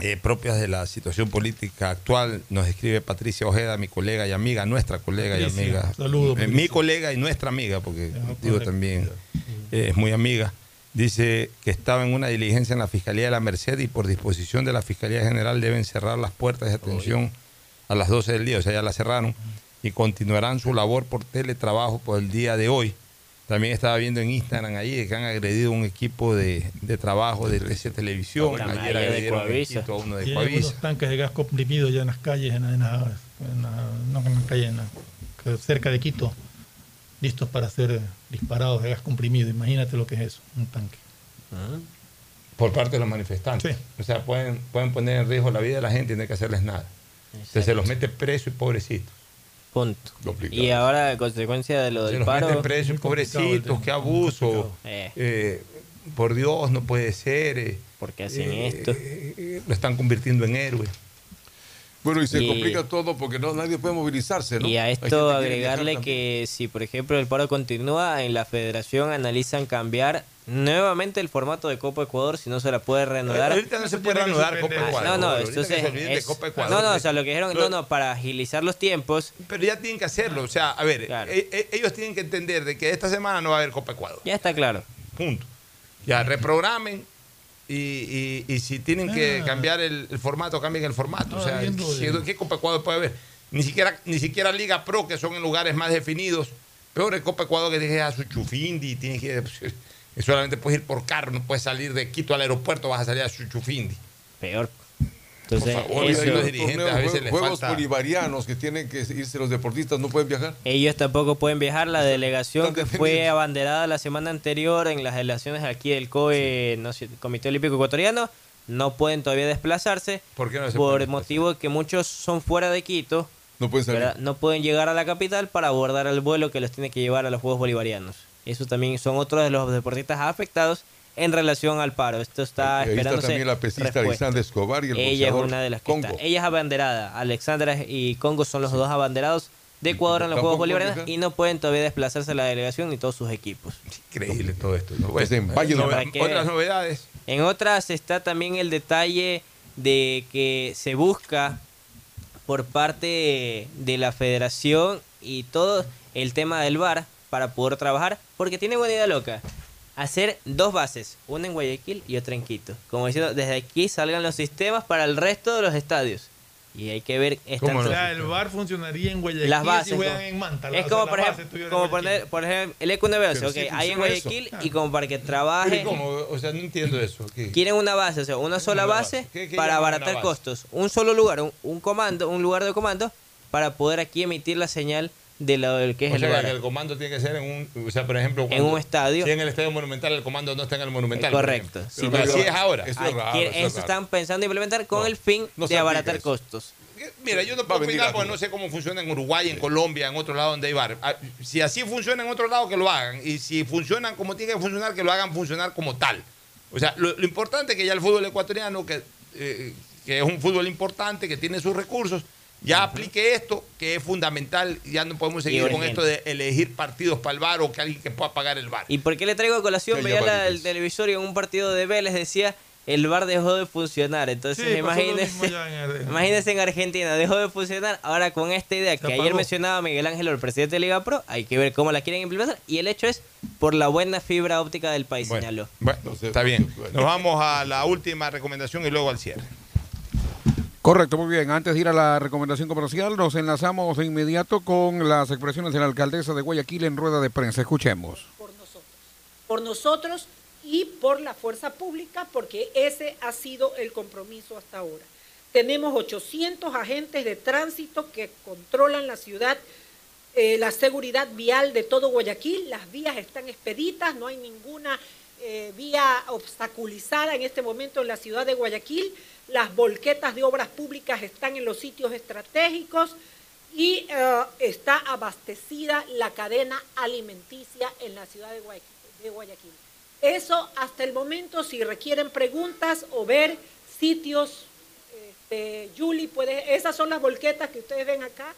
eh, propias de la situación política actual. Nos escribe Patricia Ojeda, mi colega y amiga, nuestra colega y amiga. saludos, Eh, mi colega y nuestra amiga, porque digo también eh, es muy amiga. Dice que estaba en una diligencia en la Fiscalía de la Merced y por disposición de la Fiscalía General deben cerrar las puertas de atención a las 12 del día, o sea, ya la cerraron, y continuarán su labor por teletrabajo por el día de hoy. También estaba viendo en Instagram ahí que han agredido un equipo de, de trabajo de TC Televisión. Ayer agredieron a uno de Coavisa. unos tanques de gas comprimido ya en las calles, en, la- en la- en la- no en la calle, en la- que cerca de Quito, listos para ser disparados de gas comprimido. Imagínate lo que es eso, un tanque. Por parte de los manifestantes. O sea, pueden, pueden poner en riesgo la vida de la gente y no hay que hacerles nada. Entonces se los mete preso y pobrecitos. Punto. Y ahora, a consecuencia de lo Se del paro. presos, pobrecitos, qué abuso. Eh. Eh, por Dios, no puede ser. eh, ¿Por qué hacen eh, esto? lo están convirtiendo en héroe. Bueno, y se Y- complica todo porque no nadie puede movilizarse, ¿no? Y a esto agregarle que si, por ejemplo, el paro continúa, en la federación analizan cambiar nuevamente el formato de Copa Ecuador si no se la puede reanudar. Ahorita no se puede reanudar Copa Ah, Ecuador. No, no, entonces que se olviden de es- Copa Ecuador. No, no, o sea, lo que dijeron, no, no, para agilizar los tiempos. Pero ya tienen que hacerlo. O sea, a ver, e- e- ellos tienen que entender de que esta semana no va a haber Copa Ecuador. Ya está claro. Punto. Ya reprogramen y, y- y si tienen que Ah. cambiar el, el formato, cambien el formato. o sea, viendo ¿qué, de- qué Copa Ecuador puede haber? Ni siquiera, ni siquiera Liga Pro, que son en lugares más definidos. Peor el Copa Ecuador que tienes que ir a su chufindi, tienes que, ir- que solamente puedes ir por carro, no puedes salir de Quito al aeropuerto, vas a salir a su chufindi. Peor. Entonces, por favor, eso- hay unos dirigentes a veces les juegos falta... bolivarianos que tienen que irse los deportistas, no pueden viajar. Ellos tampoco pueden viajar. La delegación que fue abanderada la semana anterior en las elecciones aquí del COE, no sé, Comité Olímpico Ecuatoriano, no pueden todavía desplazarse. ¿Por qué no se Por motivo de que muchos son fuera de Quito. No pueden salir. No pueden llegar a la capital para abordar el vuelo que los tiene que llevar a los Juegos Bolivarianos. Eso también son otros de los deportistas afectados en relación al paro. Esto está Ahí está esperándose también la pesista. Alexandra Escobar y el Ella es una de las que Congo. está. Ella es abanderada. Alexandra y Congo son los dos abanderados de Ecuador en los Juegos Bolivarianos y no pueden todavía desplazarse a la delegación ni todos sus equipos. Increíble todo esto. ¿no? Pues en Valle Otras novedades. En otras está también el detalle de que se busca por parte de la federación y todo el tema del VAR para poder trabajar, porque tiene buena idea loca. Hacer dos bases, una en Guayaquil y otra en Quito. Como diciendo, desde aquí salgan los sistemas para el resto de los estadios. Y hay que ver esta O sea, el bar funcionaría en Guayaquil las bases. si juegan como- en Manta. es o sea, como, por ejemplo, como poner, por ejemplo, el EQ9, Pero ok, sí hay en funciona eso. Guayaquil y como para que trabaje. Pero ¿cómo? O sea, no entiendo eso. ¿Qué? Quieren una base, o sea, una sola una base base? ¿Qué- qué para abaratar base? costos. Un solo lugar, un, un comando, un lugar de comando para poder aquí emitir la señal de lo del que es o el sea, lugar. que el comando tiene que ser en un, o sea, por ejemplo, En un estadio. Si en el estadio monumental el comando no está en el monumental. Correcto. Sí, Pero pero- así es ahora. Eso Ay, es raro, quiere- eso es eso raro. están pensando implementar con el fin no de abaratar eso. costos. Mira, yo no puedo opinar porque no sé cómo funciona en Uruguay, en Colombia, en otro lado donde hay bar. Ah, Si así funciona en otro lado, que lo hagan. Y si funcionan como tiene que funcionar, que lo hagan funcionar como tal. O sea, lo, lo importante es que ya el fútbol ecuatoriano, que eh, que es un fútbol importante, que tiene sus recursos, ya aplique esto, que es fundamental. Ya no podemos seguir con esto de elegir partidos para el bar o que alguien que pueda pagar el bar. ¿Y por qué le traigo a colación? Veía la- el televisor y en un partido de Vélez decía el bar dejó de funcionar. Entonces Sí, imagínense, en- imagínense en Argentina, dejó de funcionar. Ahora con esta idea que ayer mencionaba Miguel Ángel, el presidente de Liga Pro, hay que ver cómo la quieren implementar. Y el hecho es por la buena fibra óptica del país, señaló. Bueno, está bien. Nos vamos a la última recomendación y luego al cierre. Correcto, muy bien. Antes de ir a la recomendación comercial, nos enlazamos de inmediato con las expresiones de la alcaldesa de Guayaquil en rueda de prensa. Escuchemos. por nosotros y por la fuerza pública, porque ese ha sido el compromiso hasta ahora. Tenemos 800 agentes de tránsito que controlan la ciudad, eh, la seguridad vial de todo Guayaquil. Las vías están expeditas, no hay ninguna eh, vía obstaculizada en este momento en la ciudad de Guayaquil. Las volquetas de obras públicas están en los sitios estratégicos y eh, está abastecida la cadena alimenticia en la ciudad de Guayaquil, de Guayaquil. Eso hasta el momento, si requieren preguntas o ver sitios, este, Yuli, puede, esas son las volquetas que ustedes ven acá.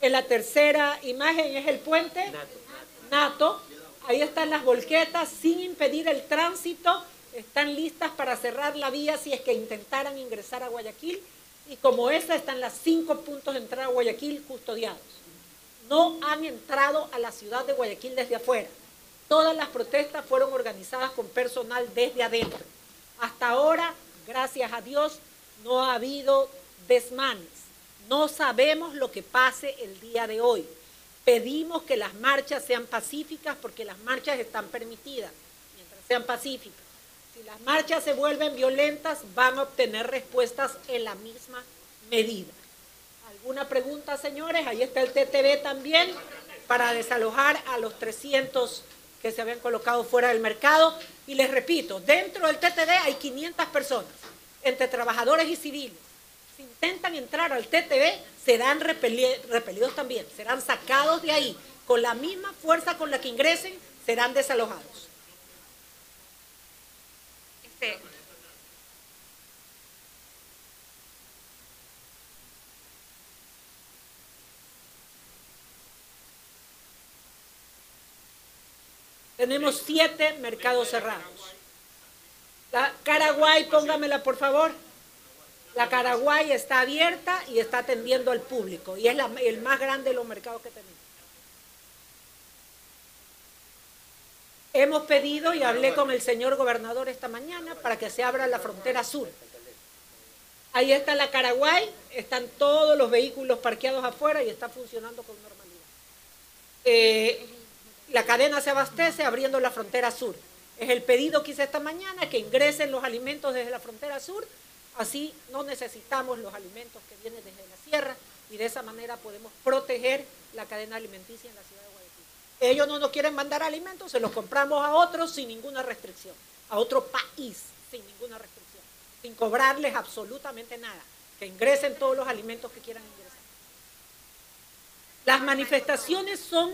En la tercera imagen es el puente Nato. Ahí están las volquetas sin impedir el tránsito. Están listas para cerrar la vía si es que intentaran ingresar a Guayaquil. Y como esa están las cinco puntos de entrada a Guayaquil custodiados. No han entrado a la ciudad de Guayaquil desde afuera. Todas las protestas fueron organizadas con personal desde adentro. Hasta ahora, gracias a Dios, no ha habido desmanes. No sabemos lo que pase el día de hoy. Pedimos que las marchas sean pacíficas porque las marchas están permitidas mientras sean pacíficas. Si las marchas se vuelven violentas, van a obtener respuestas en la misma medida. ¿Alguna pregunta, señores? Ahí está el TTV también para desalojar a los 300 que se habían colocado fuera del mercado. Y les repito, dentro del TTV hay 500 personas, entre trabajadores y civiles. Si intentan entrar al TTV, serán repeli- repelidos también, serán sacados de ahí. Con la misma fuerza con la que ingresen, serán desalojados. Tenemos siete mercados cerrados. La Caraguay, póngamela por favor. La Caraguay está abierta y está atendiendo al público y es el más grande de los mercados que tenemos. Hemos pedido y hablé con el señor gobernador esta mañana para que se abra la frontera sur. Ahí está la Caraguay, están todos los vehículos parqueados afuera y está funcionando con normalidad. Eh, la cadena se abastece abriendo la frontera sur. Es el pedido que hice esta mañana, que ingresen los alimentos desde la frontera sur, así no necesitamos los alimentos que vienen desde la sierra y de esa manera podemos proteger la cadena alimenticia en la ciudad de Guayaquil. Ellos no nos quieren mandar alimentos, se los compramos a otros sin ninguna restricción, a otro país sin ninguna restricción, sin cobrarles absolutamente nada, que ingresen todos los alimentos que quieran ingresar. Las manifestaciones son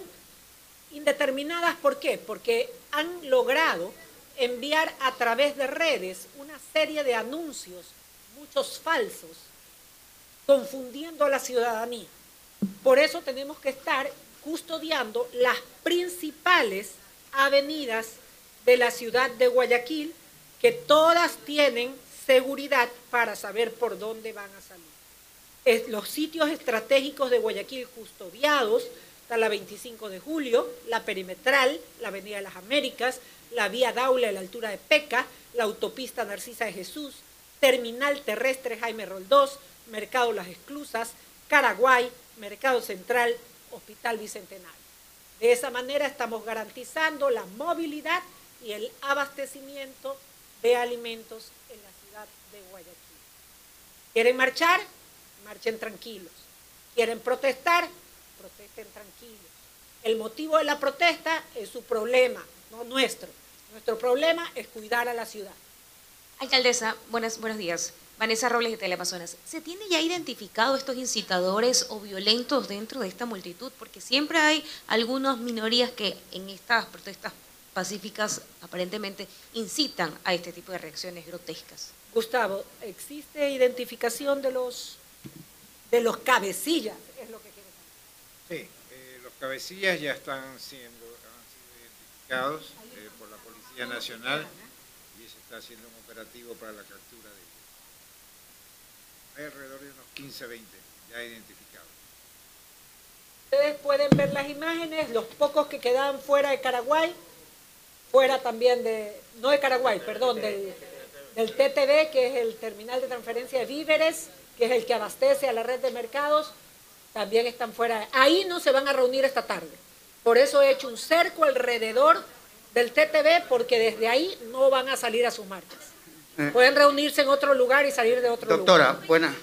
indeterminadas, ¿por qué? Porque han logrado enviar a través de redes una serie de anuncios, muchos falsos, confundiendo a la ciudadanía. Por eso tenemos que estar custodiando las principales avenidas de la ciudad de Guayaquil, que todas tienen seguridad para saber por dónde van a salir. Los sitios estratégicos de Guayaquil custodiados, está la 25 de julio, la perimetral, la Avenida de las Américas, la vía Daula a la altura de Peca, la autopista Narcisa de Jesús, terminal terrestre Jaime Roldós, Mercado Las Exclusas, Caraguay, Mercado Central, Hospital Bicentenario. De esa manera estamos garantizando la movilidad y el abastecimiento de alimentos en la ciudad de Guayaquil. ¿Quieren marchar? Marchen tranquilos. ¿Quieren protestar? Protesten tranquilos. El motivo de la protesta es su problema, no nuestro. Nuestro problema es cuidar a la ciudad. Alcaldesa, buenas, buenos días. Vanessa Robles de Teleamazonas. ¿Se tiene ya identificado estos incitadores o violentos dentro de esta multitud? Porque siempre hay algunas minorías que en estas protestas pacíficas aparentemente incitan a este tipo de reacciones grotescas. Gustavo, ¿existe identificación de los de los cabecillas? Es lo que quiere Sí, eh, los cabecillas ya están siendo, han sido identificados eh, por la Policía Nacional y se está haciendo un operativo para la captura de ellos. Hay alrededor de unos 15, 20 ya identificados. Ustedes pueden ver las imágenes, los pocos que quedaban fuera de Caraguay, fuera también de, no de Caraguay, perdón, del, del TTV, que es el terminal de transferencia de víveres, que es el que abastece a la red de mercados, también están fuera. Ahí no se van a reunir esta tarde. Por eso he hecho un cerco alrededor del TTV, porque desde ahí no van a salir a sus marchas. Eh. Pueden reunirse en otro lugar y salir de otro Doctora, lugar. buena,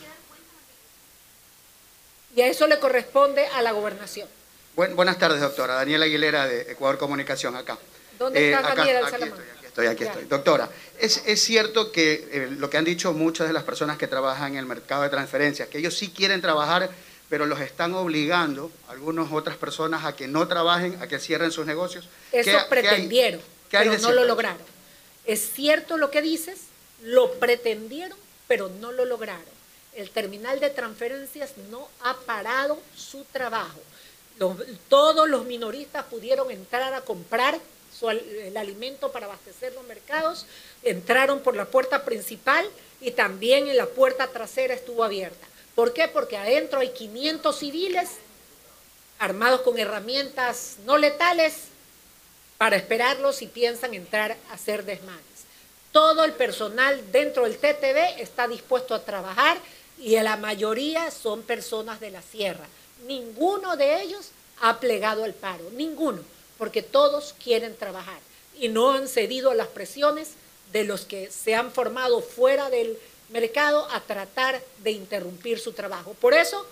Y a eso le corresponde a la gobernación. buen- buenas tardes, doctora. Daniela Aguilera de Ecuador Comunicación, acá. ¿Dónde Eh, está acá- Daniela aquí Salamán? Estoy aquí, estoy. Doctora, es, es cierto que eh, lo que han dicho muchas de las personas que trabajan en el mercado de transferencias, que ellos sí quieren trabajar, pero los están obligando, algunas otras personas, a que no trabajen, a que cierren sus negocios. ¿Qué- Eso qué hay- pretendieron, qué hay pero no lo eso? lograron. Es cierto lo que dices, lo pretendieron, pero no lo lograron. El terminal de transferencias no ha parado su trabajo. Todos los minoristas pudieron entrar a comprar el alimento para abastecer los mercados, entraron por la puerta principal y también en la puerta trasera estuvo abierta. ¿Por qué? Porque adentro hay 500 civiles armados con herramientas no letales para esperarlos si piensan entrar a hacer desmanes. Todo el personal dentro del TTV está dispuesto a trabajar y la mayoría son personas de la sierra. Ninguno de ellos ha plegado al paro, ninguno, porque todos quieren trabajar y no han cedido a las presiones de los que se han formado fuera del mercado a tratar de interrumpir su trabajo. Por eso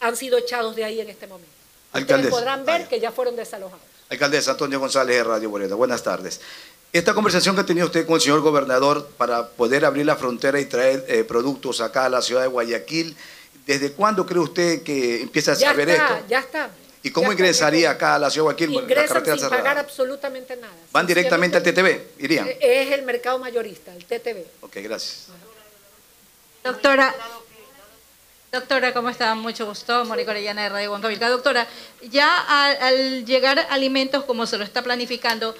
han sido echados de ahí en este momento. Ustedes Alcaldesa. podrán ver que ya fueron desalojados. Alcaldesa Antonio González de Radio buenas tardes. Esta conversación que ha tenido usted con el señor gobernador para poder abrir la frontera y traer eh, productos acá a la ciudad de Guayaquil, ¿desde cuándo cree usted que empieza a Ya saber está, esto? ya está. ¿Y cómo Ya ingresaría acá a la ciudad de Guayaquil? La Ingresan carretera sin cerrada. pagar absolutamente nada. ¿Van directamente al TTV? Irían. Es el mercado mayorista, el TTV. Ok, gracias. Doctora, doctora, ¿cómo está? Mucho gusto, Mónica Orellana de Radio Huancavilca. Doctora, ya al, al llegar alimentos como se lo está planificando,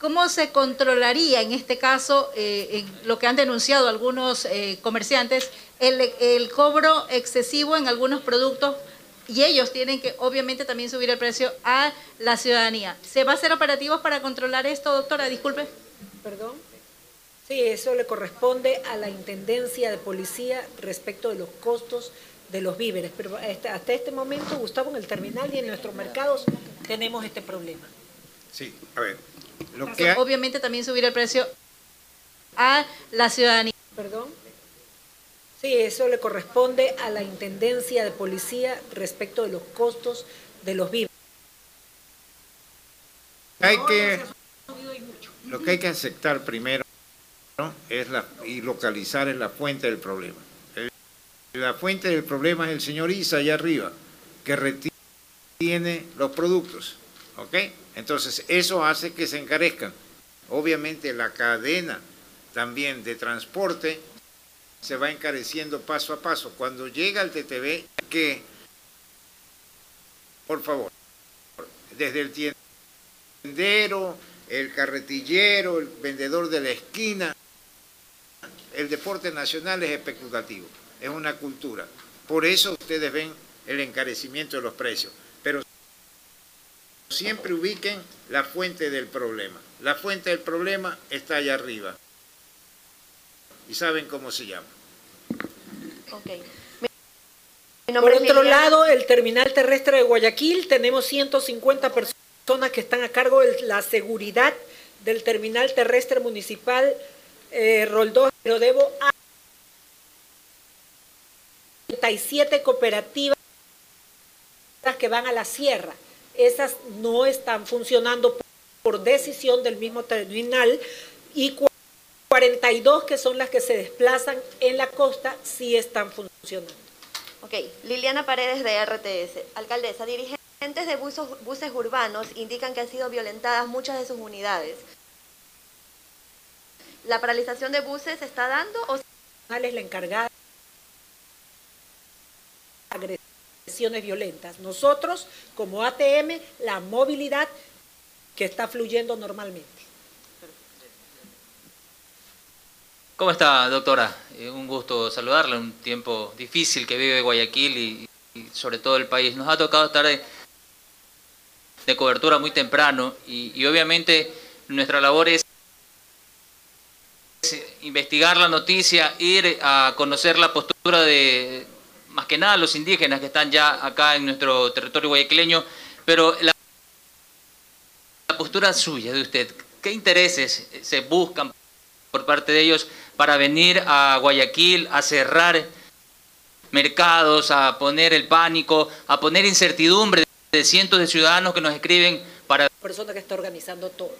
¿cómo se controlaría en este caso, eh, en lo que han denunciado algunos eh, comerciantes, el, el cobro excesivo en algunos productos? Y ellos tienen que, obviamente, también subir el precio a la ciudadanía. ¿Se va a hacer operativos para controlar esto, doctora? Disculpe. Perdón. Sí, eso le corresponde a la Intendencia de Policía respecto de los costos de los víveres. Pero hasta hasta este momento, Gustavo, en el terminal y en nuestros mercados tenemos este problema. Sí, a ver. Lo que hay- Obviamente también subir el precio a la ciudadanía. Perdón. Sí, eso le corresponde a la Intendencia de Policía respecto de los costos de los víveres. hay que, lo que hay que aceptar primero ¿no? es la, y localizar es la fuente del problema. La fuente del problema es el señor Isa allá arriba, que retiene los productos. ¿ok? Entonces, eso hace que se encarezcan. Obviamente, la cadena también de transporte se va encareciendo paso a paso. Cuando llega el TTV, que, por favor, desde el tiendero, el carretillero, el vendedor de la esquina, el deporte nacional es especulativo, es una cultura. Por eso ustedes ven el encarecimiento de los precios. Siempre ubiquen la fuente del problema. La fuente del problema está allá arriba. Y saben cómo se llama. Por otro Liliana. lado, el terminal terrestre de Guayaquil, tenemos 150 personas que están a cargo de la seguridad del terminal terrestre municipal eh, Roldós, pero debo a 37 cooperativas que van a la sierra. Esas no están funcionando por decisión del mismo terminal y cu- 42 que son las que se desplazan en la costa sí están funcionando. Ok, Liliana Paredes de RTS. Alcaldesa, dirigentes de buses, buses urbanos indican que han sido violentadas muchas de sus unidades. ¿La paralización de buses se está dando o es la encargada violentas? Nosotros, como ATM, la movilidad que está fluyendo normalmente. ¿Cómo está, doctora? Eh, un gusto saludarla, un tiempo difícil que vive Guayaquil y, sobre todo el país. Nos ha tocado estar de, de cobertura muy temprano y, obviamente nuestra labor es investigar la noticia, ir a conocer la postura de, más que nada, los indígenas que están ya acá en nuestro territorio guayaquileño, pero la, la postura suya de usted, ¿qué intereses se buscan por parte de ellos para venir a Guayaquil a cerrar mercados, a poner el pánico, a poner incertidumbre de cientos de ciudadanos que nos escriben para... Persona que está organizando todo.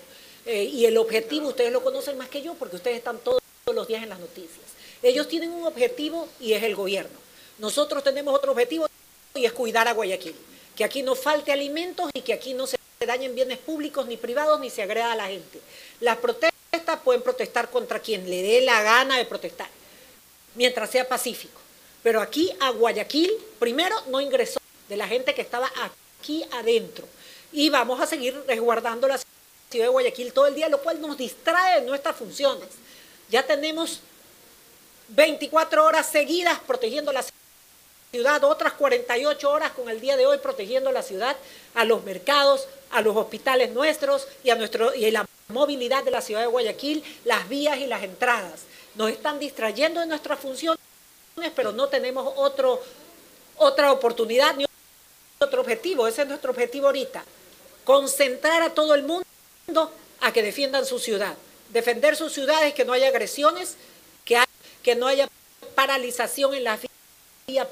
Eh, y el objetivo, ustedes lo conocen más que yo porque ustedes están todos los días en las noticias. Ellos tienen un objetivo y es el gobierno. Nosotros tenemos otro objetivo y es cuidar a Guayaquil. Que aquí no falte alimentos y que aquí no se dañen bienes públicos ni privados ni se agreda a la gente. Las protestas pueden protestar contra quien le dé la gana de protestar, mientras sea pacífico. Pero aquí a Guayaquil, primero, no ingresó de la gente que estaba aquí adentro. Y vamos a seguir resguardando la ciudad de Guayaquil todo el día, lo cual nos distrae de nuestras funciones. Ya tenemos 24 horas seguidas protegiendo la ciudad, otras 48 horas con el día de hoy protegiendo la ciudad, a los mercados, a los hospitales nuestros y a nuestro y la movilidad de la ciudad de Guayaquil, las vías y las entradas. Nos están distrayendo de nuestras funciones, pero no tenemos otro, otra oportunidad ni otro objetivo. Ese es nuestro objetivo ahorita. Concentrar a todo el mundo a que defiendan su ciudad. Defender sus ciudades, que no haya agresiones, que, que no haya paralización en la vía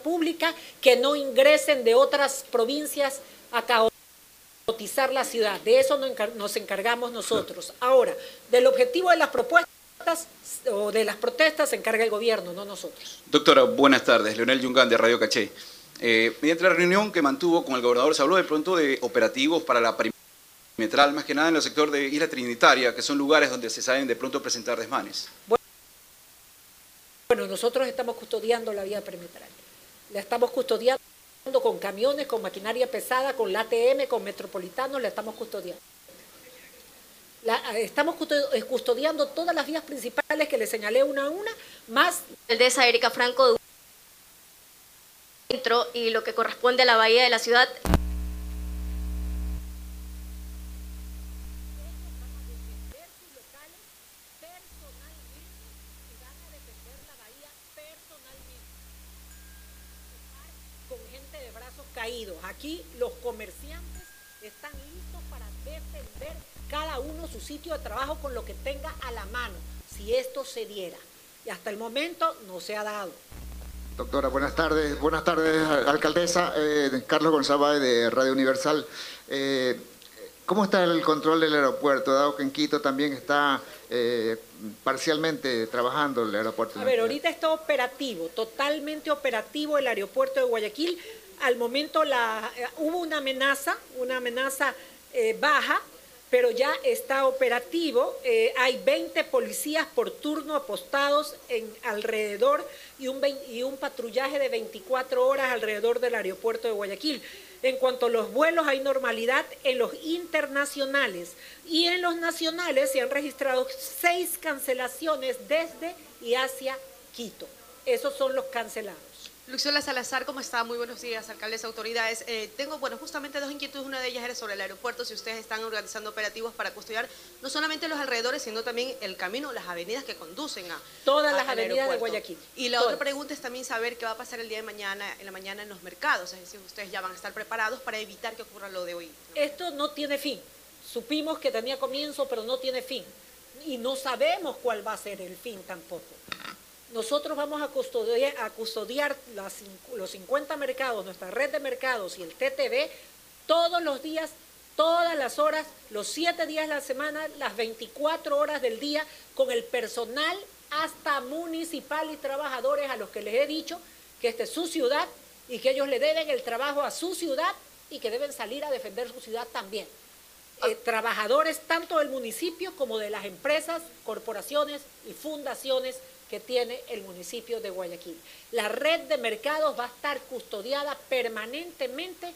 pública, que no ingresen de otras provincias a caotizar la ciudad. De eso nos encargamos nosotros. Ahora, del objetivo de las propuestas o de las protestas se encarga el gobierno, no nosotros. Doctora, buenas tardes. Leonel Yungán de Radio Caché. Eh, mediante la reunión que mantuvo con el gobernador se habló de pronto de operativos para la perimetral, más que nada en el sector de Isla Trinitaria, que son lugares donde se saben de pronto presentar desmanes. Bueno, nosotros estamos custodiando la vía perimetral. La estamos custodiando con camiones, con maquinaria pesada, con la ATM, con metropolitanos, la estamos custodiando. La, estamos custodiando todas las vías principales que le señalé una a una, más... El de esa Erika Franco dentro y lo que corresponde a la bahía de la ciudad. Caídos. Aquí los comerciantes están listos para defender cada uno su sitio de trabajo con lo que tenga a la mano, si esto se diera. Y hasta el momento no se ha dado. Doctora, buenas tardes. Buenas tardes, alcaldesa. Eh, Carlos González de Radio Universal. Eh, ¿Cómo está el control del aeropuerto, dado que en Quito también está eh, parcialmente trabajando el aeropuerto? A ver, ahorita está operativo, totalmente operativo el aeropuerto de Guayaquil al momento eh, hubo una amenaza, una amenaza eh, baja, pero ya está operativo. Eh, hay 20 policías por turno apostados en alrededor y un, y un patrullaje de 24 horas alrededor del aeropuerto de Guayaquil. En cuanto a los vuelos, hay normalidad en los internacionales y en los nacionales se han registrado seis cancelaciones desde y hacia Quito. Esos son los cancelados. Luxiola Salazar, ¿cómo está? Muy buenos días, alcaldes, autoridades. Eh, tengo, bueno, justamente dos inquietudes. Una de ellas era sobre el aeropuerto, si ustedes están organizando operativos para custodiar no solamente los alrededores, sino también el camino, las avenidas que conducen a Todas las avenidas de Guayaquil. Y la otra pregunta es también saber qué va a pasar el día de mañana, en la mañana en los mercados. Es decir, ustedes ya van a estar preparados para evitar que ocurra lo de hoy. Esto no tiene fin. Supimos que tenía comienzo, pero no tiene fin. Y no sabemos cuál va a ser el fin tampoco. Nosotros vamos a custodiar, a custodiar los 50 mercados, nuestra red de mercados y el TTV todos los días, todas las horas, los 7 días de la semana, las 24 horas del día, con el personal hasta municipal y trabajadores a los que les he dicho que esta es su ciudad y que ellos le deben el trabajo a su ciudad y que deben salir a defender su ciudad también. Eh, trabajadores tanto del municipio como de las empresas, corporaciones y fundaciones que tiene el municipio de Guayaquil. La red de mercados va a estar custodiada permanentemente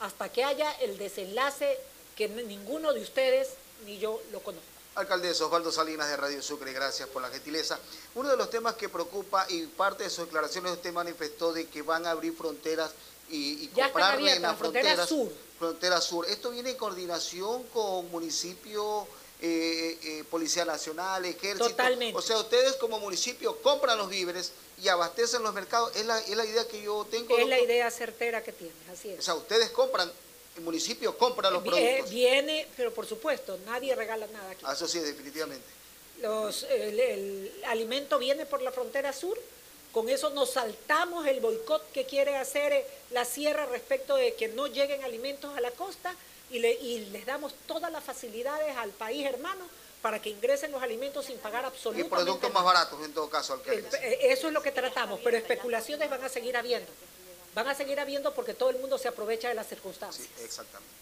hasta que haya el desenlace que ninguno de ustedes ni yo lo conozca. Alcaldesa Osvaldo Salinas de Radio Sucre, gracias por la gentileza. Uno de los temas que preocupa y parte de sus declaraciones usted manifestó de que van a abrir fronteras y, y comprarle en las la frontera fronteras. sur. Frontera sur. ¿Esto viene en coordinación con municipio, eh, eh, Policía Nacional, Ejército? Totalmente. O sea, ustedes como municipio compran los víveres y abastecen los mercados. Es la, es la idea que yo tengo. Es la idea certera que tienes, así es. O sea, ustedes compran, el municipio compra los Eh, productos. Viene, pero por supuesto, nadie regala nada aquí. Ah, Eso sí, definitivamente. Los, el, el alimento viene por la frontera sur, con eso nos saltamos el boicot que quiere hacer eh, la sierra respecto de que no lleguen alimentos a la costa y, le- y les damos todas las facilidades al país hermano para que ingresen los alimentos sin pagar Y absolutamente productos más baratos en todo caso, alcalde. eh, eso es lo que tratamos, pero especulaciones van a seguir habiendo. Van a seguir habiendo porque todo el mundo se aprovecha de las circunstancias. Exactamente.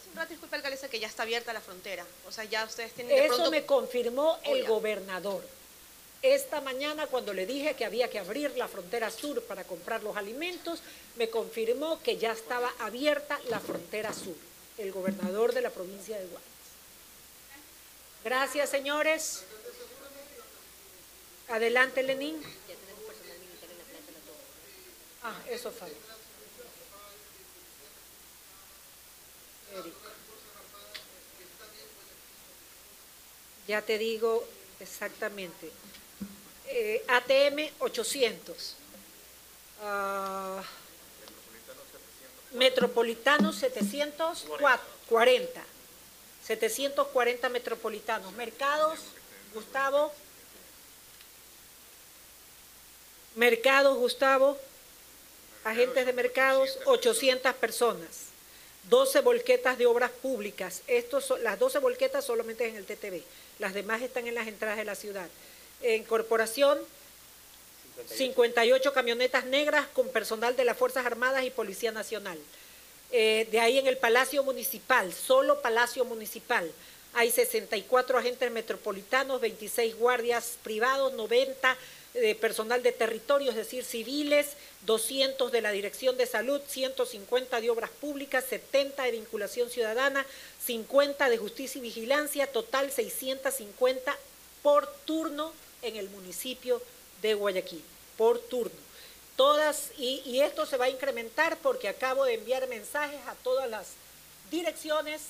Hace un rato, disculpe, alcaldesa, que ya está abierta la frontera. O sea, ya ustedes tienen de Eso pronto... me confirmó el Oiga. gobernador. Esta mañana cuando le dije que había que abrir la frontera sur para comprar los alimentos, me confirmó que ya estaba abierta la frontera sur, el gobernador de la provincia de Guayas. Gracias, señores. Adelante, Lenín. Ah, eso falta. Ya te digo exactamente. Eh, ATM 800. Ah, Metropolitano 740. 740 metropolitanos. Mercados, Gustavo. Mercados, Gustavo. Agentes de mercados, 800 personas. 12 volquetas de obras públicas. Estos son, las 12 volquetas solamente en el TTV. Las demás están en las entradas de la ciudad. En corporación, 58 camionetas negras con personal de las Fuerzas Armadas y Policía Nacional. Eh, de ahí en el Palacio Municipal, solo Palacio Municipal, hay 64 agentes metropolitanos, 26 guardias privados, 90 de personal de territorio, es decir, civiles, 200 de la Dirección de Salud, 150 de Obras Públicas, 70 de Vinculación Ciudadana, 50 de Justicia y Vigilancia, total 650 por turno en el municipio de Guayaquil, por turno. Todas, y, esto se va a incrementar porque acabo de enviar mensajes a todas las direcciones,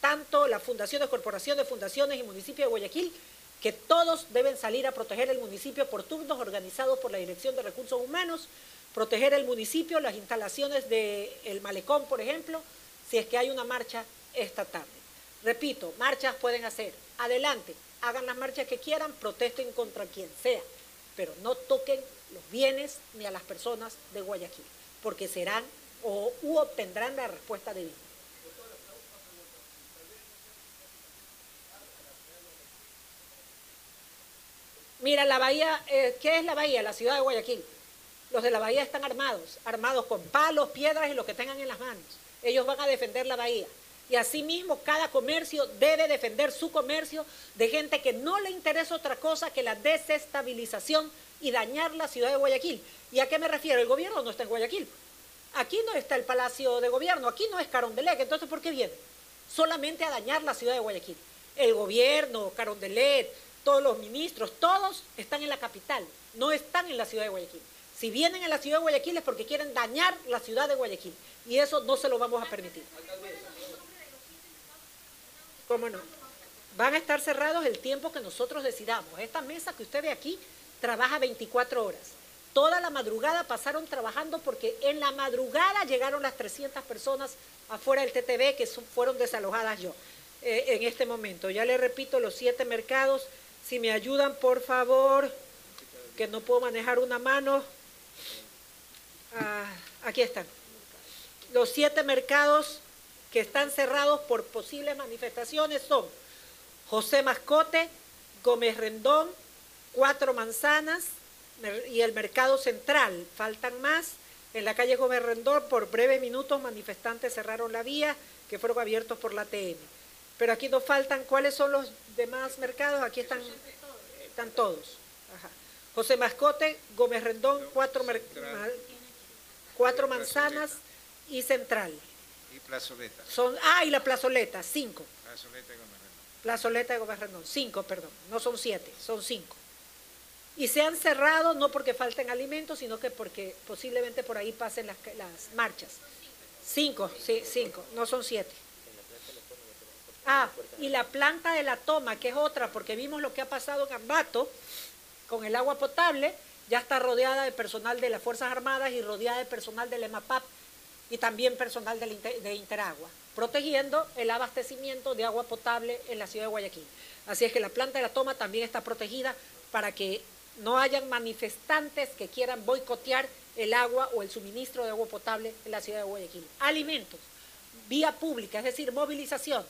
tanto las fundaciones, corporaciones, fundaciones y municipio de Guayaquil, que todos deben salir a proteger el municipio por turnos organizados por la Dirección de Recursos Humanos, proteger el municipio, las instalaciones del malecón, por ejemplo, si es que hay una marcha esta tarde. Repito, marchas pueden hacer. Adelante, hagan las marchas que quieran, protesten contra quien sea, pero no toquen los bienes ni a las personas de Guayaquil, porque serán o u obtendrán la respuesta debida. Mira, la bahía, eh, ¿qué es la bahía? La ciudad de Guayaquil. Los de la bahía están armados, armados con palos, piedras y lo que tengan en las manos. Ellos van a defender la bahía. Y asimismo, cada comercio debe defender su comercio de gente que no le interesa otra cosa que la desestabilización y dañar la ciudad de Guayaquil. ¿Y a qué me refiero? El gobierno no está en Guayaquil. Aquí no está el Palacio de Gobierno, aquí no es Carondelet. Entonces, ¿por qué viene? Solamente a dañar la ciudad de Guayaquil. El gobierno, Carondelet, todos los ministros, todos están en la capital, no están en la ciudad de Guayaquil. Si vienen a la ciudad de Guayaquil es porque quieren dañar la ciudad de Guayaquil. Y eso no se lo vamos a permitir. ¿Cómo? Van a estar cerrados el tiempo que nosotros decidamos. Esta mesa que usted ve aquí trabaja 24 horas. Toda la madrugada pasaron trabajando porque en la madrugada llegaron las 300 personas afuera del TTV que fueron desalojadas yo eh, en este momento. Ya le repito, los siete mercados, si me ayudan por favor, que no puedo manejar una mano. Ah, aquí están. Los siete mercados que están cerrados por posibles manifestaciones son José Mascote, Gómez Rendón, Cuatro Manzanas y el Mercado Central. Faltan más. En la calle Gómez Rendón, por breves minutos, manifestantes cerraron la vía que fueron abiertos por la TM. Pero aquí nos faltan, ¿cuáles son los demás mercados? Aquí están, están todos. Ajá. José Mascote, Gómez Rendón, cuatro manzanas y Central. Y plazoleta. Son, ah, y la plazoleta, cinco. Plazoleta y Gómez Rendón. Plazoleta de Gómez Rendón, cinco, perdón. No son siete, son cinco. Y se han cerrado no porque falten alimentos, sino que porque posiblemente por ahí pasen las, las marchas. Cinco, sí, cinco, no son siete. Ah, y la planta de la toma, que es otra, porque vimos lo que ha pasado en Ambato con el agua potable, ya está rodeada de personal de las Fuerzas Armadas y rodeada de personal del EMAPAP y también personal de Interagua, protegiendo el abastecimiento de agua potable en la ciudad de Guayaquil. Así es que la planta de la toma también está protegida para que no hayan manifestantes que quieran boicotear el agua o el suministro de agua potable en la ciudad de Guayaquil. Alimentos, vía pública, es decir, movilización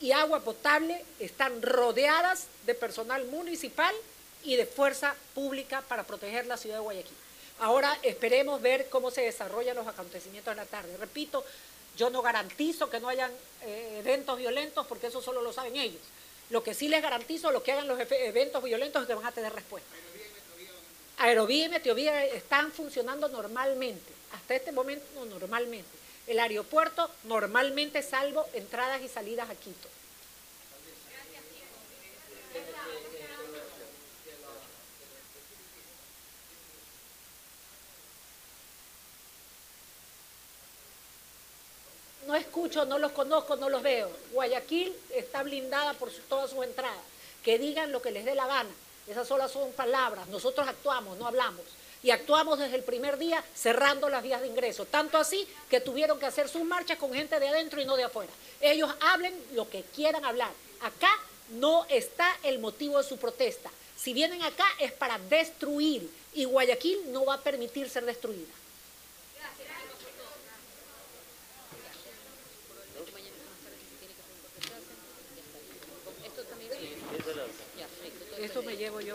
y agua potable están rodeadas de personal municipal y de fuerza pública para proteger la ciudad de Guayaquil. Ahora esperemos ver cómo se desarrollan los acontecimientos en la tarde. Repito, yo no garantizo que no hayan eh, eventos violentos porque eso solo lo saben ellos. Lo que sí les garantizo, lo que hagan los eventos violentos es van a tener respuesta. Aerovía y Meteovía están funcionando normalmente, hasta este momento no, normalmente. El aeropuerto normalmente salvo entradas y salidas a Quito. No escucho, no los conozco, no los veo. Guayaquil está blindada por todas sus entradas. Que digan lo que les dé la gana. Esas solo son palabras. Nosotros actuamos, no hablamos. Y actuamos desde el primer día cerrando las vías de ingreso. Tanto así que tuvieron que hacer sus marchas con gente de adentro y no de afuera. Ellos hablen lo que quieran hablar. Acá no está el motivo de su protesta. Si vienen acá es para destruir. Y Guayaquil no va a permitir ser destruida. Esto me llevo yo.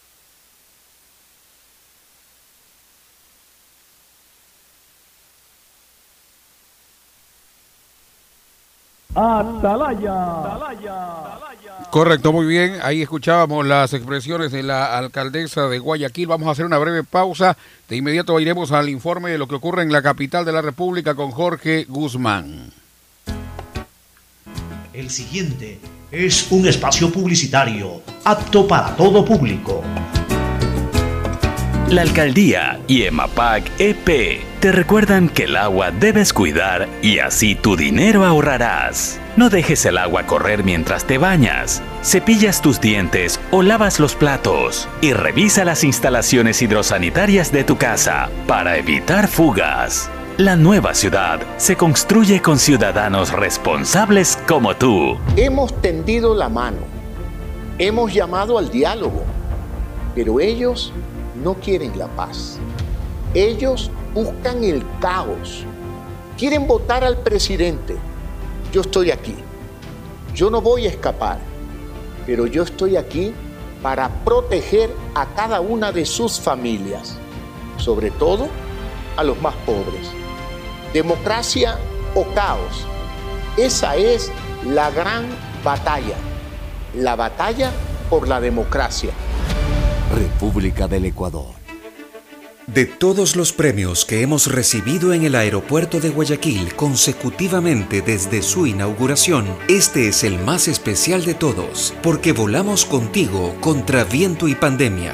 Atalaya. Correcto, muy bien. Ahí escuchábamos las expresiones de la alcaldesa de Guayaquil. Vamos a hacer una breve pausa. De inmediato iremos al informe de lo que ocurre en la capital de la República con Jorge Guzmán. El siguiente es un espacio publicitario apto para todo público. La alcaldía y EMAPAC EP te recuerdan que el agua debes cuidar y así tu dinero ahorrarás. No dejes el agua correr mientras te bañas, cepillas tus dientes o lavas los platos y revisa las instalaciones hidrosanitarias de tu casa para evitar fugas. La nueva ciudad se construye con ciudadanos responsables como tú. Hemos tendido la mano, hemos llamado al diálogo, pero ellos no quieren la paz. Ellos buscan el caos, quieren votar al presidente. Yo estoy aquí, yo no voy a escapar, pero yo estoy aquí para proteger a cada una de sus familias, sobre todo a los más pobres. Democracia o caos, esa es la gran batalla, la batalla por la democracia. República del Ecuador. De todos los premios que hemos recibido en el aeropuerto de Guayaquil consecutivamente desde su inauguración, este es el más especial de todos, porque volamos contigo contra viento y pandemia.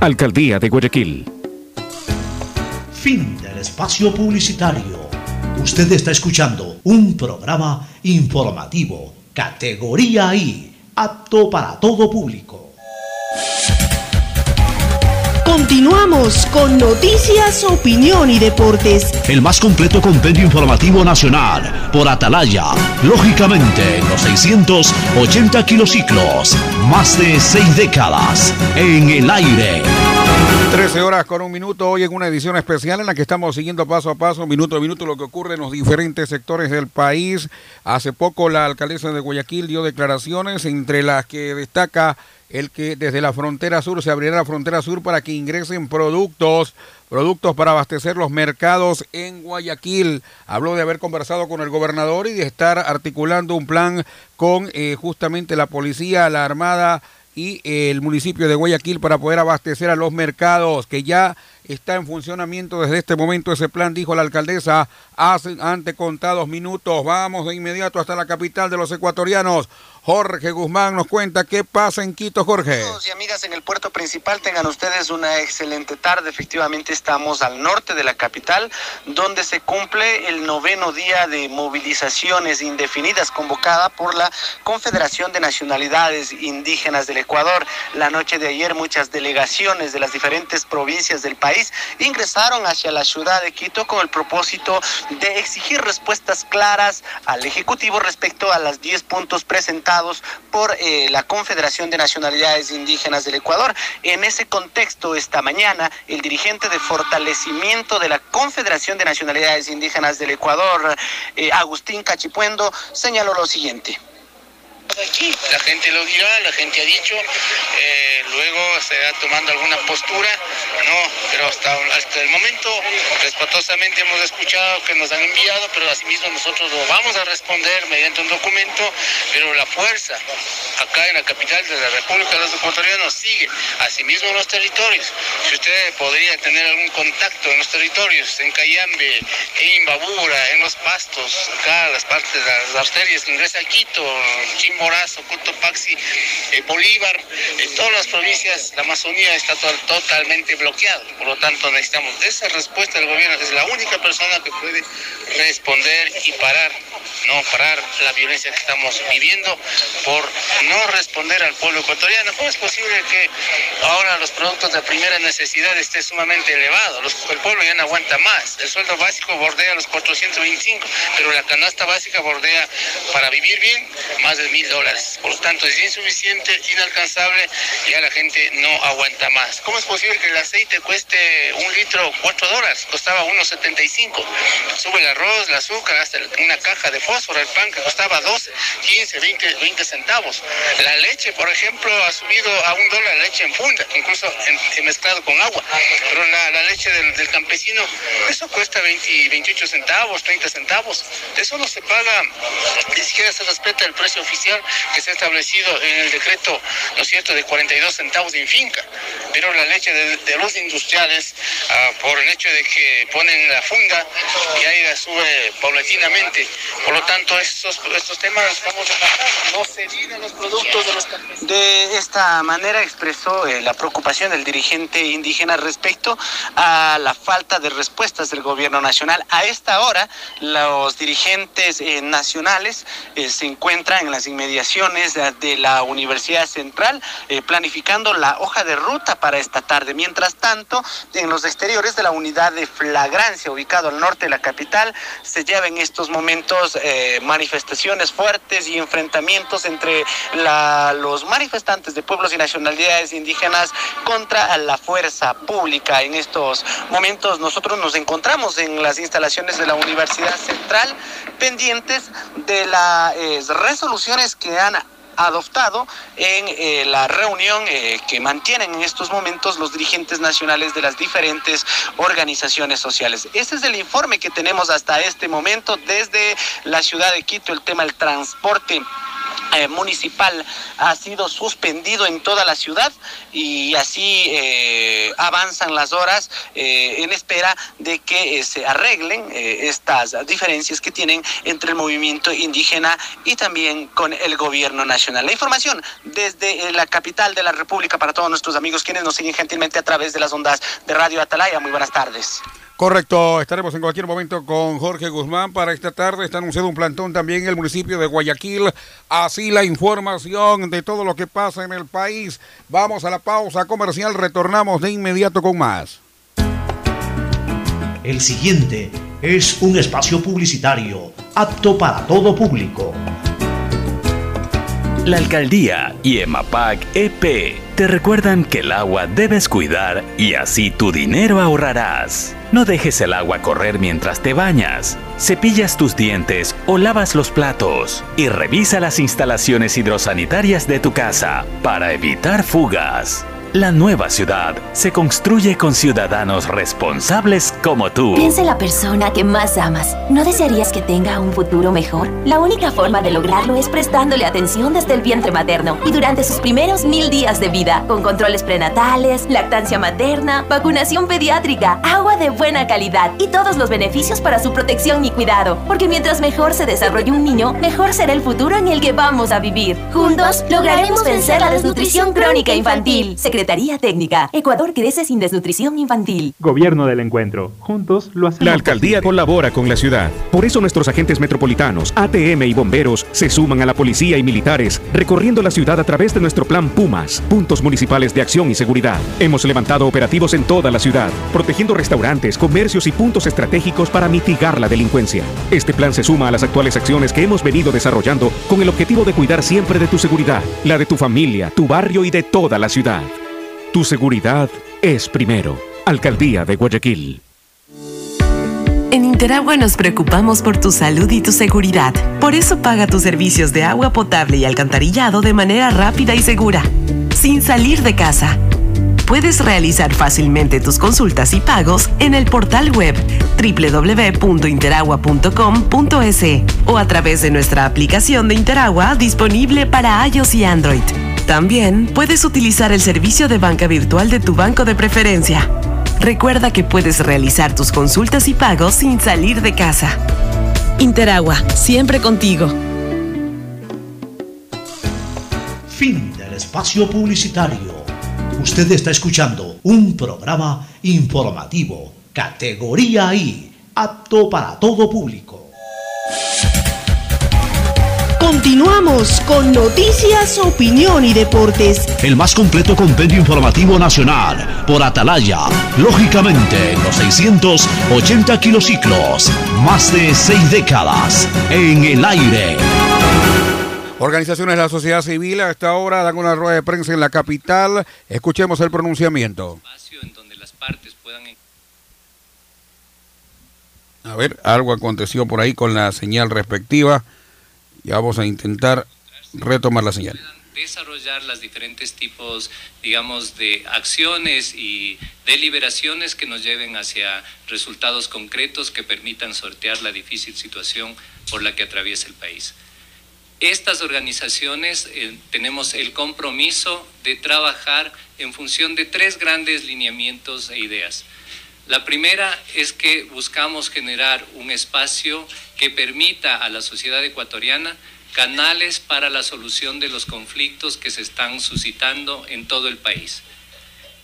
Alcaldía de Guayaquil. Fin del espacio publicitario. Usted está escuchando un programa informativo, categoría I, apto para todo público. Continuamos con noticias, opinión y deportes. El más completo compendio informativo nacional por Atalaya. Lógicamente, en los 680 kilociclos. Más de seis décadas en el aire. 13 horas con un minuto, hoy en una edición especial en la que estamos siguiendo paso a paso, minuto a minuto, lo que ocurre en los diferentes sectores del país. Hace poco la alcaldesa de Guayaquil dio declaraciones, entre las que destaca el que desde la frontera sur se abrirá la frontera sur para que ingresen productos, productos para abastecer los mercados en Guayaquil. Habló de haber conversado con el gobernador y de estar articulando un plan con eh, justamente la policía, la armada y el municipio de Guayaquil para poder abastecer a los mercados, que ya está en funcionamiento desde este momento ese plan, dijo la alcaldesa, hace, ante contados minutos. Vamos de inmediato hasta la capital de los ecuatorianos. Jorge Guzmán nos cuenta qué pasa en Quito, Jorge. Amigos y amigas en el puerto principal, tengan ustedes una excelente tarde. Efectivamente estamos al norte de la capital, donde se cumple el noveno día de movilizaciones indefinidas convocada por la Confederación de Nacionalidades Indígenas del Ecuador. La noche de ayer muchas delegaciones de las diferentes provincias del país ingresaron hacia la ciudad de Quito con el propósito de exigir respuestas claras al Ejecutivo respecto a las 10 puntos presentados por eh, la Confederación de Nacionalidades Indígenas del Ecuador. En ese contexto, esta mañana, el dirigente de fortalecimiento de la Confederación de Nacionalidades Indígenas del Ecuador, eh, Agustín Cachipuendo, señaló lo siguiente. La gente lo dirá, la gente ha dicho, eh, luego se va tomando alguna postura, no, pero hasta, hasta el momento respetuosamente hemos escuchado que nos han enviado, pero asimismo nosotros lo vamos a responder mediante un documento, pero la fuerza acá en la capital de la República de los Ecuatorianos sigue, asimismo en los territorios. Si usted podría tener algún contacto en los territorios, en Cayambe, en Imbabura, en los pastos, acá las partes de las arterias ingresa a Quito, Chimborazo, Cotopaxi, eh, Bolívar, en todas las provincias, la Amazonía está to- totalmente bloqueado. Por lo tanto, necesitamos esa respuesta del gobierno. Es la única persona que puede responder y parar, no parar la violencia que estamos viviendo por no responder al pueblo ecuatoriano. ¿Cómo es posible que ahora los productos de primera necesidad estén sumamente elevados? El pueblo ya no aguanta más. El sueldo básico bordea los 425, pero la canasta básica bordea para vivir bien más de mil dólares. Por lo tanto, es insuficiente, inalcanzable, ya la gente no aguanta más. ¿Cómo es posible que el aceite cueste un litro 4 dólares? Costaba 1,75. Sube el arroz, el azúcar, hasta una caja de fósforo, el pan que costaba 12, 15, 20, 20 centavos. La leche, por ejemplo, ha subido a un dólar la leche en funda, incluso en, mezclado con agua. Pero la, la leche del, del campesino, eso cuesta 20, 28 centavos, 30 centavos. Eso no se paga, ni siquiera se respeta el precio oficial que se ha establecido en el decreto, ¿no cierto?, de 42 centavos en finca. Pero la leche de, los industriales, ah, por el hecho de que ponen la funda, y ahí la sube paulatinamente. Por lo tanto, estos, estos temas los vamos a tratar. No se los productos de los campesinos. De esta manera expresó eh, la preocupación del dirigente indígena respecto a la falta de respuestas del gobierno nacional. A esta hora, los dirigentes eh, nacionales eh, se encuentran en las inmediaciones eh, de la Universidad Central eh, planificando la hoja de ruta para esta tarde. Mientras tanto, en los exteriores de la unidad de flagrancia ubicado al norte de la capital, se llevan en estos momentos eh, manifestaciones fuertes y enfrentamientos entre los manifestantes de pueblos y nacionalidades indígenas contra la fuerza pública. En estos momentos nosotros nos encontramos en las instalaciones de la Universidad Central pendientes de las resoluciones que han adoptado en eh, la reunión eh, que mantienen en estos momentos los dirigentes nacionales de las diferentes organizaciones sociales. Este es el informe que tenemos hasta este momento desde la ciudad de Quito, el tema del transporte eh, municipal ha sido suspendido en toda la ciudad y así avanzan las horas en espera de que se arreglen estas diferencias que tienen entre el movimiento indígena y también con el gobierno nacional. La información desde la capital de la República para todos nuestros amigos quienes nos siguen gentilmente a través de las ondas de Radio Atalaya. Muy buenas tardes. Correcto, estaremos en cualquier momento con Jorge Guzmán para esta tarde. Está anunciado un plantón también en el municipio de Guayaquil. Así la información de todo lo que pasa en el país. Vamos a la pausa comercial, retornamos de inmediato con más. El siguiente es un espacio publicitario apto para todo público. La alcaldía y EMAPAC EP te recuerdan que el agua debes cuidar y así tu dinero ahorrarás. No dejes el agua correr mientras te bañas, cepillas tus dientes o lavas los platos y revisa las instalaciones hidrosanitarias de tu casa para evitar fugas. La nueva ciudad se construye con ciudadanos responsables como tú. Piensa en la persona que más amas. ¿No desearías que tenga un futuro mejor? La única forma de lograrlo es prestándole atención desde el vientre materno y durante sus primeros mil días de vida, con controles prenatales, lactancia materna, vacunación pediátrica, agua de buena calidad y todos los beneficios para su protección y cuidado. Porque mientras mejor se desarrolle un niño, mejor será el futuro en el que vamos a vivir. Juntos lograremos vencer la desnutrición crónica infantil. Secretaría Técnica. Ecuador crece sin desnutrición infantil. Gobierno del encuentro. Juntos lo hacemos. La alcaldía colabora con la ciudad. Por eso nuestros agentes metropolitanos, ATM y bomberos se suman a la policía y militares, recorriendo la ciudad a través de nuestro plan Pumas, puntos municipales de acción y seguridad. Hemos levantado operativos en toda la ciudad, protegiendo restaurantes, comercios y puntos estratégicos para mitigar la delincuencia. Este plan se suma a las actuales acciones que hemos venido desarrollando con el objetivo de cuidar siempre de tu seguridad, la de tu familia, tu barrio y de toda la ciudad. Tu seguridad es primero. Alcaldía de Guayaquil. En Interagua nos preocupamos por tu salud y tu seguridad. Por eso paga tus servicios de agua potable y alcantarillado de manera rápida y segura, sin salir de casa. Puedes realizar fácilmente tus consultas y pagos en el portal web www.interagua.com.es o a través de nuestra aplicación de Interagua disponible para iOS y Android. También puedes utilizar el servicio de banca virtual de tu banco de preferencia. Recuerda que puedes realizar tus consultas y pagos sin salir de casa. Interagua, siempre contigo. Fin del espacio publicitario. Usted está escuchando un programa informativo, categoría I, apto para todo público. Continuamos con noticias, opinión y deportes. El más completo compendio informativo nacional por Atalaya. Lógicamente, en los 680 kilociclos. Más de seis décadas en el aire. Organizaciones de la sociedad civil a esta hora dan una rueda de prensa en la capital. Escuchemos el pronunciamiento. A ver, algo aconteció por ahí con la señal respectiva. Ya vamos a intentar retomar la señal. Desarrollar los diferentes tipos, digamos, de acciones y deliberaciones que nos lleven hacia resultados concretos que permitan sortear la difícil situación por la que atraviesa el país. Estas organizaciones eh, tenemos el compromiso de trabajar en función de tres grandes lineamientos e ideas. La primera es que buscamos generar un espacio que permita a la sociedad ecuatoriana canales para la solución de los conflictos que se están suscitando en todo el país.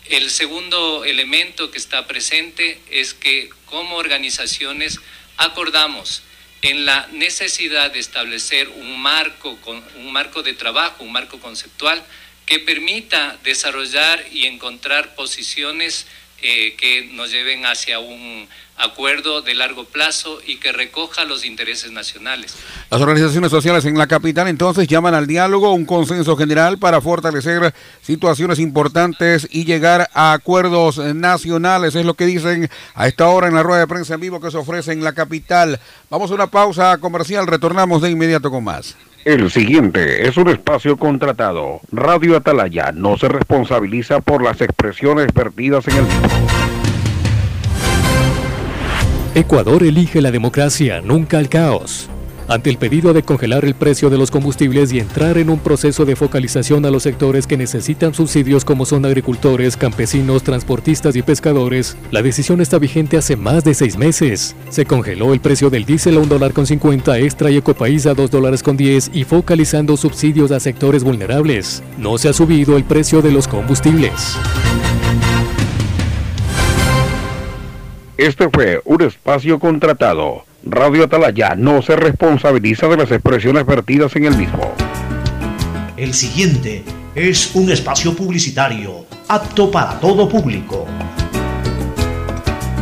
El segundo elemento que está presente es que como organizaciones acordamos en la necesidad de establecer un marco, un marco de trabajo, un marco conceptual que permita desarrollar y encontrar posiciones eh, que nos lleven hacia un acuerdo de largo plazo y que recoja los intereses nacionales. Las organizaciones sociales en la capital entonces llaman al diálogo, un consenso general para fortalecer situaciones importantes y llegar a acuerdos nacionales, es lo que dicen a esta hora en la rueda de prensa en vivo que se ofrece en la capital. Vamos a una pausa comercial, retornamos de inmediato con más. El siguiente es un espacio contratado. Radio Atalaya no se responsabiliza por las expresiones vertidas en el. Ecuador elige la democracia, nunca el caos. Ante el pedido de congelar el precio de los combustibles y entrar en un proceso de focalización a los sectores que necesitan subsidios como son agricultores, campesinos, transportistas y pescadores, la decisión está vigente hace más de seis meses. Se congeló el precio del diésel a un dólar con 50 extra y Ecopaís a dos dólares con 10 y focalizando subsidios a sectores vulnerables. No se ha subido el precio de los combustibles. Este fue un espacio contratado. Radio Atalaya no se responsabiliza de las expresiones vertidas en el mismo. El siguiente es un espacio publicitario apto para todo público.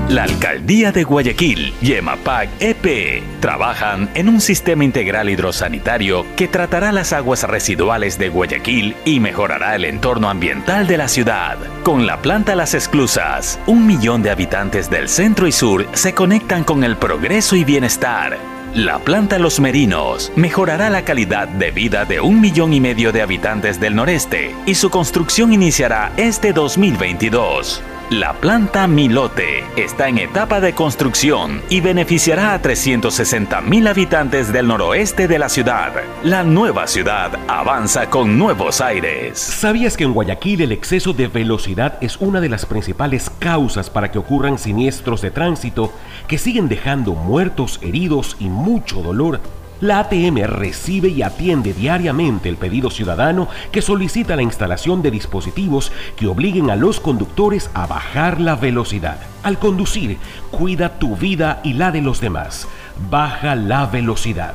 La Alcaldía de Guayaquil y EMAPAC EP trabajan en un sistema integral hidrosanitario que tratará las aguas residuales de Guayaquil y mejorará el entorno ambiental de la ciudad. Con la planta Las Exclusas, un millón de habitantes del centro y sur se conectan con el progreso y bienestar. La planta Los Merinos mejorará la calidad de vida de un millón y medio de habitantes del noreste y su construcción iniciará este 2022. La planta Milote está en etapa de construcción y beneficiará a 360 mil habitantes del noroeste de la ciudad. La nueva ciudad avanza con nuevos aires. ¿Sabías que en Guayaquil el exceso de velocidad es una de las principales causas para que ocurran siniestros de tránsito que siguen dejando muertos, heridos y mucho dolor? La ATM recibe y atiende diariamente el pedido ciudadano que solicita la instalación de dispositivos que obliguen a los conductores a bajar la velocidad. Al conducir, cuida tu vida y la de los demás. Baja la velocidad.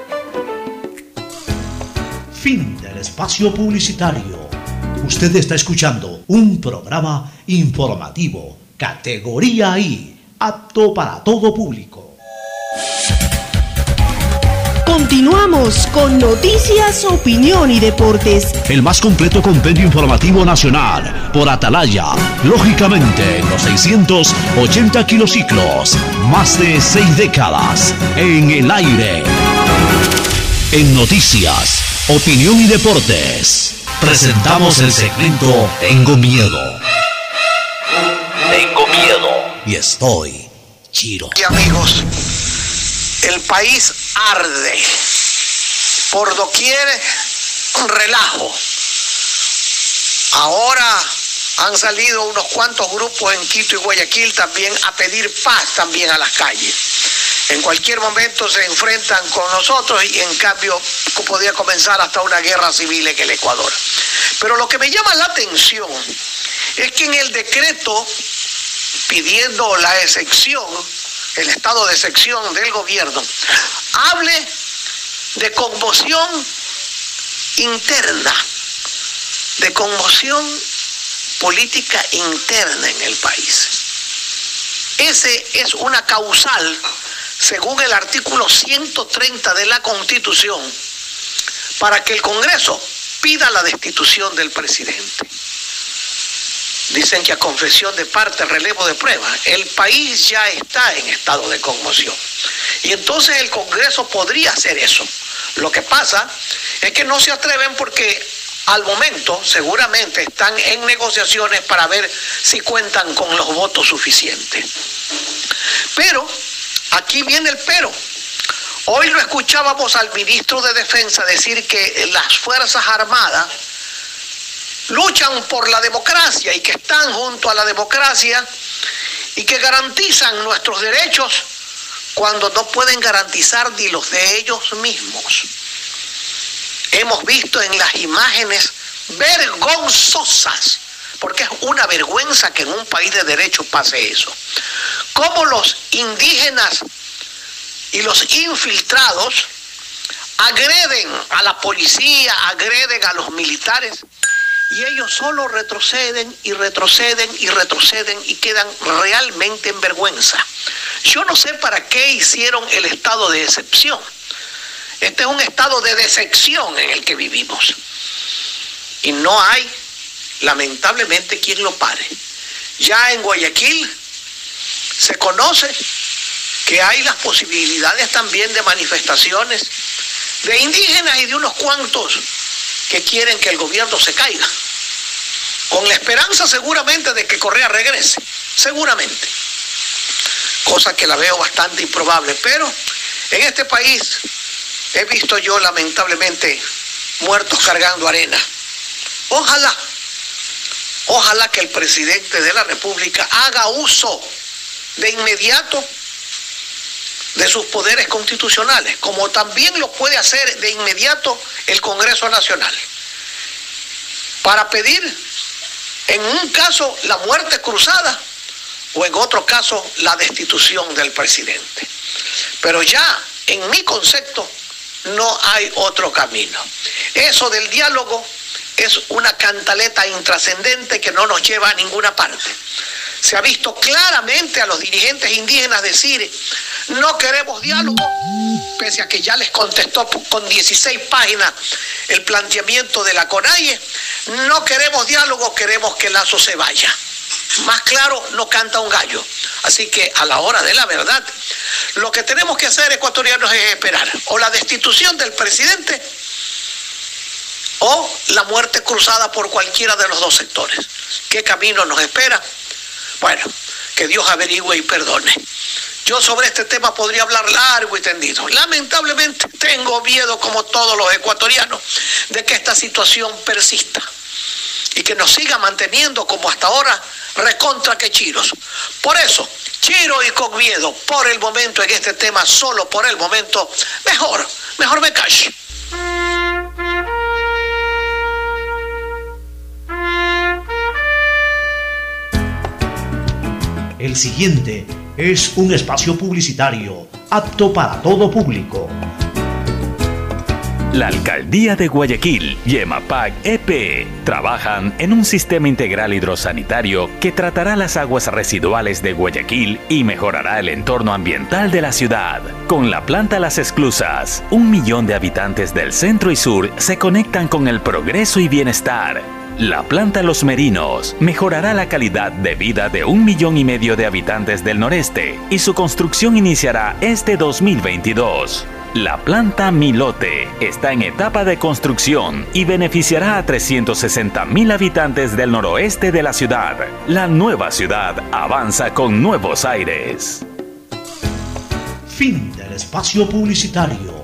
Fin del espacio publicitario. Usted está escuchando un programa informativo, categoría I, apto para todo público. Continuamos con noticias, opinión y deportes. El más completo compendio informativo nacional por Atalaya. Lógicamente, en los 680 kilociclos, más de seis décadas en el aire. En noticias, opinión y deportes, presentamos el segmento Tengo miedo. Tengo miedo y estoy chiro. Y amigos, el país arde. Por doquier, un relajo. Ahora han salido unos cuantos grupos en Quito y Guayaquil también a pedir paz también a las calles. En cualquier momento se enfrentan con nosotros y en cambio podría comenzar hasta una guerra civil en el Ecuador. Pero lo que me llama la atención es que en el decreto pidiendo la excepción, el estado de excepción del gobierno, hable de conmoción interna, de conmoción política interna en el país. Ese es una causal, según el artículo 130 de la Constitución, para que el Congreso pida la destitución del presidente. Dicen que a confesión de parte, relevo de prueba, el país ya está en estado de conmoción. Y entonces el Congreso podría hacer eso. Lo que pasa es que no se atreven porque al momento seguramente están en negociaciones para ver si cuentan con los votos suficientes. Pero aquí viene el pero. Hoy lo escuchábamos al ministro de Defensa decir que las Fuerzas Armadas luchan por la democracia y que están junto a la democracia y que garantizan nuestros derechos cuando no pueden garantizar ni los de ellos mismos. Hemos visto en las imágenes vergonzosas, porque es una vergüenza que en un país de derecho pase eso, cómo los indígenas y los infiltrados agreden a la policía, agreden a los militares y ellos solo retroceden y retroceden y retroceden y quedan realmente en vergüenza. Yo no sé para qué hicieron el estado de excepción. Este es un estado de decepción en el que vivimos. Y no hay, lamentablemente, quien lo pare. Ya en Guayaquil se conoce que hay las posibilidades también de manifestaciones de indígenas y de unos cuantos que quieren que el gobierno se caiga, con la esperanza seguramente de que Correa regrese, seguramente, cosa que la veo bastante improbable, pero en este país he visto yo lamentablemente muertos cargando arena. Ojalá, ojalá que el presidente de la República haga uso de inmediato de sus poderes constitucionales, como también lo puede hacer de inmediato el Congreso Nacional, para pedir en un caso la muerte cruzada o en otro caso la destitución del presidente. Pero ya en mi concepto no hay otro camino. Eso del diálogo es una cantaleta intrascendente que no nos lleva a ninguna parte. Se ha visto claramente a los dirigentes indígenas decir, no queremos diálogo, pese a que ya les contestó con 16 páginas el planteamiento de la CONAIE, no queremos diálogo, queremos que Lazo se vaya. Más claro, no canta un gallo. Así que a la hora de la verdad, lo que tenemos que hacer ecuatorianos es esperar o la destitución del presidente o la muerte cruzada por cualquiera de los dos sectores. ¿Qué camino nos espera? Bueno, que Dios averigüe y perdone. Yo sobre este tema podría hablar largo y tendido. Lamentablemente tengo miedo, como todos los ecuatorianos, de que esta situación persista y que nos siga manteniendo como hasta ahora recontra que chiros. Por eso, chiro y con miedo, por el momento en este tema, solo por el momento, mejor, mejor me calle. El siguiente es un espacio publicitario apto para todo público. La Alcaldía de Guayaquil y EMAPAC EP trabajan en un sistema integral hidrosanitario que tratará las aguas residuales de Guayaquil y mejorará el entorno ambiental de la ciudad. Con la planta Las Exclusas, un millón de habitantes del centro y sur se conectan con el progreso y bienestar la planta Los Merinos mejorará la calidad de vida de un millón y medio de habitantes del noreste y su construcción iniciará este 2022. La planta Milote está en etapa de construcción y beneficiará a 360 mil habitantes del noroeste de la ciudad. La nueva ciudad avanza con nuevos aires. Fin del espacio publicitario.